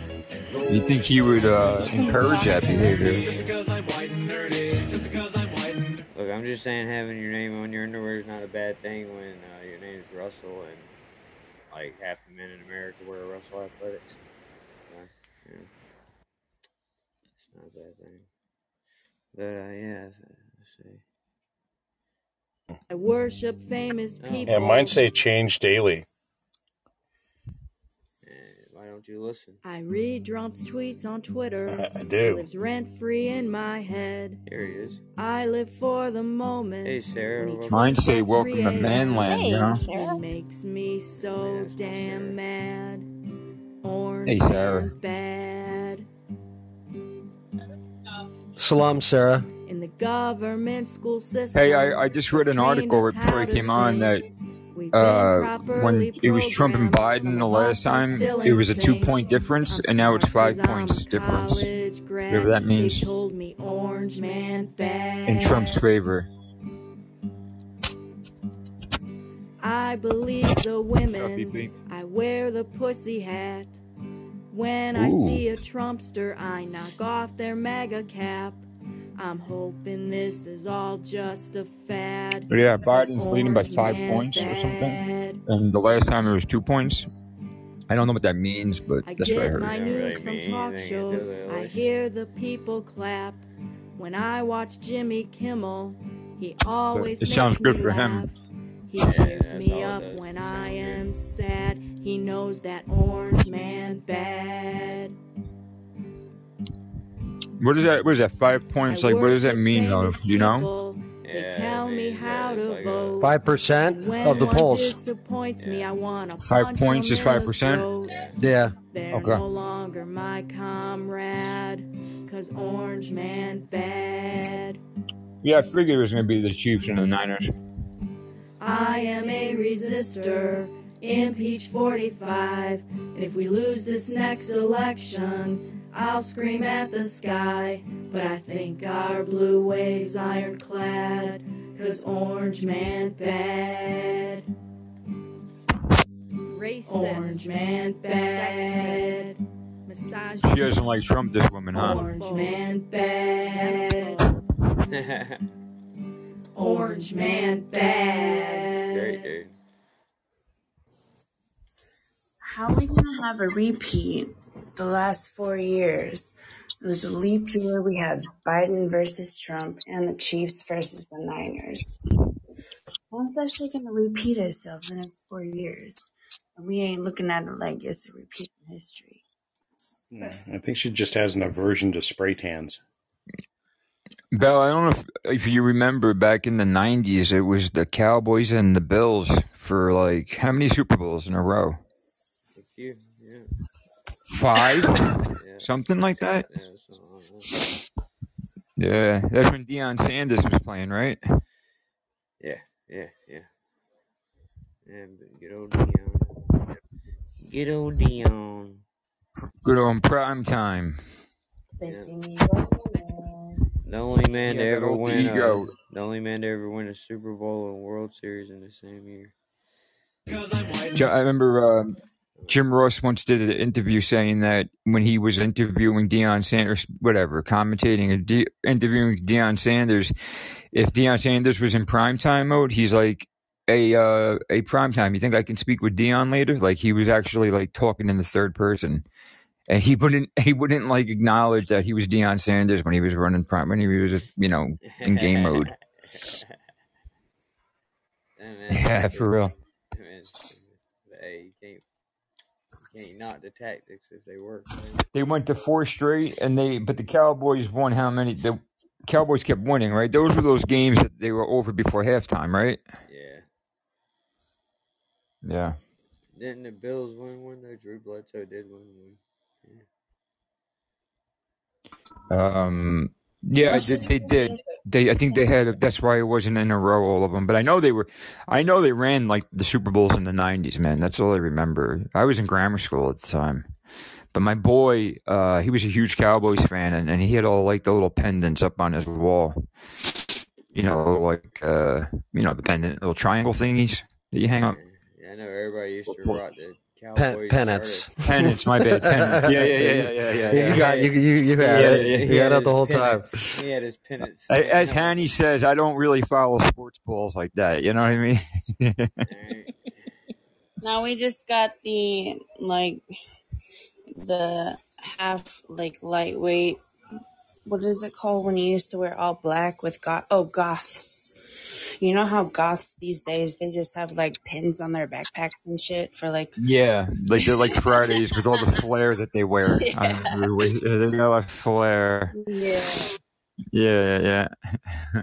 You think he would uh, encourage that behavior? I'm white and nerdy. Just because I'm white and Look, I'm just saying having your name on your underwear is not a bad thing when uh, your name's Russell and like half the men in America wear Russell Athletics. So, yeah. It's not a bad thing. But uh, yeah, let's see. I worship famous people. Yeah, mine say change daily. Why don't you listen? I read Trump's tweets on Twitter. I do. Lives rent free in my head. Here he is. I live for the moment. Hey, Sarah. when he what's Mine say welcome to manland, you know? It makes me so damn mad. Orange Hey, Sarah. bad. Salam, Sarah. In the government school system. Hey, I, I just read an article right before I came on that uh, when it was Trump and Biden the last time, it was a two point difference, and now it's five points difference. Whatever that means. They told me orange man bad. In Trump's favor. I believe the women. I wear the pussy hat. When I see a Trumpster, I knock off their MAGA cap. I'm hoping this is all just a fad. But yeah, Biden's leading by five man points or something. And the last time it was two points. I don't know what that means, but I that's what I get heard. my news from talk shows. I hear the people clap. When I watch Jimmy Kimmel, he always it sounds makes good me for him. laugh. He cheers me up when I am sad. He knows that orange man bad. What is that? What is that? Five points? Like, what does that mean, though? Do you know? They tell me how to vote. Five percent of the polls. disappoints me, I wanna Five points is 5%? throat. Yeah. They're Okay. no longer my comrade, cause orange man bad. Yeah, I figured it was going to be the Chiefs and the Niners. I am a resistor, impeach 45. And if we lose this next election, I'll scream at the sky. But I think our blue waves ironclad, cause orange man bad. Racist. Orange man bad. Massage. She doesn't like Trump, this woman, huh? Orange man bad. Orange man bad. Great, dude. How are we gonna have a repeat the last four years? It was a leap year. We had Biden versus Trump and the Chiefs versus the Niners. How's that shit gonna repeat itself the next four years? And we ain't looking at it like it's a repeat in history. No, I think she just has an aversion to spray tans. Bell, I don't know if, if you remember back in the '90s, it was the Cowboys and the Bills for like how many Super Bowls in a row? A few, yeah. Five, Yeah. something like that. Yeah, something like that. Yeah, that's when Deion Sanders was playing, right? Yeah, yeah, yeah. Yeah, good old Dion. Good old Dion. Good old prime time. They see me rolling. The only man Yeah, to that ever old win a, the only man to ever win a Super Bowl and World Series in the same year. I remember um, Jim Ross once did an interview saying that when he was interviewing Deion Sanders, whatever, commentating or de- interviewing Deion Sanders, if Deion Sanders was in primetime mode, he's like, a uh, a primetime. You think I can speak with Dion later? Like he was actually like talking in the third person, and he wouldn't he wouldn't like acknowledge that he was Deion Sanders when he was running prime when he was you know in game mode. Yeah, for real. Man, hey, you can't, knock the tactics if they work. They went to four straight, and they but the Cowboys won how many? The Cowboys kept winning, right? Those were those games that they were over before halftime, right? Yeah. Yeah. Didn't the Bills win one though? Drew Bledsoe did win one. Um. Yeah, they, they did. They, I think they had. That's why it wasn't in a row, all of them. But I know they were. I know they ran like the Super Bowls in the '90s, man. That's all I remember. I was in grammar school at the time. But my boy, uh, he was a huge Cowboys fan, and, and he had all like the little pendants up on his wall. You know, like uh, you know the pendant little triangle thingies that you hang up. Yeah, I know everybody used to rock the Pen- Cowboys pennants. shirt. Pennants, my bad. Pennants. Yeah, yeah, yeah, yeah, yeah, yeah. You got you you you had Yeah, it. yeah, you had had it the his whole time. He had his pennants. As Hanny says, I don't really follow sports balls like that. You know what I mean? Now we just got the like the half like lightweight. What is it called when you used to wear all black with goth? Oh, goths. You know how goths these days they just have like pins on their backpacks and shit for like yeah, like they're like Fridays with all the flair that they wear. I remember they got a flair. yeah. Yeah, yeah, yeah.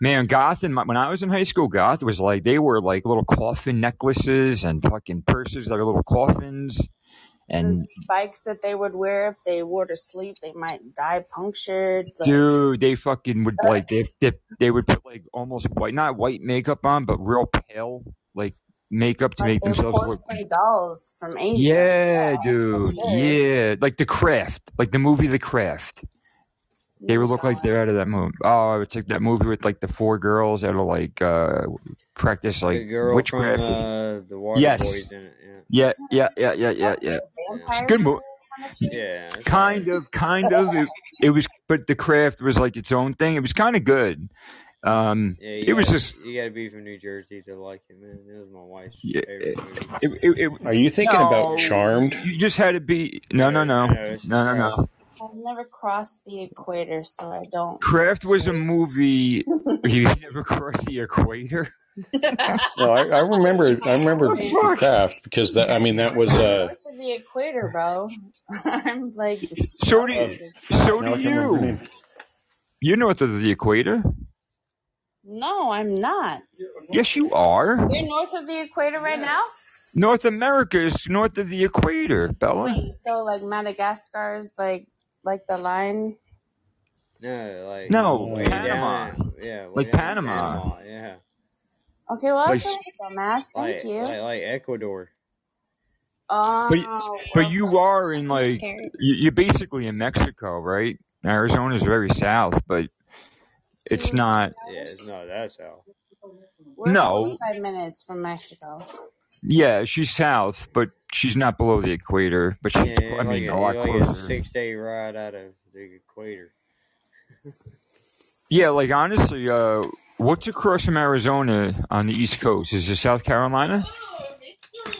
Man, goth in my, when I was in high school, goth was like they were like little coffin necklaces and fucking purses that are little coffins, and The spikes that they would wear if they wore to sleep, they might die punctured. Like, Dude, they fucking would like they, they they would put like almost white, not white makeup on, but real pale like makeup to make they were themselves look. porcelain dolls from Asia. Yeah, dude. Yeah, like The Craft, like the movie The Craft. They would look like they're out of that movie. Oh, it's like that movie with like the four girls that are like uh practice the like girl witchcraft. from uh, the Water yes. Boys in it. Yeah. Yeah, yeah, yeah, yeah, yeah, yeah. It's a good movie. Yeah. it's Kind of, kind of. It, it was, but The Craft was like its own thing. It was kind of good. Um, Yeah, it was gotta- just you got to be from New Jersey to like it, man. It was my wife's Yeah, favorite movie. It, it, it, Are you thinking no, about Charmed? You just had to be. No, No, no, no, no, no, no. I've never crossed the equator, so I don't. Craft was a movie. You never crossed the equator. No, I, I remember. I remember Craft because that. I mean, that was. Uh, North of the equator, bro. I'm like So do so do can't remember her you. You're north of the equator. No, I'm not. Yes, you are. You're north of the equator right now. North America is north of the equator, Bella. Wait, so like Madagascar is like like the line. No, like No, way Panama. down- yeah, way Like down in Panama. Panama, Yeah, Okay, well, Like- that's dumbass. Thank like, you. like like Ecuador. Oh, But but you are in like you- you're basically in Mexico, right? Arizona's very south, but it's not. Yeah, it's not that south. we're no. 45 minutes from Mexico. Yeah, she's south, but she's not below the equator. But she's, Yeah, I like mean, a, a lot like a closer. six day ride out of the equator. Yeah, like honestly, uh, what's across from Arizona on the East Coast? Is it South Carolina?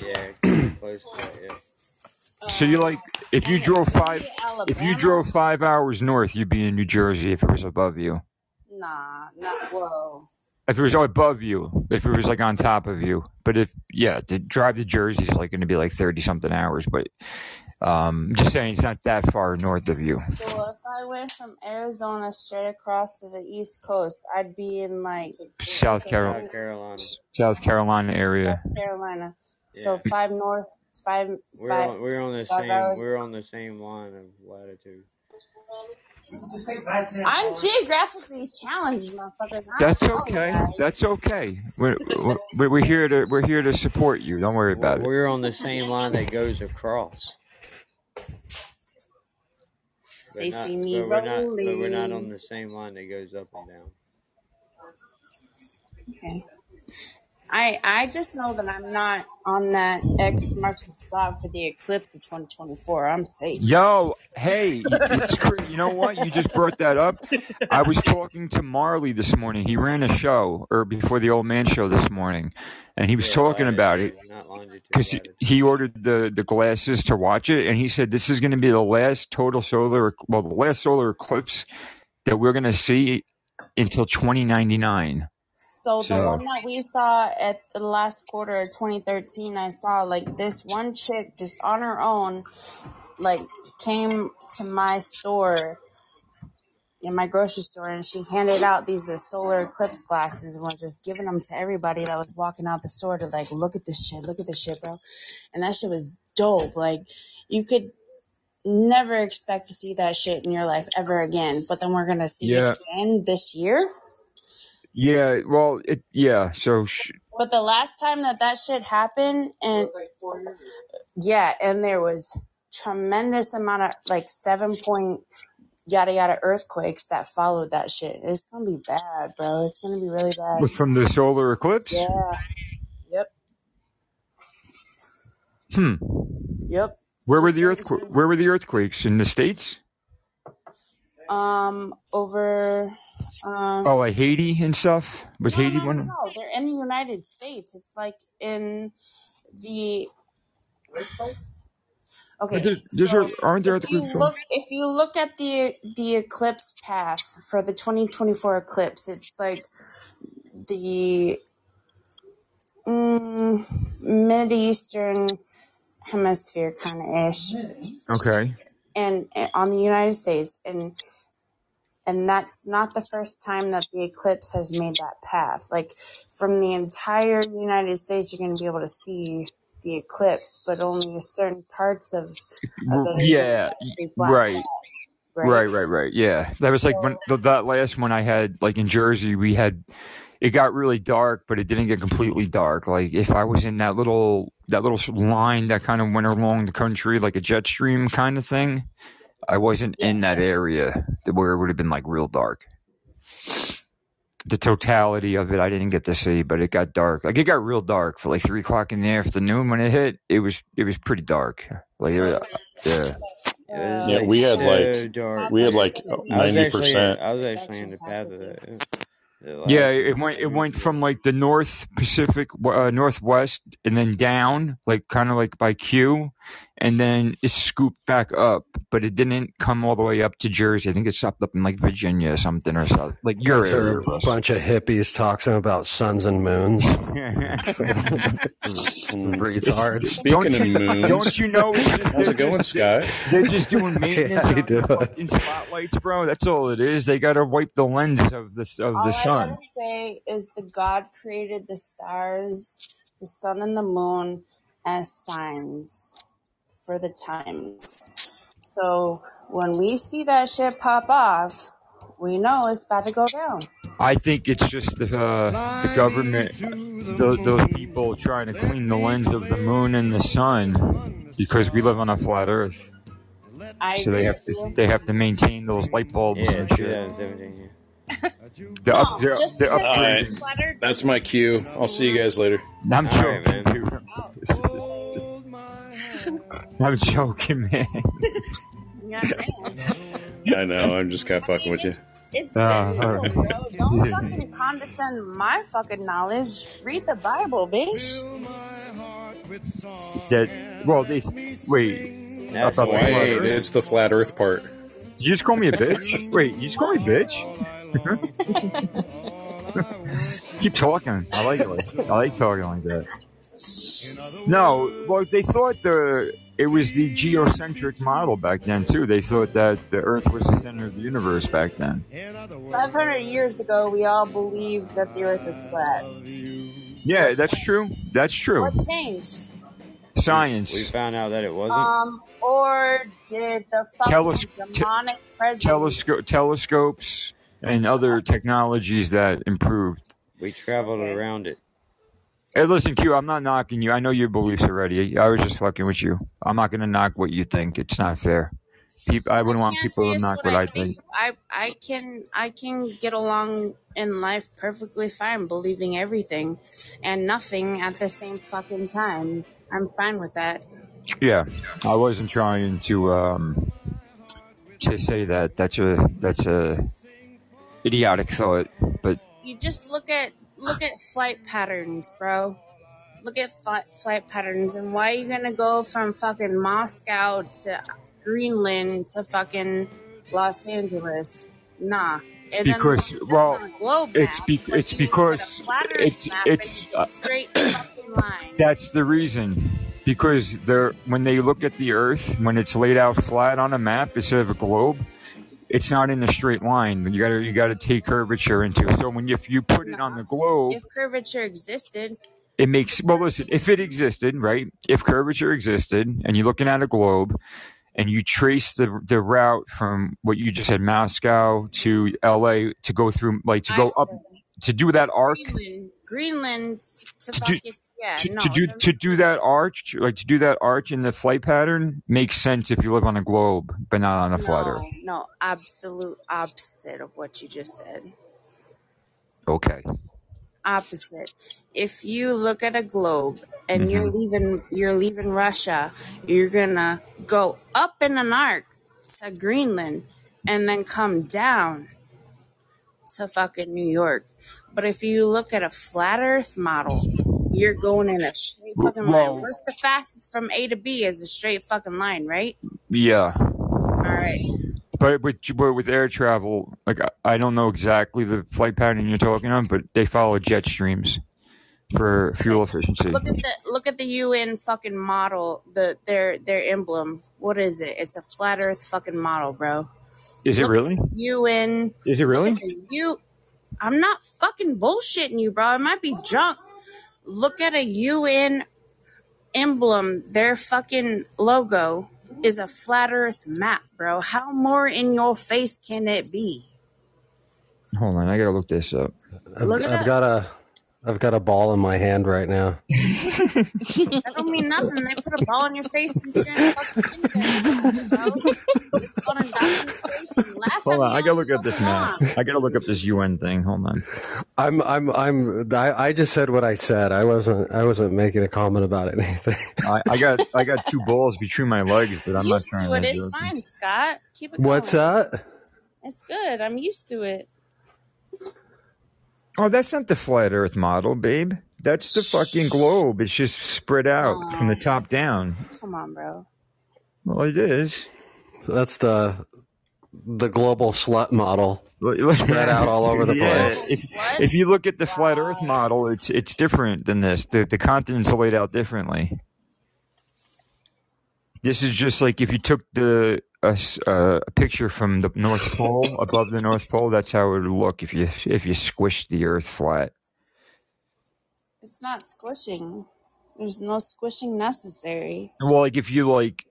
Yeah, close close to that. Yeah. So you like if you drove five if you drove five hours north, you'd be in New Jersey if it was above you. Nah, not whoa. If it was above you, if it was like on top of you. But if yeah, to drive to Jersey is like going to be like thirty something hours. But um, just saying, it's not that far north of you. So if I went from Arizona straight across to the East Coast, I'd be in like South Carolina, South Carolina. South Carolina area. Carolina. So five north, five We're five. on, we're on the five same hours. we're on the same line of latitude. I'm geographically challenged, motherfuckers. I That's okay. guys. That's okay. We're, we're we're here to we're here to support you. Don't worry about it. We're on the same line that goes across. But They not- see me but we're not, but we're not on the same line that goes up and down. Okay. I I just know that I'm not on that X marks the spot for the eclipse of 2024. I'm safe. Yo, hey, you know what? You just brought that up. I was talking to Marley this morning. He ran a show, or before the old man show this morning, and he was Yeah, talking about it latitude, not longitude. because he ordered the the glasses to watch it, and he said this is going to be the last total solar, well, the last solar eclipse that we're going to see until 2099. So the one that we saw at the last quarter of 2013, I saw like this one chick just on her own, like came to my store in my grocery store and she handed out these uh, solar eclipse glasses and was just giving them to everybody that was walking out the store to like look at this shit, look at this shit, bro. And that shit was dope. Like you could never expect to see that shit in your life ever again. But then we're gonna see Yeah. it again this year. Yeah, well, it yeah. So sh- But the last time that that shit happened, and yeah, and there was tremendous amount of like seven point yada yada earthquakes that followed that shit. It's gonna be bad, bro. It's gonna be really bad. from the solar eclipse. Yeah. Yep. Hmm. Yep. Where were the earthquakes? Where were the earthquakes in the states? Um, over. Um, Oh, like Haiti and stuff. Was no, Haiti no, one? no, no. They're in the United States. It's like in the. Okay. But there's- there's so aren't there if you look, if you look at the the eclipse path for the 2024 eclipse, it's like the mm, mid eastern hemisphere kind of ish, Okay. and, and on the United States, and and that's not the first time that the eclipse has made that path. Like from the entire United States, you're going to be able to see the eclipse, but only certain parts of, of Yeah. Right. out, Right. Right. Right. Yeah. That was like when the, that last one I had, like in Jersey, we had. It got really dark, but it didn't get completely dark. Like if I was in that little that little line that kind of went along the country, like a jet stream kind of thing, I wasn't in that area where it would have been like real dark. The totality of it, I didn't get to see, but it got dark. Like it got real dark for like three o'clock in the afternoon when it hit. It was it was pretty dark. Like it was- yeah. Yeah, we had like dark. we had like ninety percent. I was actually in the path of that. The Yeah, it went it went from like the North Pacific, uh, Northwest, and then down, like kind of like by Q, and then it scooped back up, but it didn't come all the way up to Jersey. I think it stopped up in like Virginia or something or something. Like your Guys are a bunch of hippies talking about suns and moons. Retards. Speaking of moons, Don't you know? how's it going, Scott? They're just doing maintenance How you on the doing? fucking spotlights, bro. That's all it is. They got to wipe the lens of the of All the sun. gotta say is the God created the stars, the sun, and the moon as signs for the times. So when we see that shit pop off, we know it's about to go down. I think it's just the uh, the government, those, those people trying to clean the lens of the moon and the sun because we live on a flat Earth. I So they have to they have to maintain those light bulbs Yeah, and shit. 2017. Yeah. They're, up, they're, just they're because All right, upgrading. flat that's my cue. I'll see you guys later. I'm All right, joking, man. dude. I'm joking, man. Yeah, man. I know. I'm just kind of fucking with you. It's Ah, biblical, all right. bro. Don't fucking condescend my fucking knowledge. Read the Bible, bitch. that well they wait. I That's thought why- flat Wait, it's the flat Earth part. Did you just call me a bitch? Wait, you just call me a bitch? Keep talking. I like it. Like, I like talking like that. No, well, they thought the it was the geocentric model back then too. They thought that the Earth was the center of the universe back then. 500 years ago, we all believed that the earth was flat. Yeah, that's true. That's true. What changed? Science. We found out that it wasn't. Um, or did the fucking Teles- te- demonic president Telesco- telescopes and other technologies that improved. We traveled around it. Hey, listen, Q, I'm not knocking you. I know your beliefs already. I was just fucking with you. I'm not going to knock what you think. It's not fair. People, I wouldn't want people to knock what I I think. I I can I can get along in life perfectly fine believing everything and nothing at the same fucking time. I'm fine with that. Yeah, I wasn't trying to um to say that. That's a that's a idiotic thought, but You just look at look at flight patterns, bro. Look at flight flight patterns and why are you gonna go from fucking Moscow to Greenland to fucking Los Angeles? Nah. And because well, it's be, it's you look at a because it's it's uh, line. That's the reason. Because they're when they look at the Earth, when it's laid out flat on a map instead of a globe, it's not in a straight line. You gotta you gotta take curvature into it. So when you, if you put it on the globe, If curvature existed, it makes well listen, if it existed, right? If curvature existed and you're looking at a globe and you trace the the route from what you just said, Moscow to LA to go through like to go up to do that arc Greenland, to, To do- yeah, to, no, to do to do that arch, like to do that arch in the flight pattern, makes sense if you live on a globe, but not on a flat no, Earth. no, absolute opposite of what you just said. Okay. Opposite. If you look at a globe and you're Mhm. leaving, you're leaving Russia, you're gonna go up in an arc to Greenland and then come down to fucking New York. But if you look at a flat Earth model, you're going in a straight fucking line. What's the fastest from A to B is a straight fucking line, right? Yeah, All right. but with but with air travel, like I, I don't know exactly the flight pattern you're talking on, but they follow jet streams for fuel efficiency. Look at the look at the UN fucking model, the their their emblem. What is it? It's a flat Earth fucking model, bro. Is it really? UN. Is it really? look at the U. I'm not fucking bullshitting you, bro. It might be junk. Look at a UN emblem. Their fucking logo is a flat Earth map, bro. How more in your face can it be? Hold on, I gotta look this up. I've, Look at I've that. got a I've got a ball in my hand right now. That don't mean nothing. They put a ball in your face and shit. fucking think that, bro. It's fun and documentation. Laugh Hold on, I gotta look up this fucking map. I gotta look up this UN thing. Hold on. I'm I'm I'm I, I just said what I said. I wasn't I wasn't making a comment about anything. I, I got I got two balls between my legs, but I'm not trying to it. It's fine, Scott. Keep it Going. What's going. that? It's good. I'm used to it. Oh, that's not the flat Earth model, babe. That's the fucking globe. It's just spread out from the top oh. down. Come on, bro. Well, it is. That's the the global slut model. Spread out all over the Yeah, place. If, if you look at the flat Earth model, it's it's different than this. The the continents are laid out differently. This is just like if you took the a, uh, a picture from the North Pole above the North Pole. That's how it would look if you if you squished the Earth flat. It's not squishing. There's no squishing necessary. Well, like if you like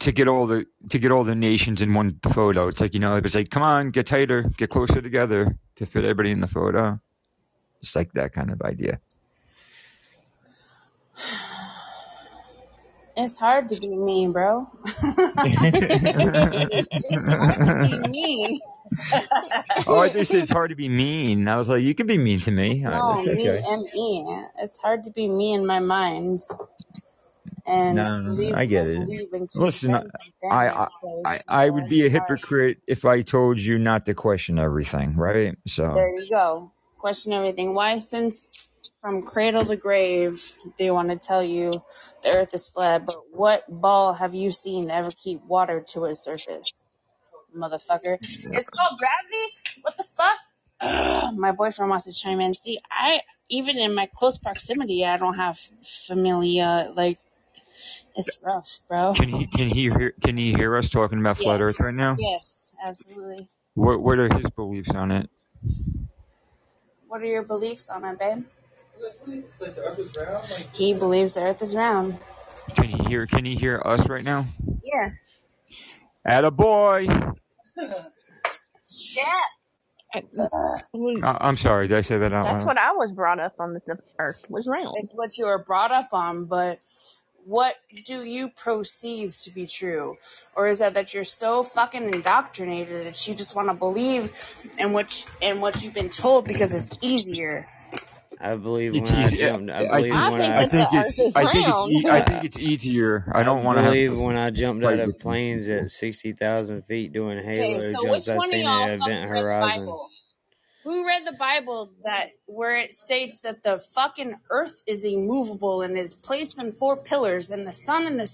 to get all the to get all the nations in one photo, it's like you know, it's like come on, get tighter, get closer together to fit everybody in the photo. It's like that kind of idea. It's hard to be me, bro. it's hard to be me. oh, I just said it's hard to be mean. I was like, you can be mean to me. No, that's me me. It's hard to be me in my mind. And No, I get it. believe and keep Listen, I, I. I, I would be a hypocrite if I told you not to question everything, right? So There you go. Question everything. Why, since from cradle to grave, they want to tell you the earth is flat, but what ball have you seen ever keep water to its surface? Motherfucker. It's called gravity? What the fuck? Ugh, my boyfriend wants to chime in. See, I, even in my close proximity, I don't have familia. Like, it's rough, bro. Can he can he hear can he hear us talking about flat Earth right now? Yes, absolutely. What what are his beliefs on it? What are your beliefs on it, babe? He believes the earth is round. Can he hear can he hear us right now? Yeah. Atta boy. Yeah. Uh, I'm sorry, did I say that out That's loud? what I was brought up on. That the Earth was round. It's what you were brought up on, but what do you perceive to be true? Or is it that you're so fucking indoctrinated that you just want to believe in what in what you've been told because it's easier? I believe It's when I jumped. I I believe think- when I I. think it's I think it's e- I think it's easier. I don't want to believe when I jumped out of planes at sixty thousand feet doing Halo Okay, so jumps. which I one of y'all it at fucking Event read the Horizon. Bible? Who read the Bible that where it states that the fucking earth is immovable and is placed in four pillars and the sun and the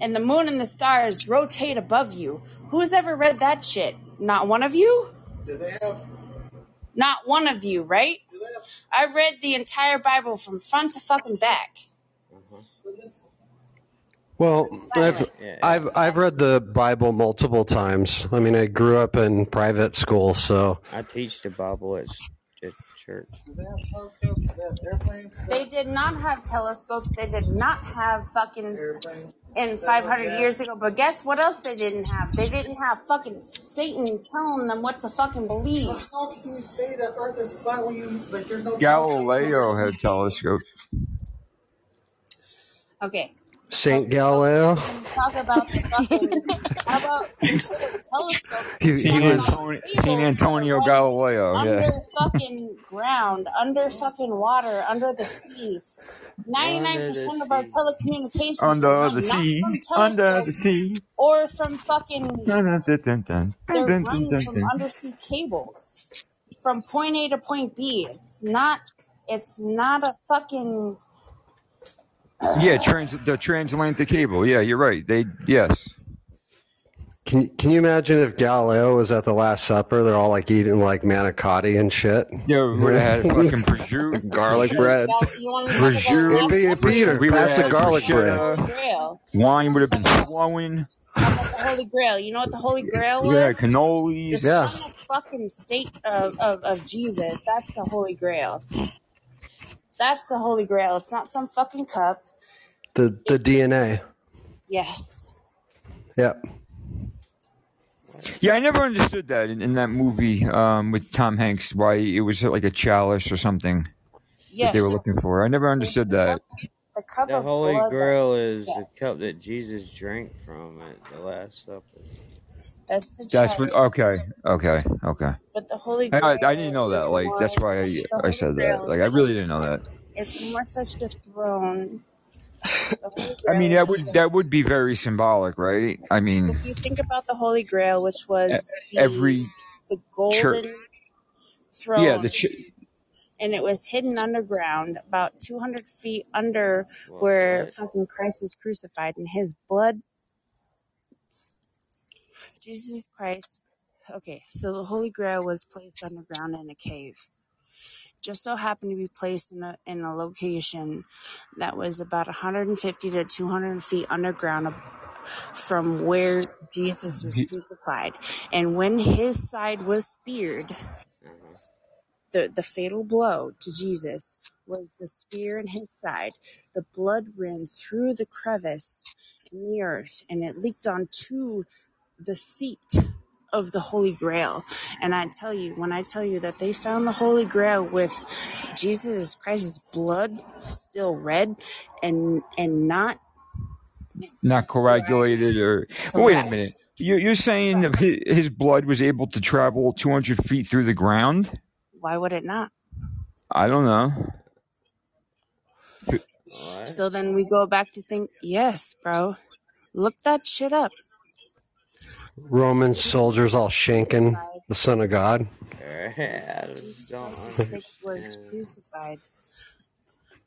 and the moon and the stars rotate above you? Who's ever read that shit? Not one of you? Do they have? Not one of you, right? I've read the entire Bible from front to fucking back. Well, I've I've I've read the Bible multiple times. I mean, I grew up in private school, so I teach the Bible at church. Do they have telescopes? Do they have airplanes? They did not have telescopes. They did not have fucking in 500 years ago. But guess what else they didn't have? They didn't have fucking Satan telling them what to fucking believe. How can you say the Earth is flat when you like? There's no Galileo had telescopes. Okay, Saint Galileo. talk about fucking. How about instead telescope? He, Saint, he was Antonio, Saint Antonio Galileo. under Yeah. fucking ground, under fucking water, under the sea. Ninety-nine percent of our telecommunications Under run the not sea, from under the sea. or from fucking Dun, dun, dun, dun, dun. they're Dun, dun, dun, from dun. undersea cables from point A to point B. It's not. It's not a fucking. Yeah, trans the transatlantic cable. Yeah, you're right. They yes. Can Can you imagine if Galileo was at the Last Supper? They're all like eating like manicotti and shit. Yeah, we would have had fucking prosciutto, garlic bread. You want to talk about prosciutto. Hey, Pe- Peter, We would pass the garlic bread. bruschetta. Grail? Wine would have been flowing. How about the Holy Grail? You know what the Holy Grail was? Yeah, The cannolis. son of fucking Satan of, of, of Jesus. That's the Holy Grail. That's the Holy Grail. It's not some fucking cup. The the DNA. Yes. Yep. Yeah, I never understood that in, in that movie um, with Tom Hanks. Why it was like a chalice or something that they were looking for. I never understood that. The cup The of Holy blood. that- Grail is yeah. the cup that Jesus drank from at the Last Supper. That's the That's what. chalice. Okay, okay, okay. But the Holy I, Grail. I I didn't know that. Like more- that's why I, I said that. Like I really didn't know that. It's more such a throne. I mean, that would that would be very symbolic, right? I mean, If you think about the Holy Grail, which was the, every the church. golden throne, Yeah, the ch- and it was hidden underground, about 200 feet under where fucking Christ was crucified, and his blood, Jesus Christ. Okay, so the Holy Grail was placed underground in a cave. Just so happened to be placed in a in a location that was about 150 to 200 feet underground from where Jesus was crucified. And when his side was speared, mm-hmm. the, the fatal blow to Jesus was the spear in his side. The blood ran through the crevice in the earth and it leaked onto the seat of the Holy Grail. And I tell you, when I tell you that they found the Holy Grail with Jesus Christ's blood still red and and not not coagulated or. Wait a minute. You, you're saying that his, his blood was able to travel 200 feet through the ground? why would it not? I don't know. So then we go back to think, yes, bro. Look that shit up. Roman soldiers all shanking the Son of God. Jesus was, sick- was crucified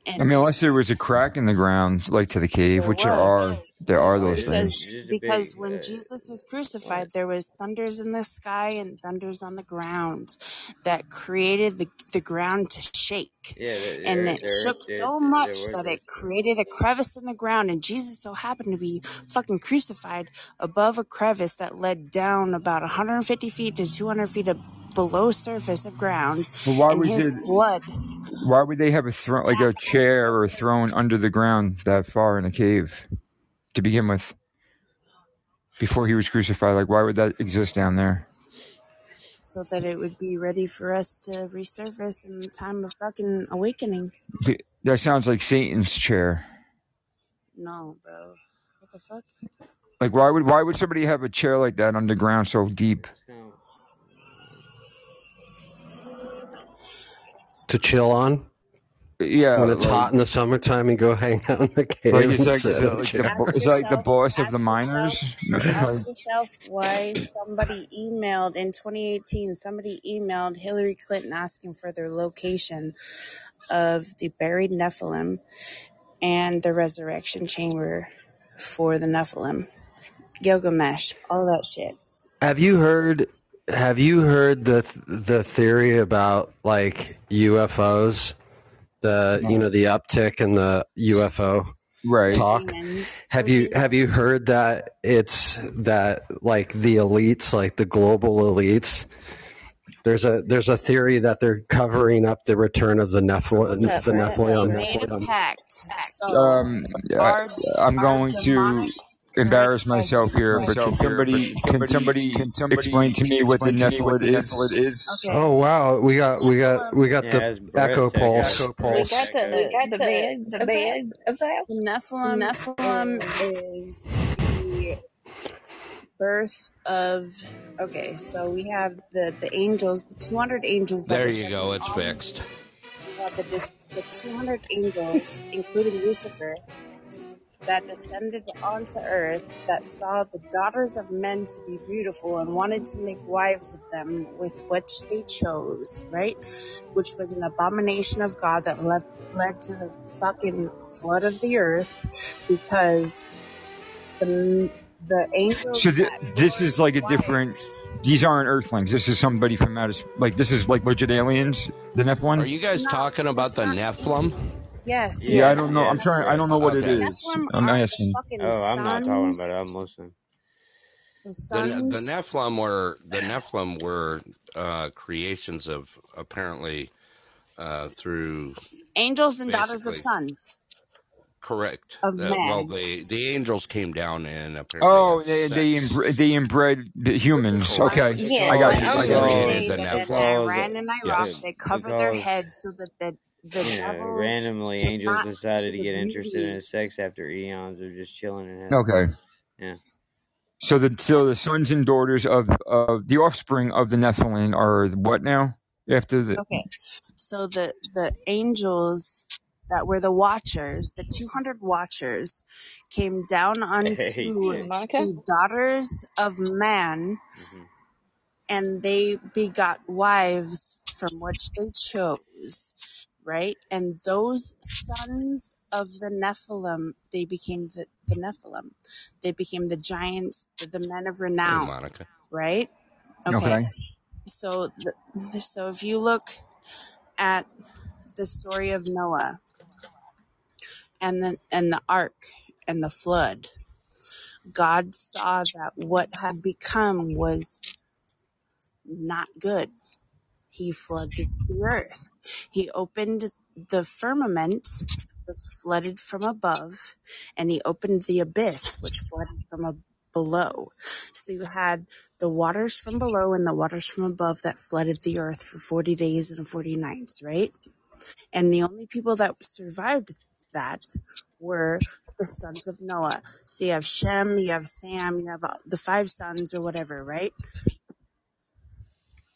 I mean, unless there was a crack in the ground, like to the cave, There which there are, there are those because things. because when Jesus was crucified, there was thunders in the sky and thunders on the ground that created the, the ground to shake. Yeah, there, And it there, shook there, so there much was that it created a crevice in the ground. And Jesus so happened to be fucking crucified above a crevice that led down about 150 feet to 200 feet of below surface of ground. But why And was his it? blood Why would they have a throne, like a chair or a throne under the ground that far in a cave to begin with? Before he was crucified, like why would that exist down there? so that it would be ready for us to resurface in the time of fucking awakening. That sounds like Satan's chair. No, bro. What the fuck? Like why would why would somebody have a chair like that underground so deep? To chill on Yeah, when it's like- hot in the summertime and go hang out in the cave. Like it's like, is sit it like the, bo- it's like the boss of the miners. Ask yourself why somebody emailed in 2018. Somebody emailed Hillary Clinton asking for their location of the buried Nephilim and the resurrection chamber for the Nephilim, Gilgamesh, all that shit. Have you heard? Have you heard the the theory about like UFOs? The you know the uptick in the UFO right talk. Have you have you heard that it's that like the elites, like the global elites? There's a there's a theory that they're covering up the return of the Nephilim. The Nephilim. made a pact. So Um, our, I, I'm going to demonic embarrass myself here, but can somebody can somebody can somebody explain to me what the Nephilim is? Oh wow, we got we got we got Yeah, the it's echo said, pulse. echo pulse. got the, we got the bed, the bed of that. The Nephilim, Nephilim is the birth of. Okay, so we have the the angels, the two hundred angels. That There you go. It's on- fixed. Uh, the the two hundred angels, including Lucifer, that descended onto earth that saw the daughters of men to be beautiful and wanted to make wives of them with which they chose, right? Which was an abomination of God that led, led to the fucking flood of the earth because the, the angels. So th- this is like a different. These aren't Earthlings. This is somebody from outer. s- Like this is like legit aliens. The Nephilim. Are you guys talking about the Nephilim? Yes. Yeah, I don't know. I'm trying. I don't know what it Okay. is. I'm asking. Oh, I'm not talking sons. about it. I'm listening. The The, the Nephilim were the Nephilim were uh, creations of apparently uh, through angels and daughters of sons. correct. Of The- well, the the angels came down and apparently Oh, they they, sex. they inbred the humans. Okay, Yes, I got you. I got they you. Created the did it in and Iraq. Yes. They covered their heads so that the the Yeah, devils randomly angels decided to get the interested in sex after eons of just chilling in heaven. Okay. Yeah. So the so the sons and daughters of of the offspring of the Nephilim are what now? After the Okay, so the the angels that were the watchers, the two hundred watchers, came down onto Hey, the daughters of man, Mm-hmm. and they begot wives from which they chose, right? And those sons of the Nephilim, they became the, the Nephilim. They became the giants, the, the men of Hey, renown, Monica. right? okay. So, the, so if you look at the story of Noah and the and the ark and the flood, God saw that what had become was not good. He flooded the earth. He opened the firmament, which flooded from above, and he opened the abyss, which flooded from below. So you had the waters from below and the waters from above that flooded the earth for 40 days and 40 nights, right? And the only people that survived that were the sons of Noah. So you have Shem, you have Sam, you have uh, the five sons or whatever, right?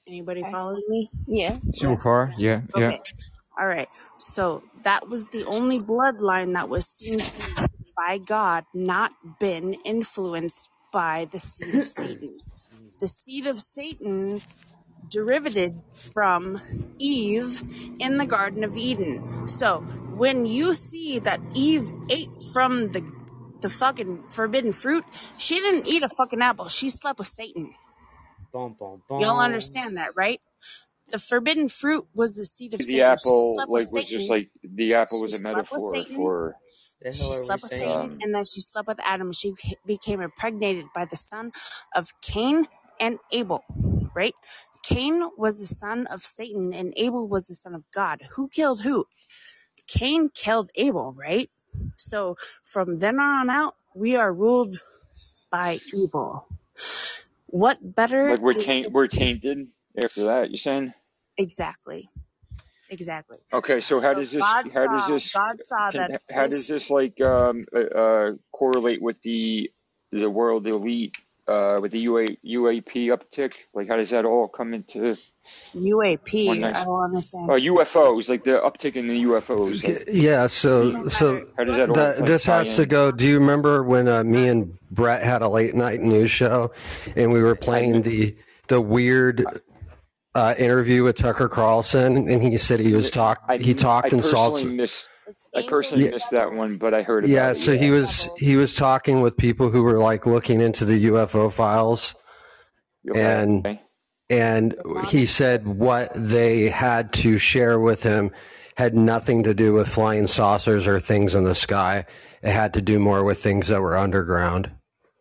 Anybody following me? Yeah. So far, yeah, yeah. Okay. All right. So that was the only bloodline that was seen to be by God, not been influenced by the seed of Satan. The seed of Satan derived from Eve in the Garden of Eden. So when you see that Eve ate from the the fucking forbidden fruit, she didn't eat a fucking apple. She slept with Satan. Boom, boom, boom. Y'all understand that, right? The forbidden fruit was the seed of The Satan. She apple, slept like, with was just like the apple She was a metaphor Satan. for. The She hell are we slept with saying? Satan, and then she slept with Adam. She became impregnated by the son of Cain and Abel, right? Cain was the son of Satan, and Abel was the son of God. Who killed who? Cain killed Abel, right? So from then on out, we are ruled by evil. What better? Like we're taint, we're tainted after that. You're saying? exactly, exactly. Okay, so how does this? God How does this? Saw Can, how this does this like um, uh, uh, correlate with the the world elite uh, with the UA, UAP uptick? Like, how does that all come into UAP. one nice? I don't understand. Uh, UFOs, like the uptick in the UFOs. Like, Yeah, so so how does that all that, like, this tie has to go. Do you remember when uh, me and Brett had a late night news show, and we were playing the the weird uh, interview with Tucker Carlson, and he said he was talk I, he talked I and saw. personally missed. I personally Yeah. missed that one, but I heard about Yeah, it. so he was he was talking with people who were like looking into the UFO files, and Okay. and he said what they had to share with him had nothing to do with flying saucers or things in the sky. It had to do more with things that were underground.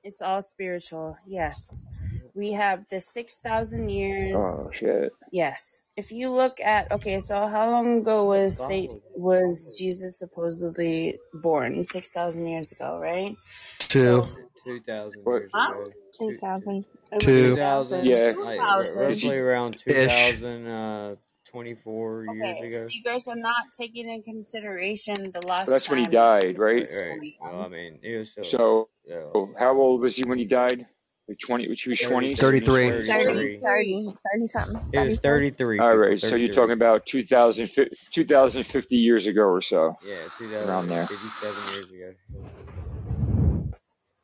It's all spiritual. Yes. We have the 6,000 years. Oh shit. Yes. If you look at okay, so how long ago was Saint was Jesus supposedly born? 6,000 years ago, right? Two. So, 2000 huh? 2000. 2000. Yeah. Like, roughly around 2000 uh, 24 okay, years ago. So you guys are not taking in consideration the last. So that's when he died, right? Right. Well, I mean, he was still, so. So, how old was he when he died? Like 20, she was 20? 33. 30, 30, 30 something. It was 33. All right, 33. so you're talking about 2000, 2050 years ago or so. Yeah, around there. 57 years ago.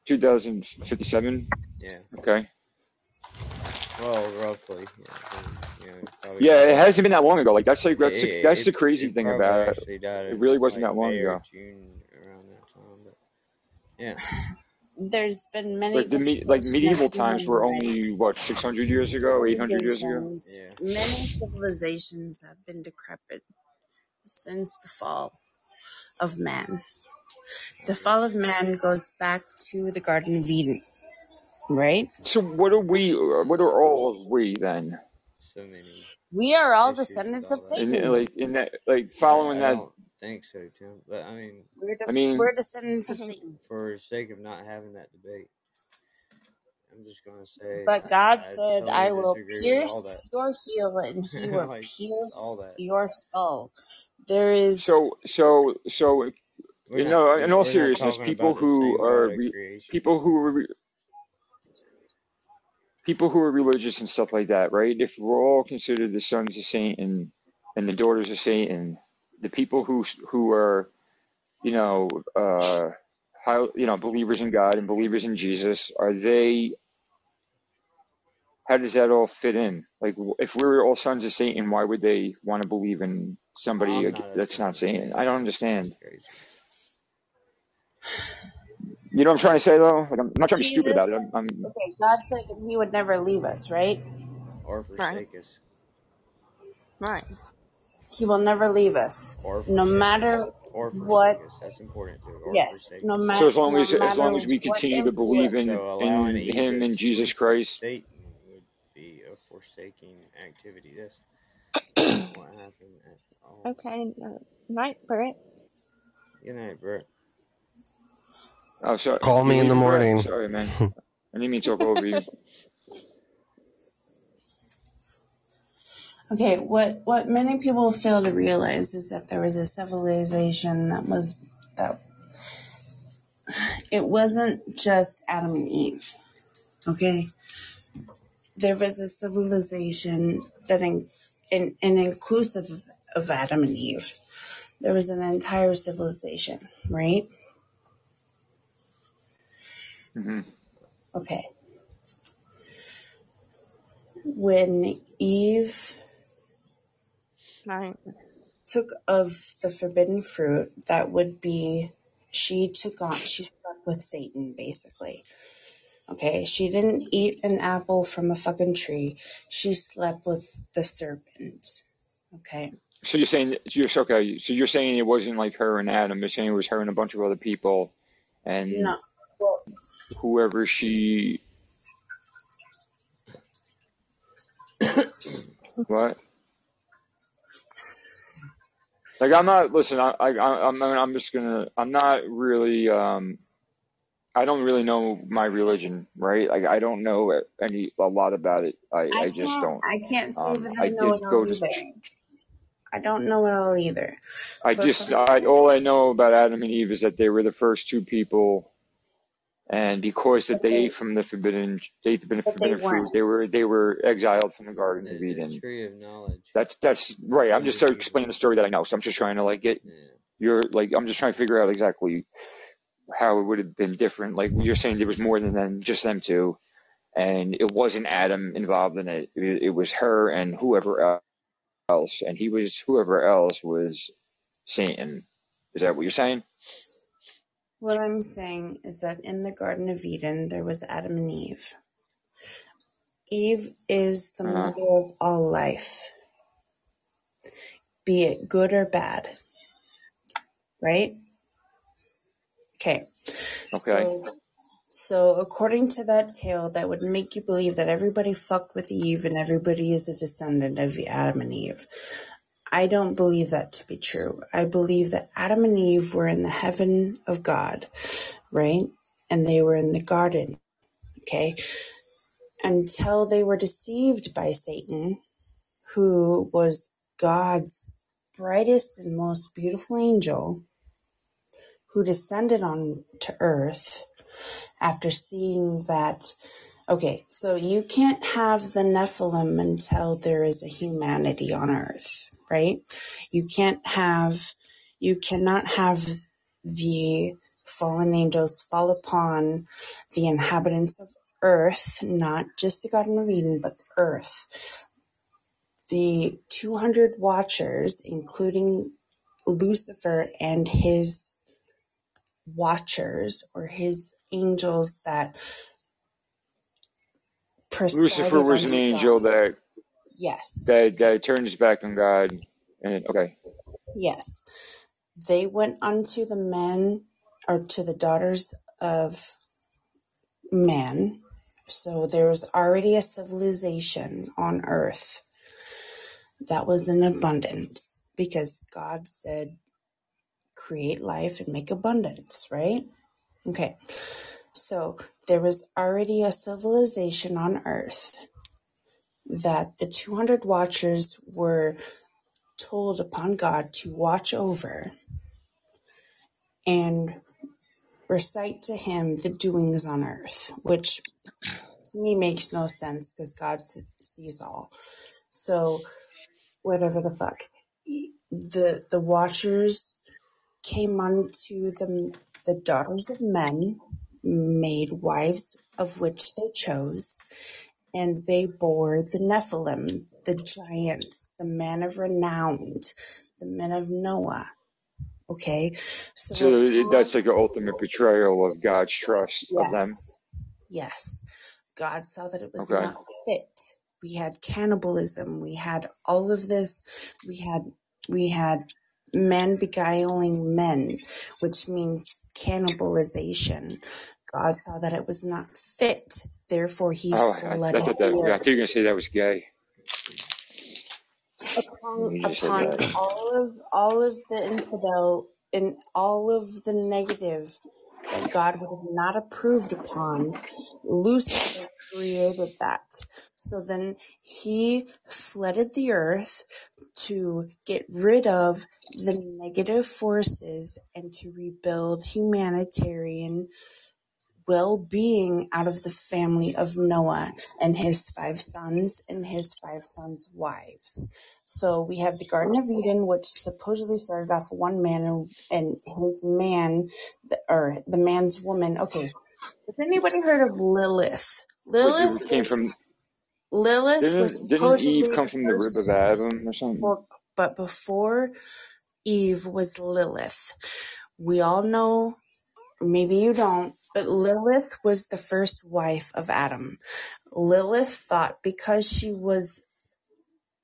2057? Yeah. Okay. Well, roughly. Yeah. You Yeah, it hasn't been that long ago. Like that's like that's the, that's it- the crazy it thing about it. It really wasn't like, that long May or ago. June around that time, but yeah. there's been many Like the me, like medieval times human were only what 600 years ago, 800 years ago. Yeah. Many civilizations have been decrepit since the fall of man. The fall of man goes back to the Garden of Eden, right? So what are we? Uh, what are all of we then? So many. We are all descendants of that. In, Satan. like in that, like following I, I that. don't think so, Tim. But I mean, We're, de- I mean, we're descendants of. Satan. for the sake of not having that debate, I'm just gonna say. But God I said, totally I will disagree with all pierce your heel and he will Like, pierce your skull. There is so so so We're you not- know, in all seriousness, people who are God of re- people who are re- people who are religious and stuff like that, right? If we're all considered the sons of Satan and the daughters of Satan, the people who who are, you know, uh, how you know, believers in God and believers in Jesus, are they? How does that all fit in? Like, if we're all sons of Satan, why would they want to believe in somebody not that's not Satan? Satan. I don't understand. Crazy. You know what I'm trying to say, though? Like, I'm not trying to be stupid about it. I'm, I'm Okay, God said that he would never leave us, right? Or Right. forsake us. Right. He will never leave us. Or No forsake matter us. Or forsake what us. That's important too. Or yes, no matter So as long no as as long as we continue to believe in So in Him and Jesus Christ, Satan would be a forsaking activity. That's what happened at all. Okay. Uh, night, Brett. Good night, Brett. Oh, sorry, Call me in the morning. Sorry, man. I didn't mean to talk over you. Okay, what what many people fail to realize is that there was a civilization that was that it wasn't just Adam and Eve. Okay, there was a civilization that in, in, in inclusive of, of Adam and Eve. There was an entire civilization, right? Hmm Okay. when Eve Nice. took of the forbidden fruit, that would be she took on she slept with Satan basically. Okay, she didn't eat an apple from a fucking tree. She slept with the serpent. Okay. So you're saying you're okay. So you're saying it wasn't like her and Adam. You're saying it was her and a bunch of other people, and No. Well, whoever she. what? Like I'm not listen. I I I'm I'm just gonna. I'm not really. Um, I don't really know my religion, right? Like I don't know any a lot about it. I I I just don't. I can't say Um, that I I know did it go all to either. I don't know it all either. I But just, I, all I know about Adam and Eve is that they were the first two people, and because that they they ate from the forbidden, they ate from the but they forbidden fruit, weren't. they were, they were exiled from the Garden of The, the Eden. tree of knowledge. That's, that's right. I'm just Good sort of evil. explaining the story that I know, so I'm just trying to like get Yeah. your, like, I'm just trying to figure out exactly how it would have been different. Like you're saying, there was more than them, just them two, and it wasn't Adam involved in it. It, it was her and whoever else, and he was whoever else was Satan. Is that what you're saying? What I'm saying is that in the Garden of Eden there was Adam and Eve. Eve is the Uh huh. mother of all life, be it good or bad, right? Okay. Okay. So so according to that tale, that would make you believe that everybody fucked with Eve and everybody is a descendant of Adam and Eve. I don't believe that to be true. I believe that Adam and Eve were in the heaven of God, right? And they were in the garden, okay? Until they were deceived by Satan, who was God's brightest and most beautiful angel, who descended on to earth after seeing that okay so you can't have the nephilim until there is a humanity on earth right you can't have you cannot have the fallen angels fall upon the inhabitants of earth not just the garden of eden but the earth the 200 watchers including lucifer and his watchers or his angels that Lucifer was an unto angel God. that Yes, that that turned his back on God. And okay, yes. They went unto the men or to the daughters of man. So there was already a civilization on earth that was in abundance because God said, create life and make abundance, right? Okay. So there was already a civilization on earth that the 200 watchers were told upon God to watch over and recite to him the doings on earth, which to me makes no sense because God s- sees all. So whatever the fuck, the the watchers came unto the the daughters of men, made wives of which they chose, and they bore the Nephilim, the giants, the men of renown, the men of Noah. Okay, so so it, that's like an ultimate betrayal of God's trust of them. yes, yes, God saw that it was Okay, not fit. We had cannibalism. We had all of this. We had we had men beguiling men, which means cannibalization. God saw that it was not fit. Therefore, He oh, I, I flooded thought the that. I earth. thought you were gonna say that was gay. upon You just said upon that. all of all of the infidel and all of the negative that God would have not approved upon, Lucifer created that. So then he flooded the earth to get rid of the negative forces and to rebuild humanitarian well being out of the family of Noah and his five sons and his five sons' wives. So we have the Garden of Eden, which supposedly started off one man and, and his man, the, or the man's woman. Okay, has anybody heard of Lilith? Lilith came is from Lilith was Didn't didn't Eve come from the rib of Adam or something? Well, but before Eve was Lilith. We all know, maybe you don't, but Lilith was the first wife of Adam. Lilith thought because she was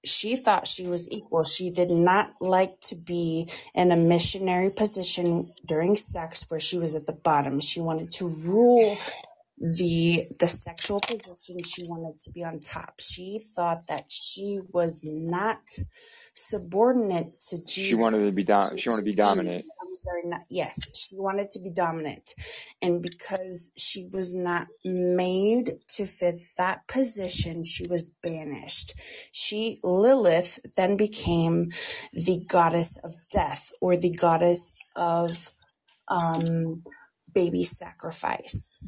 she thought she was equal. She did not like to be in a missionary position during sex where she was at the bottom. She wanted to rule the the sexual position. She wanted to be on top. She thought that she was not subordinate to Jesus. She wanted to be dom- she wanted to be dominant. I'm sorry, not yes. She wanted to be dominant. And because she was not made to fit that position, she was banished. She Lilith then became the goddess of death or the goddess of um baby sacrifice.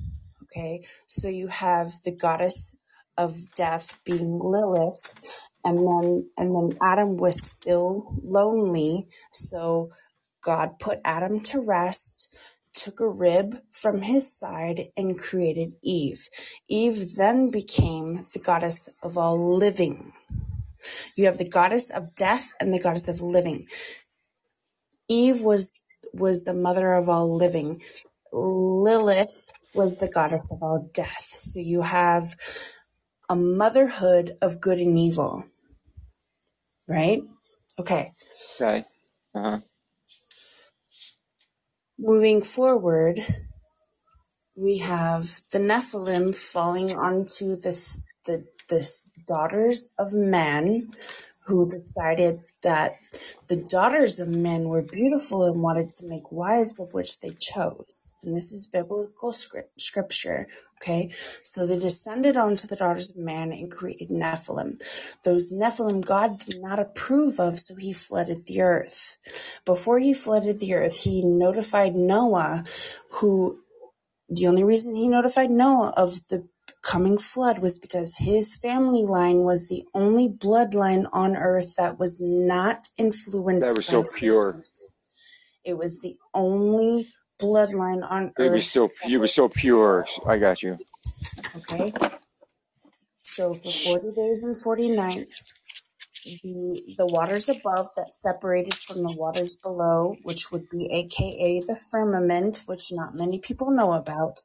Okay? So you have the goddess of death being Lilith and then and then Adam was still lonely, so God put Adam to rest, took a rib from his side, and created Eve. Eve then became the goddess of all living. You have the goddess of death and the goddess of living. Eve was was the mother of all living. Lilith was the goddess of all death. So you have a motherhood of good and evil, right? Okay. Okay. Uh huh. Moving forward, we have the Nephilim falling onto this the this daughters of men who decided that the daughters of men were beautiful and wanted to make wives of which they chose. And this is biblical script, scripture. Okay. So they descended onto the daughters of man and created Nephilim. Those Nephilim God did not approve of, so he flooded the earth. Before he flooded the earth, he notified Noah, who the only reason he notified Noah of the coming flood was because his family line was the only bloodline on earth that was not influenced That was by so pure. It was the only bloodline on It was earth so it was so pure. I got you. Okay. So for 40 days and 40 nights, the the waters above that separated from the waters below, which would be aka the firmament, which not many people know about,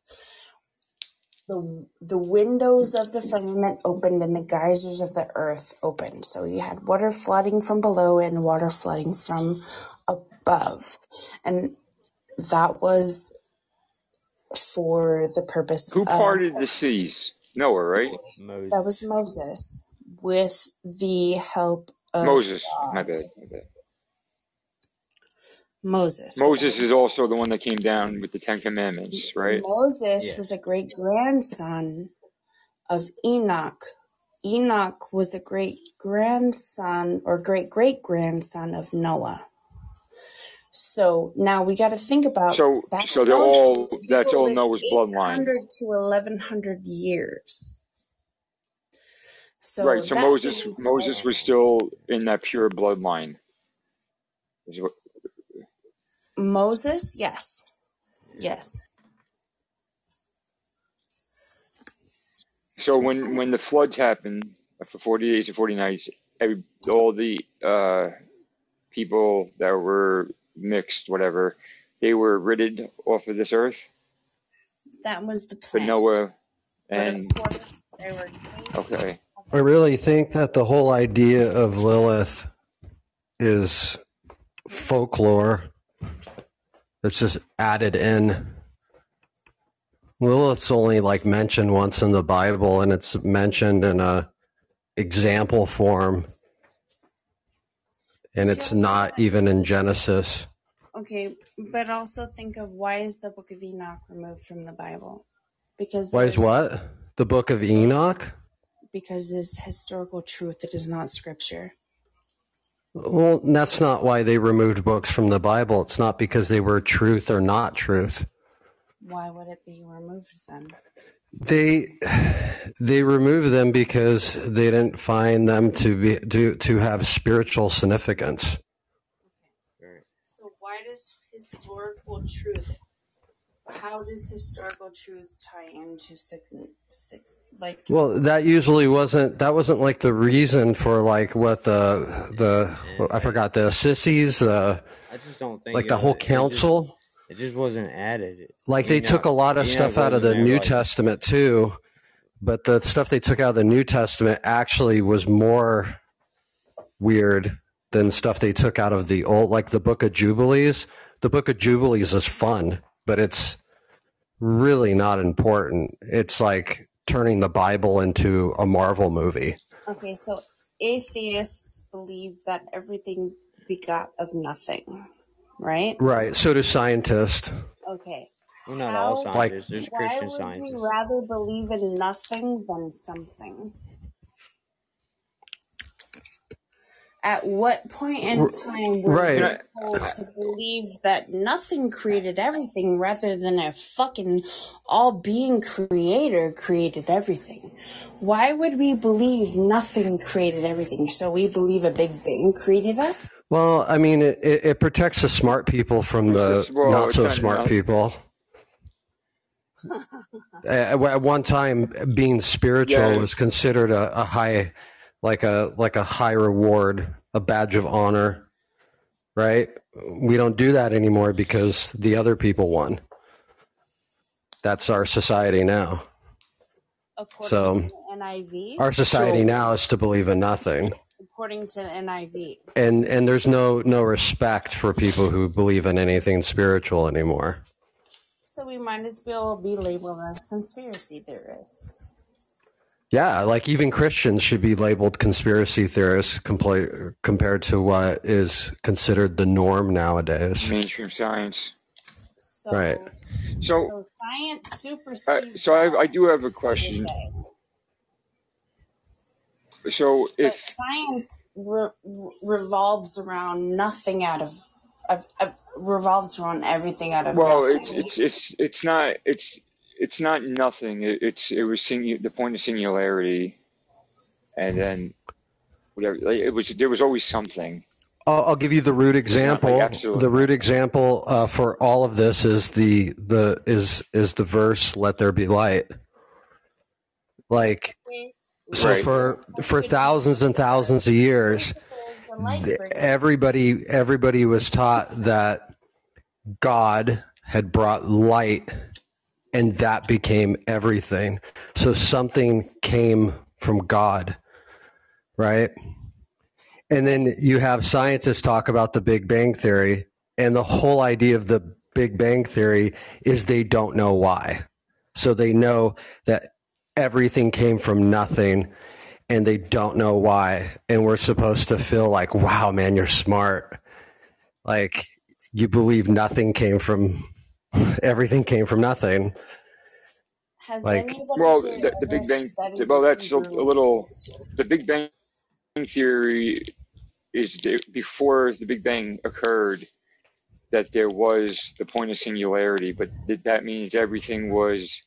the the windows of the firmament opened and the geysers of the earth opened. So you had water flooding from below and water flooding from above. And that was for the purpose Who of parted the seas? Noah, right? that was Moses with the help of Moses. God. My bad. My bad. Moses. Moses is also the one that came down with the Ten Commandments, right? Moses Yeah. was a great grandson of Enoch. Enoch was a great grandson or great great grandson of Noah. So now we got to think about So back so they're all that's all Noah's bloodline. 800 to 1100 years. So Right. So Moses Moses was still in that pure bloodline. Is what- Moses, yes. Yes. So when when the floods happened for forty days and forty nights, every, all the uh, people that were mixed, whatever, they were ridded off of this earth. That was the But plan. Noah But of and course, there were okay, I really think that the whole idea of Lilith is folklore that's just added in. Lilith's only like mentioned once in the Bible, and it's mentioned in a example form, and it's not uh, even in Genesis. Okay, but also think of why is the Book of Enoch removed from the Bible? Because Why is what the Book of Enoch? because it's historical truth. It is not scripture. Well, that's not why they removed books from the Bible. It's not because they were truth or not truth. Why would it be removed then? They they removed them because they didn't find them to be to to have spiritual significance. Okay. So why does historical truth how does historical truth tie into sick, sick like Well, that usually wasn't that wasn't like the reason for like what the the I forgot the sissies uh I just don't think like the whole was- it just- council It just wasn't added. like they You took a lot of you know, stuff out of the wasn't New like- Testament too, but the stuff they took out of the New Testament actually was more weird than stuff they took out of the old like the book of Jubilees. The book of Jubilees is fun, but it's really not important. It's like turning the Bible into a Marvel movie. okay, so atheists believe that everything begot of nothing, right? Right. So do scientists. Okay. Well, not all How- scientists. There's why Christian would scientists. you rather believe in nothing than something? At what point in R- time were right. you told to believe that nothing created everything rather than a fucking all being creator created everything? Why would we believe nothing created everything? So we believe a big bang created us? Well, I mean, it, it, it protects the smart people from the It's- well, not so smart people. at, at one time, being spiritual Yeah. was considered a, a high, like a like a high reward, a badge of honor, right? We don't do that anymore because the other people won. That's our society now. According So, to NIV? our society So- now is to believe in nothing. According to the NIV. and and there's no no respect for people who believe in anything spiritual anymore So we might as well be labeled as conspiracy theorists. Yeah like even christians should be labeled conspiracy theorists compla- compared to what is considered the norm nowadays Mainstream science. So, right So, so science uh, so I, I do have a question. saying. So But if science re- re- revolves around nothing out of, of, of revolves around everything out of well, nothing. it's it's it's it's not it's it's not nothing. It, it's it was singu- the point of singularity, and then whatever. Like, it was there was always something. I'll, I'll give you the root not, like, example. the root example uh, for all of this is the the is is the verse "Let there be light." Like, so Right. for for thousands and thousands of years, everybody everybody was taught that God had brought light, and that became everything. So something came from God, right? And then you have scientists talk about the Big Bang Theory, and the whole idea of the Big Bang Theory is they don't know why. So they know that everything came from nothing, and they don't know why. And we're supposed to feel like, wow, man, you're smart. Like you believe nothing came from everything came from nothing. Has like- anybody Well, here the, the Big Bang. studied Well, that's a, a little. The Big Bang theory is the, before the Big Bang occurred that there was the point of singularity, but th- that means everything was,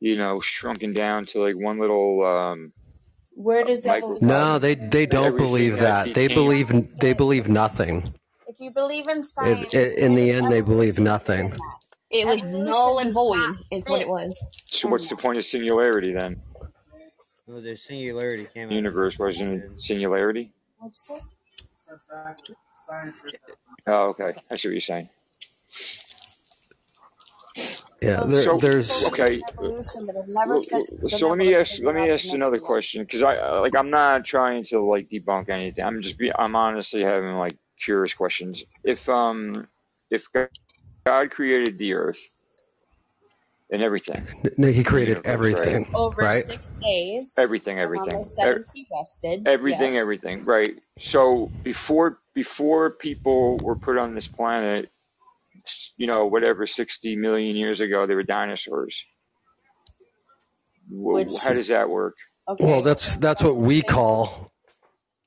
you know, shrunken down to like one little. um Where does micro- evolution? No, they they don't believe that that. They believe they believe nothing. If you believe in science, it, in the end, they believe nothing. It was null and void, not is what it was. So what's the point of singularity then? Well, the singularity came The out. universe wasn't singularity. What'd you say? That's fact. Science is Oh, okay. I see what you're saying. Yeah, there, So there's okay. Evolution, but it never Well, fit. well, they So let me ask let me ask another question because I like I'm not trying to like debunk anything. I'm just be I'm honestly having like curious questions. If um if God created the earth and everything, no, he created universe, right? everything, Over right? six days, everything, and on everything, the seventh he rested. everything, Yes. everything, right? So before before people were put on this planet, you know, whatever sixty million years ago, they were dinosaurs. Which How does that work? okay. Well, that's that's what we call So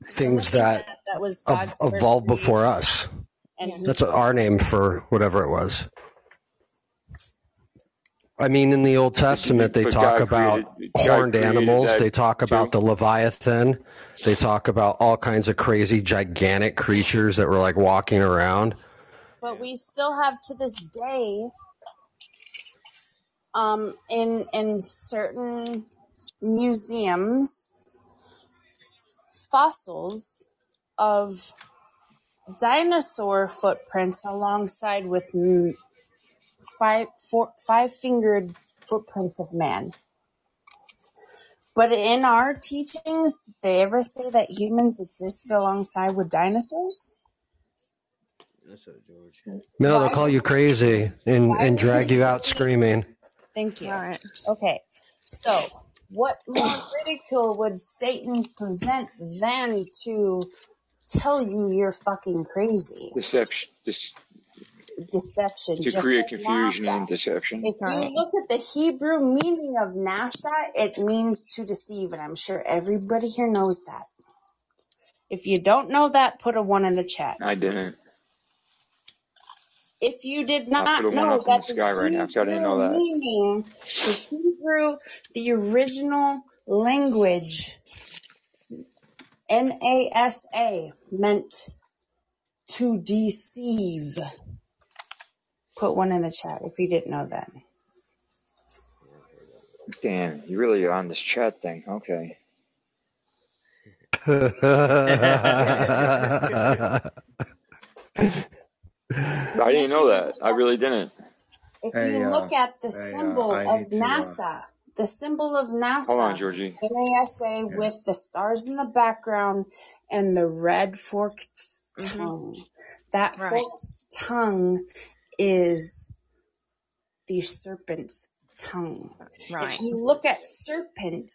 things looking that that was God's first evolved before us. and he That's our name for whatever it was. I mean, in the Old Testament, they But talk God about created God horned animals. They talk about too. the Leviathan. They talk about all kinds of crazy, gigantic creatures that were like walking around. But we still have to this day um, in in certain museums, fossils of dinosaur footprints alongside with m- five four, five fingered footprints of man. But in our teachings, did they ever say that humans existed alongside with dinosaurs? That's what George. No, they'll call you crazy and, and drag you you out screaming. Thank you. All right. Okay. So, what more ridicule would Satan present than to tell you you're fucking crazy? Deception. Dis- Deception. to just create like confusion NASA. and deception. If you look at the Hebrew meaning of NASA, it means to deceive, and I'm sure everybody here knows that. If you don't know that, put a one in the chat. I didn't. If you did not put a one know up in that the the sky right now because I didn't know Hebrew that. meaning, the Hebrew, the original language, NASA, meant to deceive. Put one in the chat if you didn't know that. Damn, you really are on this chat thing. Okay. I didn't know that. I really didn't. If Hey, you uh, look at the hey, uh, symbol I of need to, uh, NASA, the symbol of NASA, Hold on, Georgie. NASA with the stars in the background and the red forked tongue. That Right. forked tongue is the serpent's tongue. Right. If you look at serpent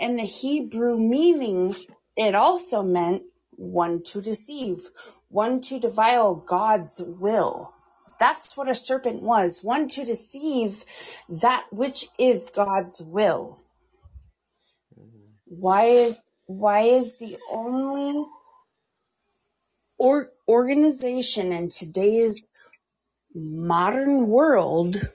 and the Hebrew meaning, it also meant one to deceive, one to defile God's will. That's what a serpent was, one to deceive that which is God's will. Why why is the only or organization in today's modern world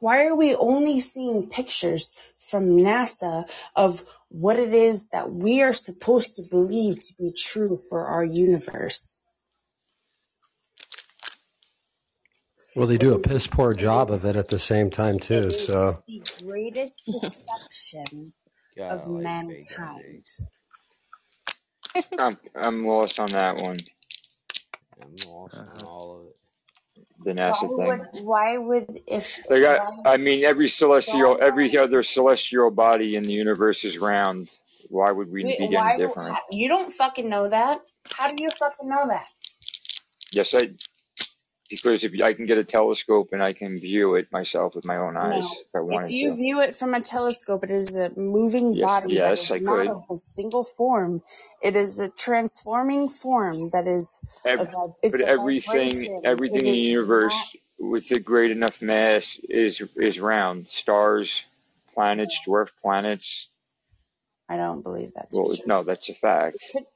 why are we only seeing pictures from NASA of what it is that we are supposed to believe to be true for our universe? Well, they do a piss poor job of it at the same time too. So The greatest deception of mankind. I'm I'm lost on that one. I'm lost on uh-huh. all of it. The Why NASA thing. would, why would if they got? I mean, every celestial, every other celestial body in the universe is round. Why would we wait, be why any would- different? you don't fucking know that? How do you fucking know that? Yes, I. Because if I can get a telescope and I can view it myself with my own eyes, No. if I wanted to. If you to. view it from a telescope, it is a moving Yes, body yes, that I is not could. of a single form. It is a transforming form that is it's but everything, everything It in the universe with a great enough mass is is round. Stars, planets, dwarf planets. I don't believe that Well, true. no, that's a fact. Could-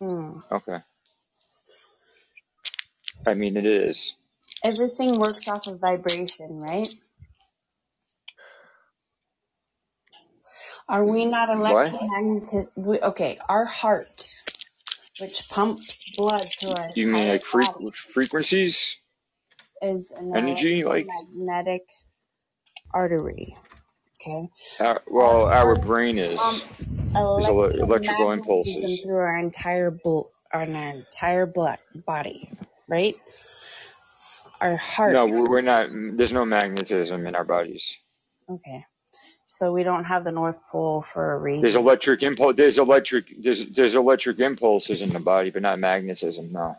hmm. Okay. I mean, it is. Everything works off of vibration, right? Are we not electromagnetic? we- Okay, our heart, which pumps blood to our You mean like body, frequencies, is an energy, like? magnetic artery. Okay. Our, well, Our our brain is pumps is ele- electrical impulses. through our entire bl- our entire blood body, right? Our heart. No, we're we're not. There's no magnetism in our bodies. Okay. So we don't have the North Pole for a reason. There's reason. electric impulse. There's electric. There's there's electric impulses in the body, but not magnetism. No.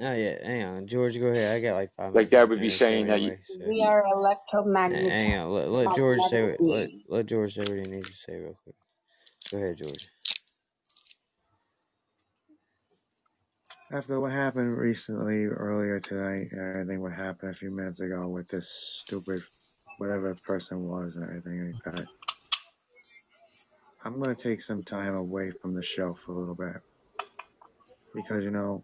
Oh yeah, hang on, George. Go ahead. I got like five Like that would be minutes so saying that you. So. We are electromagnetic. hang on. Let, let George say what. Let, being. let George say what he needs to say real quick. Go ahead, George. After what happened recently, earlier tonight, and I think what happened a few minutes ago with this stupid, whatever person was and everything like that, I'm going to take some time away from the show for a little bit. Because, you know,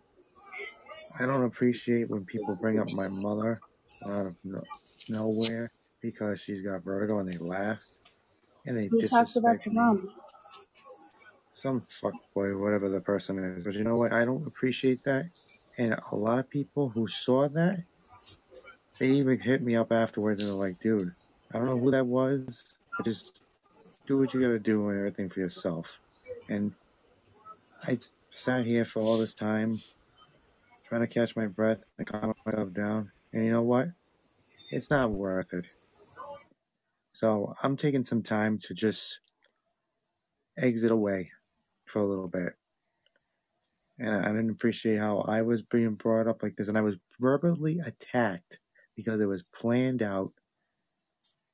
I don't appreciate when people bring up my mother out of no, nowhere because she's got vertigo and they laugh and they Who talked about your mom? Some fuckboy, whatever the person is. But you know what? I don't appreciate that. And a lot of people who saw that they even hit me up afterwards and they're like, dude, I don't know who that was, but just do what you gotta do and everything for yourself. And I sat here for all this time trying to catch my breath and calm myself down. And you know what? It's not worth it. So I'm taking some time to just exit away for a little bit. And I didn't appreciate how I was being brought up like this, and I was verbally attacked because it was planned out.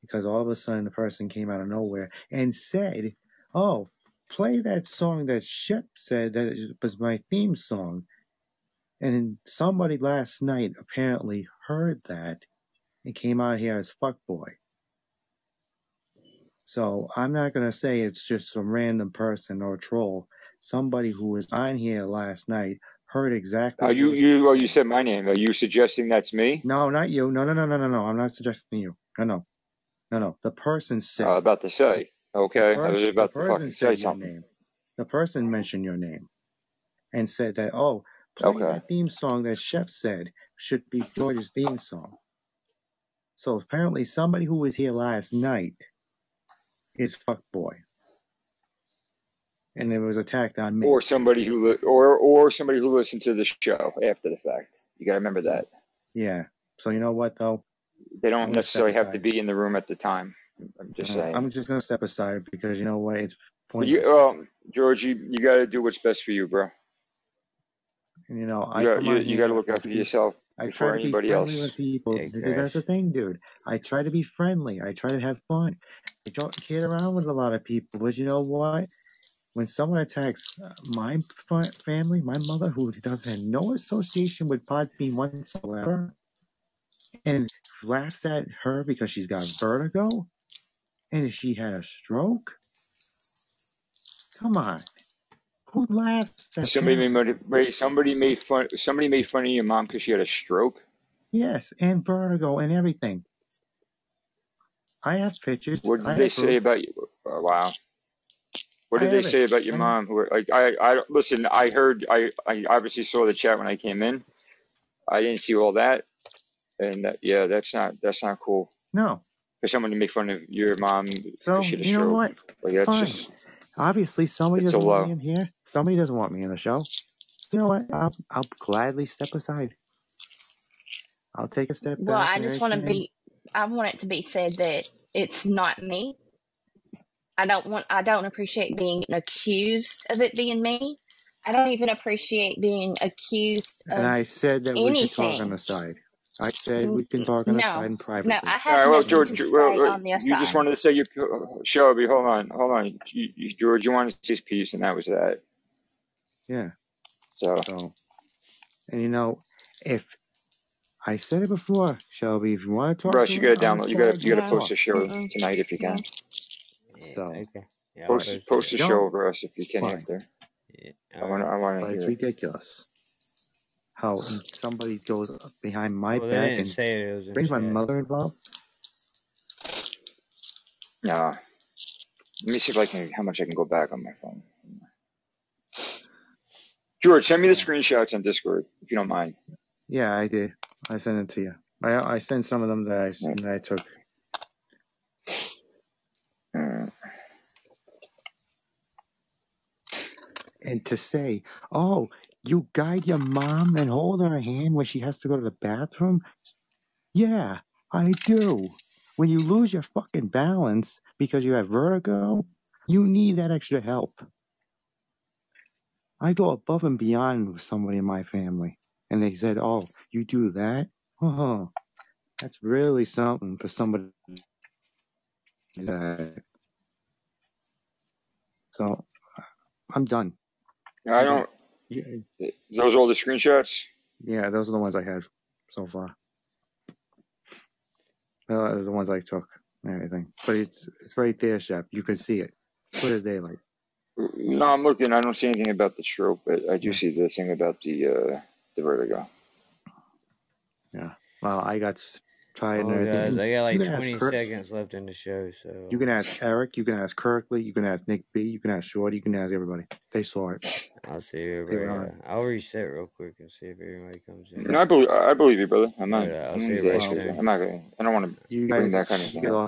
Because all of a sudden the person came out of nowhere and said, "Oh, play that song that Shep said that was my theme song." And somebody last night apparently heard that and came out here as fuckboy. So I'm not gonna say it's just some random person or troll. Somebody who was on here last night heard exactly. Are you you? Oh, you said my name. Are you suggesting that's me? No, not you. No, no, no, no, no, no. I'm not suggesting you. No, no, no, no. The person said. Uh, about to say. Okay, the I was person, about to fucking said say something. name. The person mentioned your name and said that oh, play Okay. the theme song that Chef said should be George's theme song. So apparently somebody who was here last night is fuckboy. And it was attacked on me. Or somebody who li- or or somebody who listened to the show after the fact. You gotta remember that. Yeah. So you know what though? They don't necessarily have to be in the room at the time. I'm just Uh, saying. I'm just gonna step aside because you know what? It's But you, pointless. um, George, you, you got to do what's best for you, bro. And, you know, I You you, you gotta look after yourself I try to be friendly else. with people. Yeah, That's the thing, dude. I try to be friendly. I try to have fun. I don't kid around with a lot of people. But you know what? When someone attacks uh, my family, my mother, who doesn't have no association with Podbean whatsoever, and laughs at her because she's got vertigo and she had a stroke, come on. Who laughs at Somebody made somebody made fun. Somebody made fun of your mom because she had a stroke. Yes, and vertigo and everything. I have pictures. What did I they say proof. about you? Oh, wow. What I did they say it. about your mom? Who, like, I, I listen. I heard. I, I obviously saw the chat when I came in. I didn't see all that, and that, yeah, that's not that's not cool No. for someone to make fun of your mom So, because she had a you know stroke. what? Like that's Fine. just Obviously, somebody it's doesn't want me in here. Somebody doesn't want me in the show. So, you know what? I'll, I'll gladly step aside. I'll take a step Well, back I just want to be. I want it to be said that it's not me. I don't want. I don't appreciate being accused of it being me. I don't even appreciate being accused And I said that we could talk on anything. the side. I said we can talk on the No, side and no, privately. I All have right, well, nothing George, to George, say well, well, on the you just aside. wanted to say your Shelby. Hold on, hold on, you, you, George. You wanted to say his piece, and that was that. Yeah. So So, and you know, if I said it before, Shelby, if you want to talk Russ, to you her gotta on the download. You gotta side, you we'll gotta No, post a show tonight if you no. can. So, Okay. Yeah, I'll Post post post it. a don't. show, Russ, if you can Fine. after. Yeah, I all wanna right. I wanna But it's hear it. ridiculous how somebody goes behind my Well, back and say it. It brings my mother involved. Nah. Let me see if I can how much I can go back on my phone. George, send me the screenshots on Discord if you don't mind. Yeah, I did. I sent it to you. I I sent some of them that I Yeah. that I took. And to say, oh, you guide your mom and hold her hand when she has to go to the bathroom. Yeah, I do. When you lose your fucking balance because you have vertigo, you need that extra help. I go above and beyond with somebody in my family. And they said, oh, you do that? Oh, that's really something for somebody that. So I'm done. I don't Yeah, those are all the screenshots? yeah, those are the ones I had so far. Those are the ones I took and everything. But it's it's right there, Chef. You can see it. Clear as daylight. No, I'm looking. I don't see anything about the stroke, but I do see the thing about the uh the vertigo. Yeah. Well, I got s- tired and Oh, everything. guys, I got like 20 seconds left in the show, so. You can ask Eric, you can ask Kirkley, you can ask Nick B, you can ask Shorty, you can ask everybody. They saw it. I'll see They everybody. were uh. I'll reset real quick and see if everybody comes in. No, I believe I believe you, brother. I'm not. But, uh, I'll I'm see not, you right gonna- I'm not gonna. I don't want to You bring guys that kind of thing. get up. off